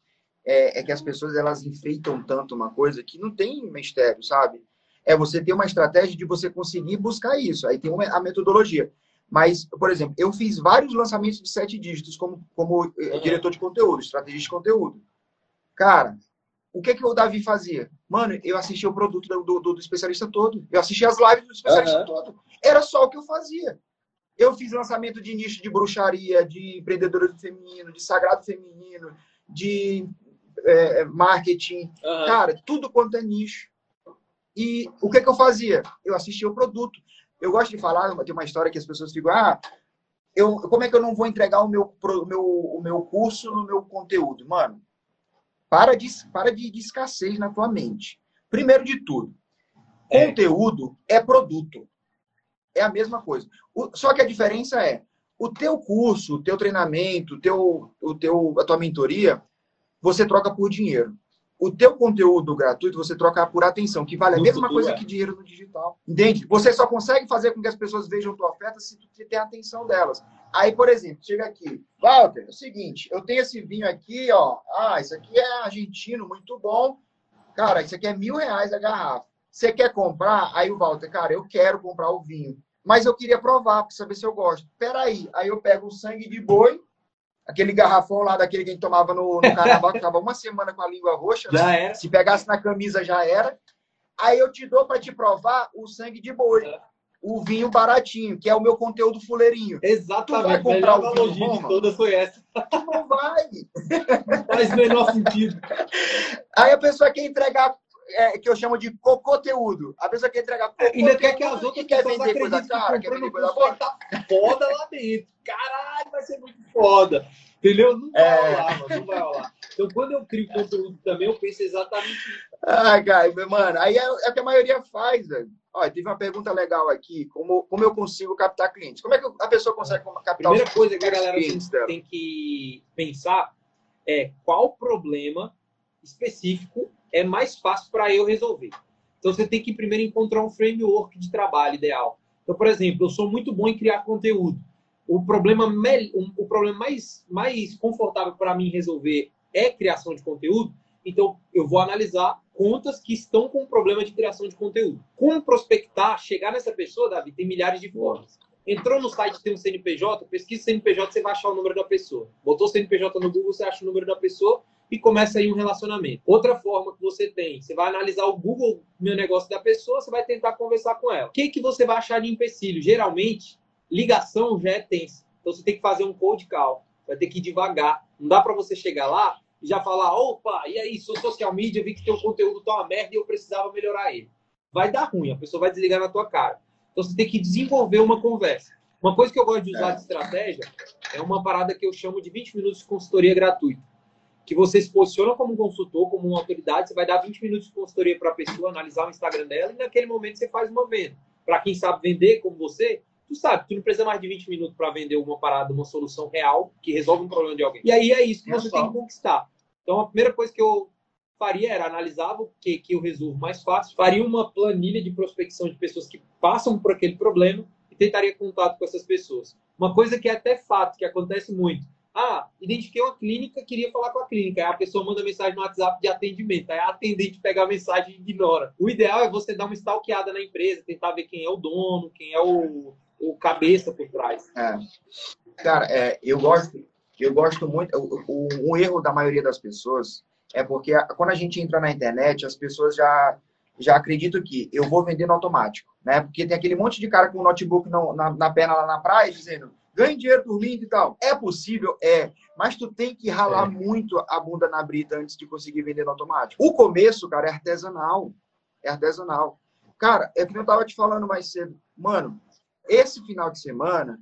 é, é, que as pessoas elas enfeitam tanto uma coisa que não tem mistério, sabe? É você ter uma estratégia de você conseguir buscar isso. Aí tem uma, a metodologia. Mas, por exemplo, eu fiz vários lançamentos de sete dígitos como, como uhum. diretor de conteúdo, estrategista de conteúdo. Cara, o que que o Davi fazia? Mano, eu assistia o produto do, do, do especialista todo. Eu assistia as lives do especialista uhum. todo. Era só o que eu fazia. Eu fiz lançamento de nicho de bruxaria, de empreendedorismo feminino, de sagrado feminino, de é, é, marketing, uhum. cara, tudo quanto é nicho. E o que, que eu fazia? Eu assistia o produto. Eu gosto de falar, tem uma história que as pessoas ficam, ah, eu, como é que eu não vou entregar o meu, o meu, o meu curso no meu conteúdo? Mano, para de, para de, de escassez na tua mente. Primeiro de tudo, é. conteúdo é produto. É a mesma coisa. O, só que a diferença é, o teu curso, o teu treinamento, o teu, o teu, a tua mentoria, você troca por dinheiro. O teu conteúdo gratuito você troca por atenção, que vale a no mesma futuro, coisa é. que dinheiro no digital. Entende? Você só consegue fazer com que as pessoas vejam tua oferta se tu tem a atenção delas. Aí, por exemplo, chega aqui. Walter, é o seguinte, eu tenho esse vinho aqui, ó. Ah, isso aqui é argentino, muito bom. Cara, isso aqui é mil reais a garrafa. Você quer comprar? Aí o Walter, cara, eu quero comprar o vinho. Mas eu queria provar para saber se eu gosto. Peraí. Aí eu pego o sangue de boi, aquele garrafão lá daquele que a gente tomava no, no carnaval, que tava uma semana com a língua roxa. Já né? era. Se pegasse na camisa, já era. Aí eu te dou para te provar o sangue de boi. É. O vinho baratinho, que é o meu conteúdo fuleirinho. Exatamente. Tu vai comprar o vinho bom, de todas foi essa. Tu não vai. [laughs] Faz menor sentido. Aí a pessoa quer entregar é, que eu chamo de cocoteúdo. A pessoa quer entregar cocoteúdo. Ainda quer que as outras quer vender coisa cara, quer vender coisa boa. Tá foda lá dentro. Caralho, vai ser muito foda. Entendeu? Não vai é... rolar, mano. Não vai rolar. Então, quando eu crio conteúdo também, eu penso exatamente isso. Ah, cara, mano, aí é, é o que a maioria faz, velho. Olha, teve uma pergunta legal aqui. Como, como eu consigo captar clientes? Como é que a pessoa consegue captar Primeira coisa que a galera tem, tem que pensar é qual problema específico é mais fácil para eu resolver. Então você tem que primeiro encontrar um framework de trabalho ideal. Então, por exemplo, eu sou muito bom em criar conteúdo. O problema, o problema mais, mais confortável para mim resolver é criação de conteúdo. Então, eu vou analisar contas que estão com problema de criação de conteúdo. Como prospectar, chegar nessa pessoa, Davi, tem milhares de formas. Entrou no site, tem um CNPJ, pesquisa CNPJ, você vai achar o número da pessoa. Botou CNPJ no Google, você acha o número da pessoa e começa aí um relacionamento. Outra forma que você tem, você vai analisar o Google Meu Negócio da pessoa, você vai tentar conversar com ela. O que, que você vai achar de empecilho? Geralmente, ligação já é tensa. Então você tem que fazer um cold call, vai ter que ir devagar. Não dá para você chegar lá e já falar, opa, e aí, sou social media, vi que teu conteúdo tá uma merda e eu precisava melhorar ele. Vai dar ruim, a pessoa vai desligar na tua cara. Então você tem que desenvolver uma conversa. Uma coisa que eu gosto de usar de estratégia é uma parada que eu chamo de 20 minutos de consultoria gratuita. Que você se posiciona como um consultor, como uma autoridade, você vai dar 20 minutos de consultoria para a pessoa, analisar o Instagram dela e naquele momento você faz uma venda. Para quem sabe vender como você, tu sabe, tu não precisa mais de 20 minutos para vender uma parada, uma solução real que resolve um problema de alguém. E aí é isso que você tem que conquistar. Então a primeira coisa que eu faria era analisava o que, que eu resolvo mais fácil, faria uma planilha de prospecção de pessoas que passam por aquele problema e tentaria contato com essas pessoas. Uma coisa que é até fato, que acontece muito. Ah, identifiquei uma clínica, queria falar com a clínica. Aí a pessoa manda mensagem no WhatsApp de atendimento. Aí a atendente pega a mensagem e ignora. O ideal é você dar uma stalkeada na empresa, tentar ver quem é o dono, quem é o, o cabeça por trás. É. Cara, é, eu gosto, eu gosto muito. O, o, o, erro da maioria das pessoas é porque quando a gente entra na internet, as pessoas já já acreditam que eu vou vender no automático, né? Porque tem aquele monte de cara com notebook no, na, na perna lá na praia dizendo ganhe dinheiro dormindo e tal. É possível? É. Mas tu tem que ralar é. muito a bunda na brita antes de conseguir vender no automático. O começo, cara, é artesanal. É artesanal. Cara, é que eu tava te falando mais cedo. Mano, esse final de semana,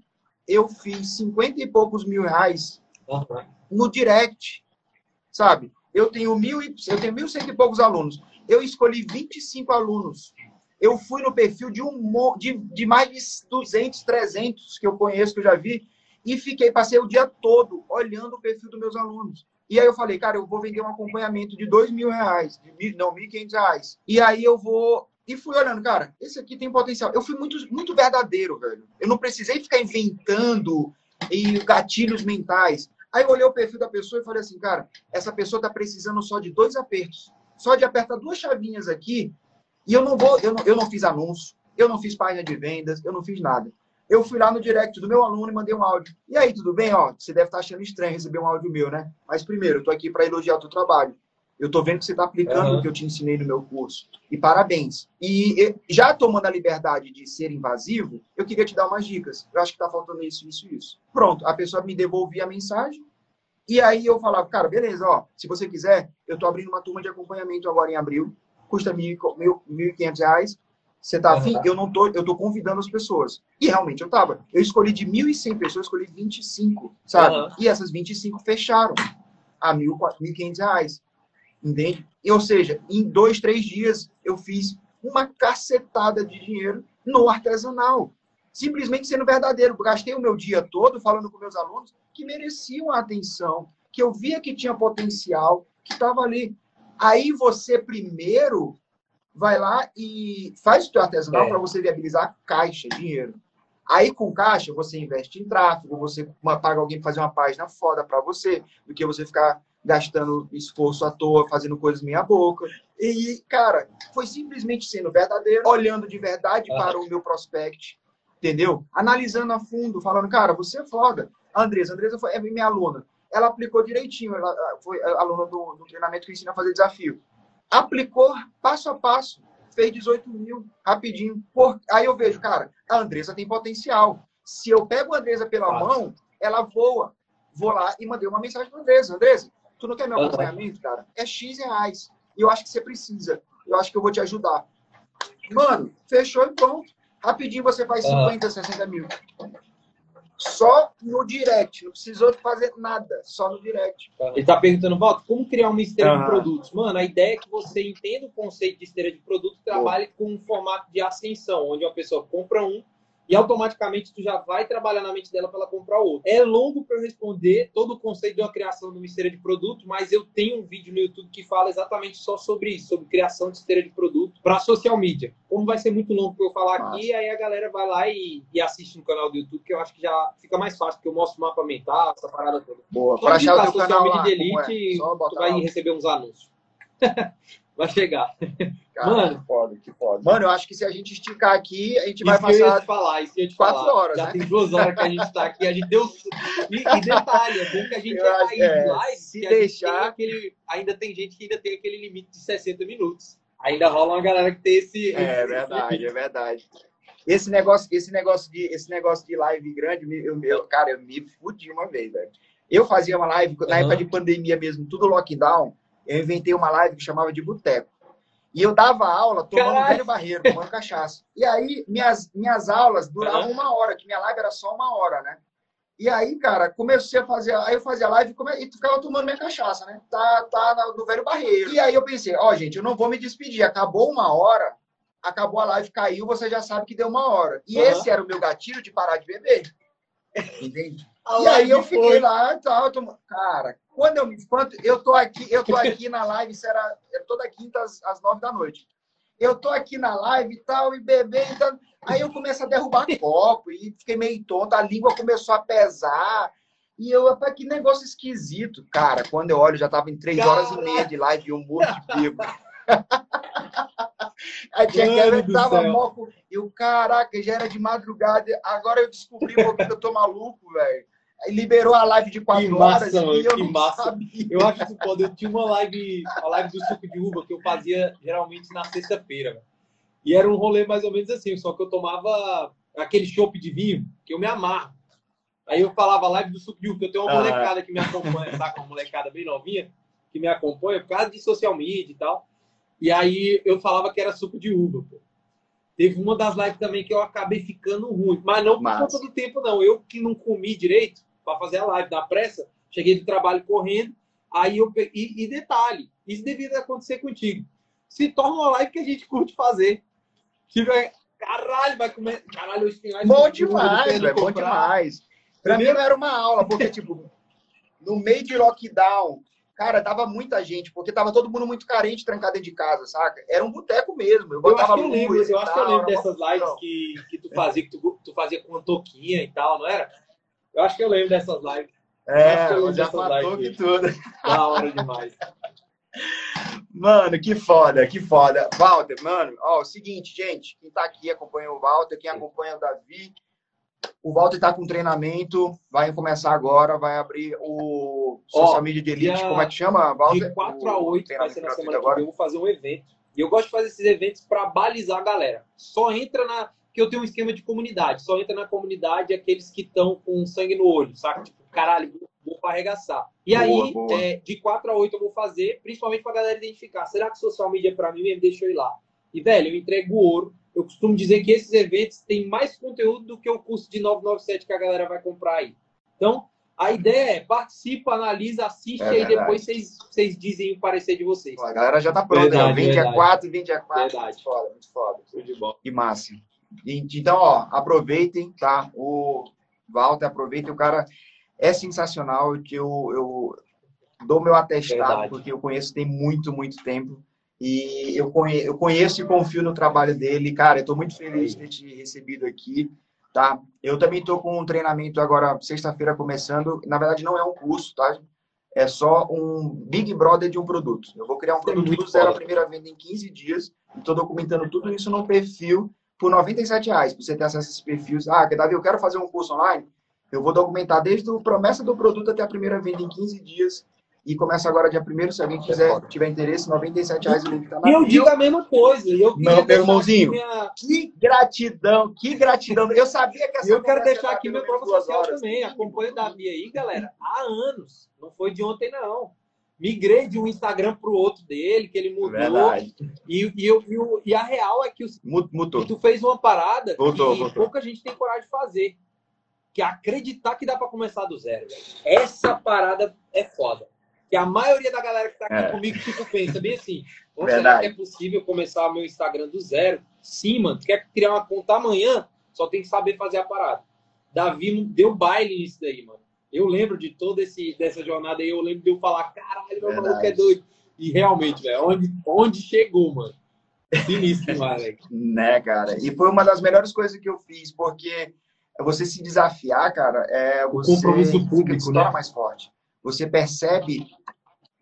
eu fiz 50 e poucos mil reais uhum. no direct, sabe? Eu tenho mil e, eu tenho mil cento e poucos alunos. Eu escolhi 25 alunos. Eu fui no perfil de um de, de mais de 200, 300 que eu conheço, que eu já vi, e fiquei, passei o dia todo olhando o perfil dos meus alunos. E aí eu falei, cara, eu vou vender um acompanhamento de dois mil reais, de não, mil e quinhentos reais. E aí eu vou e fui olhando, cara, esse aqui tem potencial. Eu fui muito, muito verdadeiro, velho. Eu não precisei ficar inventando e gatilhos mentais. Aí eu olhei o perfil da pessoa e falei assim, cara, essa pessoa tá precisando só de dois apertos. Só de apertar duas chavinhas aqui. E eu não vou, eu não, eu não fiz anúncio, eu não fiz página de vendas, eu não fiz nada. Eu fui lá no direct do meu aluno e mandei um áudio. E aí, tudo bem? Ó, você deve estar achando estranho receber um áudio meu, né? Mas primeiro, eu tô aqui para elogiar o teu trabalho. Eu estou vendo que você está aplicando uhum. o que eu te ensinei no meu curso. E parabéns. E já tomando a liberdade de ser invasivo, eu queria te dar umas dicas. Eu acho que está faltando isso, isso, isso. Pronto, a pessoa me devolvia a mensagem. E aí eu falava, cara, beleza, ó, se você quiser, eu estou abrindo uma turma de acompanhamento agora em abril. Custa R$ 1.500. Você tá afim? Uhum. Eu não tô, eu tô convidando as pessoas. E realmente eu tava. Eu escolhi de 1.100 pessoas, eu escolhi 25, sabe? Uhum. E essas 25 fecharam a R$ 1.500. Entende? E, ou seja, em dois, três dias eu fiz uma cacetada de dinheiro no artesanal. Simplesmente sendo verdadeiro. Gastei o meu dia todo falando com meus alunos que mereciam a atenção, que eu via que tinha potencial, que estava ali. Aí você primeiro vai lá e faz o teu artesanal é. para você viabilizar caixa, dinheiro. Aí com caixa você investe em tráfego, você paga alguém para fazer uma página foda para você, do que você ficar gastando esforço à toa, fazendo coisas meia boca. E, cara, foi simplesmente sendo verdadeiro, olhando de verdade ah. para o meu prospect, entendeu? Analisando a fundo, falando, cara, você é foda. Andresa, Andresa foi, é minha aluna. Ela aplicou direitinho, ela foi aluna do, do treinamento que ensina a fazer desafio. Aplicou passo a passo, fez 18 mil, rapidinho. Por... Aí eu vejo, cara, a Andresa tem potencial. Se eu pego a Andresa pela ah. mão, ela voa. Vou lá e mandei uma mensagem para a Andresa. Andresa, Tu não quer meu acompanhamento, cara? É X reais. E eu acho que você precisa. Eu acho que eu vou te ajudar. Mano, fechou e pronto. Rapidinho você faz 50, 60 mil. Só no direct. Não precisou fazer nada. Só no direct. Ele tá perguntando, Walter, como criar uma esteira uhum. de produtos? Mano, a ideia é que você entenda o conceito de esteira de produto e trabalhe com um formato de ascensão, onde uma pessoa compra um e automaticamente tu já vai trabalhar na mente dela para ela comprar outro. É longo para eu responder todo o conceito de uma criação de uma esteira de produto, mas eu tenho um vídeo no YouTube que fala exatamente só sobre isso, sobre criação de esteira de produto para social media. Como vai ser muito longo para eu falar Nossa. aqui, aí a galera vai lá e, e, assiste no canal do YouTube, que eu acho que já fica mais fácil, porque eu mostro o mapa mental, essa parada toda. Boa, para achar o teu social canal media lá, elite, é? tu vai lá. receber uns anúncios. [laughs] vai chegar. Cara, Mano, que foda, que foda. Mano, eu acho que se a gente esticar aqui, a gente vai passar. te falar, isso ia te quatro falar. horas. Já né? tem duas horas que a gente está aqui, a gente deu. E, e detalhe, é bom que a gente eu é é, live, se deixar. Aquele... Ainda tem gente que ainda tem aquele limite de 60 minutos. Ainda rola uma galera que tem esse. É esse verdade, é verdade. Esse negócio, esse negócio de, esse negócio de live grande, eu, eu, cara, eu me fudi uma vez, velho. Eu fazia uma live, na uhum. época de pandemia mesmo, tudo lockdown, eu inventei uma live que chamava de Boteco. E eu dava aula tomando Caralho. velho barreiro, tomando cachaça. E aí, minhas, minhas aulas duravam uhum. uma hora, que minha live era só uma hora, né? E aí, cara, comecei a fazer. Aí eu fazia live e ficava tomando minha cachaça, né? Tá, tá no velho barreiro. E aí eu pensei, ó, oh, gente, eu não vou me despedir. Acabou uma hora, acabou a live, caiu, você já sabe que deu uma hora. E uhum. esse era o meu gatilho de parar de beber. Entende? e aí eu fiquei foi. lá tal. Cara, quando eu me espanto, eu tô aqui, eu tô aqui na live, isso era toda quinta às, às nove da noite. Eu tô aqui na live e tal, e bebendo. Então... Aí eu começo a derrubar copo e fiquei meio tonto, a língua começou a pesar. E eu, rapaz, que negócio esquisito. Cara, quando eu olho, já tava em três horas e meia de live e um morro de bêbado. A tia Kevin tava moco. E o caraca, já era de madrugada. Agora eu descobri um que eu tô maluco, velho. Liberou a live de quatro que horas massa, e eu que massa. sabia. Eu acho isso foda. Eu tinha uma live, a live do suco de uva que eu fazia geralmente na sexta-feira. E era um rolê mais ou menos assim, só que eu tomava aquele chopp de vinho, que eu me amarro. Aí eu falava live do suco de uva, que eu tenho uma ah. molecada que me acompanha, tá? Com uma molecada bem novinha, que me acompanha por causa de social media e tal. E aí eu falava que era suco de uva, pô. Teve uma das lives também que eu acabei ficando ruim, mas não por conta do tempo, não. Eu que não comi direito para fazer a live da pressa, cheguei do trabalho correndo, aí eu e, e detalhe, isso deveria acontecer contigo. Se torna uma live que a gente curte fazer. Tipo, é, caralho, vai comer. Caralho, os finais. Bom demais, velho, bom demais. Pra mim não era uma aula, porque, tipo, no meio de lockdown, cara, dava muita gente, porque tava todo mundo muito carente, trancado dentro de casa, saca? Era um boteco mesmo. Eu, eu acho que eu lembro, eu acho que eu lembro dessas lives que, que tu fazia, que tu, tu fazia com a toquinha e tal, não era? Eu acho que eu lembro dessas lives. É, eu já matou que tudo. Da hora demais. [laughs] Mano, que foda, que foda. Walter, mano, ó, o seguinte, gente, quem tá aqui acompanha o Walter, quem acompanha o Davi, o Walter está com treinamento, vai começar agora, vai abrir o Social Media de Elite, como é que chama, Walter? De 4 a 8, vai ser na semana agora. que vem, eu vou fazer um evento. E eu gosto de fazer esses eventos para balizar a galera. Só entra na... que eu tenho um esquema de comunidade. Só entra na comunidade aqueles que estão com sangue no olho, saca? Tipo, caralho, vou para arregaçar. E boa, aí, boa. É, de 4 a 8 eu vou fazer, principalmente para a galera identificar. Será que social media é para mim mesmo? Deixa eu ir lá. E, velho, eu entrego o ouro eu costumo dizer que esses eventos têm mais conteúdo do que o curso de 997 que a galera vai comprar aí. Então, a ideia é participa, analisa, assiste é e aí depois vocês, vocês dizem o parecer de vocês. A galera já tá pronta, verdade, 20 verdade. a 4, 20 a 4. Verdade. Muito foda, muito foda. Tudo de bom. Que massa. Então, ó, aproveitem, tá? O Walter, aproveitem, o cara é sensacional, que eu, eu dou meu atestado, verdade. porque eu conheço tem muito, muito tempo. E eu conheço, eu conheço e confio no trabalho dele. Cara, eu estou muito feliz de ter te recebido aqui. Tá? Eu também estou com um treinamento agora, sexta-feira, começando. Na verdade, não é um curso, tá? É só um Big Brother de um produto. Eu vou criar um produto do zero, a primeira venda em 15 dias. Estou documentando tudo isso no perfil por 97 reais. Pra você ter acesso a esses perfis. Ah, Davi, eu quero fazer um curso online. Eu vou documentar desde a promessa do produto até a primeira venda em 15 dias e começa agora dia 1 se alguém quiser, tiver interesse, R$ reais o link tá na E eu digo a mesma coisa. Eu Não, meu irmãozinho, minha... que gratidão, que gratidão. Eu sabia que essa Eu quero deixar aqui meu prova social horas. também. Acompanho o Davi aí, galera, há anos. Não foi de ontem, não. Migrei de um Instagram para o outro dele, que ele mudou. Verdade. E, e, eu, e, a real é que, o, Mudou. que tu fez uma parada voltou, que voltou. pouca gente tem coragem de fazer. Que é acreditar que dá para começar do zero. Essa parada é foda que a maioria da galera que está aqui é. comigo tipo, pensa bem assim: será que é possível começar o meu Instagram do zero? Sim, mano. Tu quer criar uma conta amanhã? Só tem que saber fazer a parada. Davi deu baile nisso daí, mano. Eu lembro de toda dessa jornada aí, eu lembro de eu falar, caralho, meu maluco é doido. E realmente, velho, onde, onde chegou, mano? Sinistro demais, velho. né, cara? E foi uma das melhores coisas que eu fiz, porque você se desafiar, cara, é você o compromisso público, se torna né? mais forte. Você percebe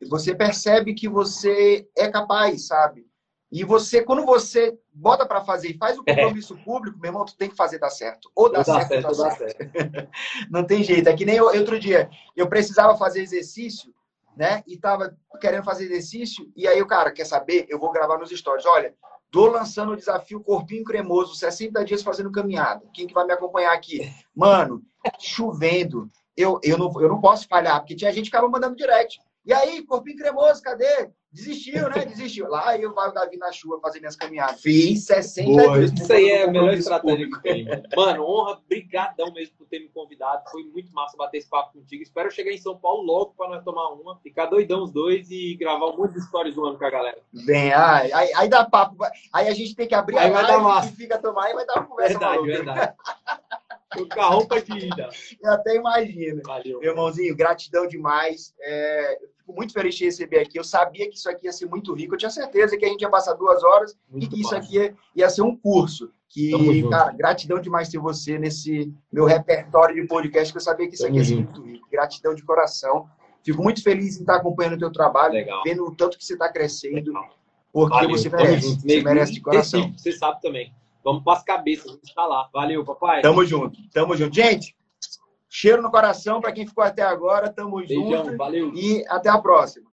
você percebe que você é capaz, sabe? E você, quando você bota para fazer e faz o é. compromisso é. público, meu irmão, tu tem que fazer dar certo. Ou dá, certo, certo, ou dá certo. certo. [laughs] Não tem jeito. É que nem eu, outro dia, eu precisava fazer exercício, né? E tava querendo fazer exercício, e aí o cara, quer saber? Eu vou gravar nos stories. Olha, tô lançando o desafio Corpinho Cremoso, 60 dias fazendo caminhada. Quem que vai me acompanhar aqui? Mano, chovendo, eu, eu, não, eu não posso falhar, porque tinha gente que ficava mandando direct. E aí, corpinho cremoso, cadê? Desistiu, né? Desistiu. Lá eu vai o Davi na chuva fazer minhas caminhadas. Fiz 60 Boa, dias. Isso aí é a melhor estratégia que tem. Mano, honra, brigadão mesmo por ter me convidado. Foi muito massa bater esse papo contigo. Espero chegar em São Paulo logo para nós tomar uma, ficar doidão os dois e gravar um monte de histórias do ano com a galera. Bem, aí, aí, aí dá papo. Aí a gente tem que abrir aí a live e fica a tomar e vai dar uma conversa Verdade, maluca. verdade. [laughs] O carrão pra ida. Eu até imagino. Valeu. Meu irmãozinho, gratidão demais. É, fico muito feliz de receber aqui. Eu sabia que isso aqui ia ser muito rico. Eu tinha certeza que a gente ia passar duas horas muito e que isso aqui ia, ia, ser um curso. Que, cara, gratidão demais ter você nesse meu repertório de podcast, que eu sabia que isso aqui ia ser muito rico. Gratidão de coração. Fico muito feliz em estar acompanhando o teu trabalho, Legal. vendo o tanto que você está crescendo, Legal. porque Valeu. você merece. Você merece de coração. Você sabe também. Vamos para as cabeças, a gente está lá. Valeu, papai. Tamo junto, tamo junto. Gente, cheiro no coração para quem ficou até agora. Tamo Beijão, junto. Valeu. E até a próxima.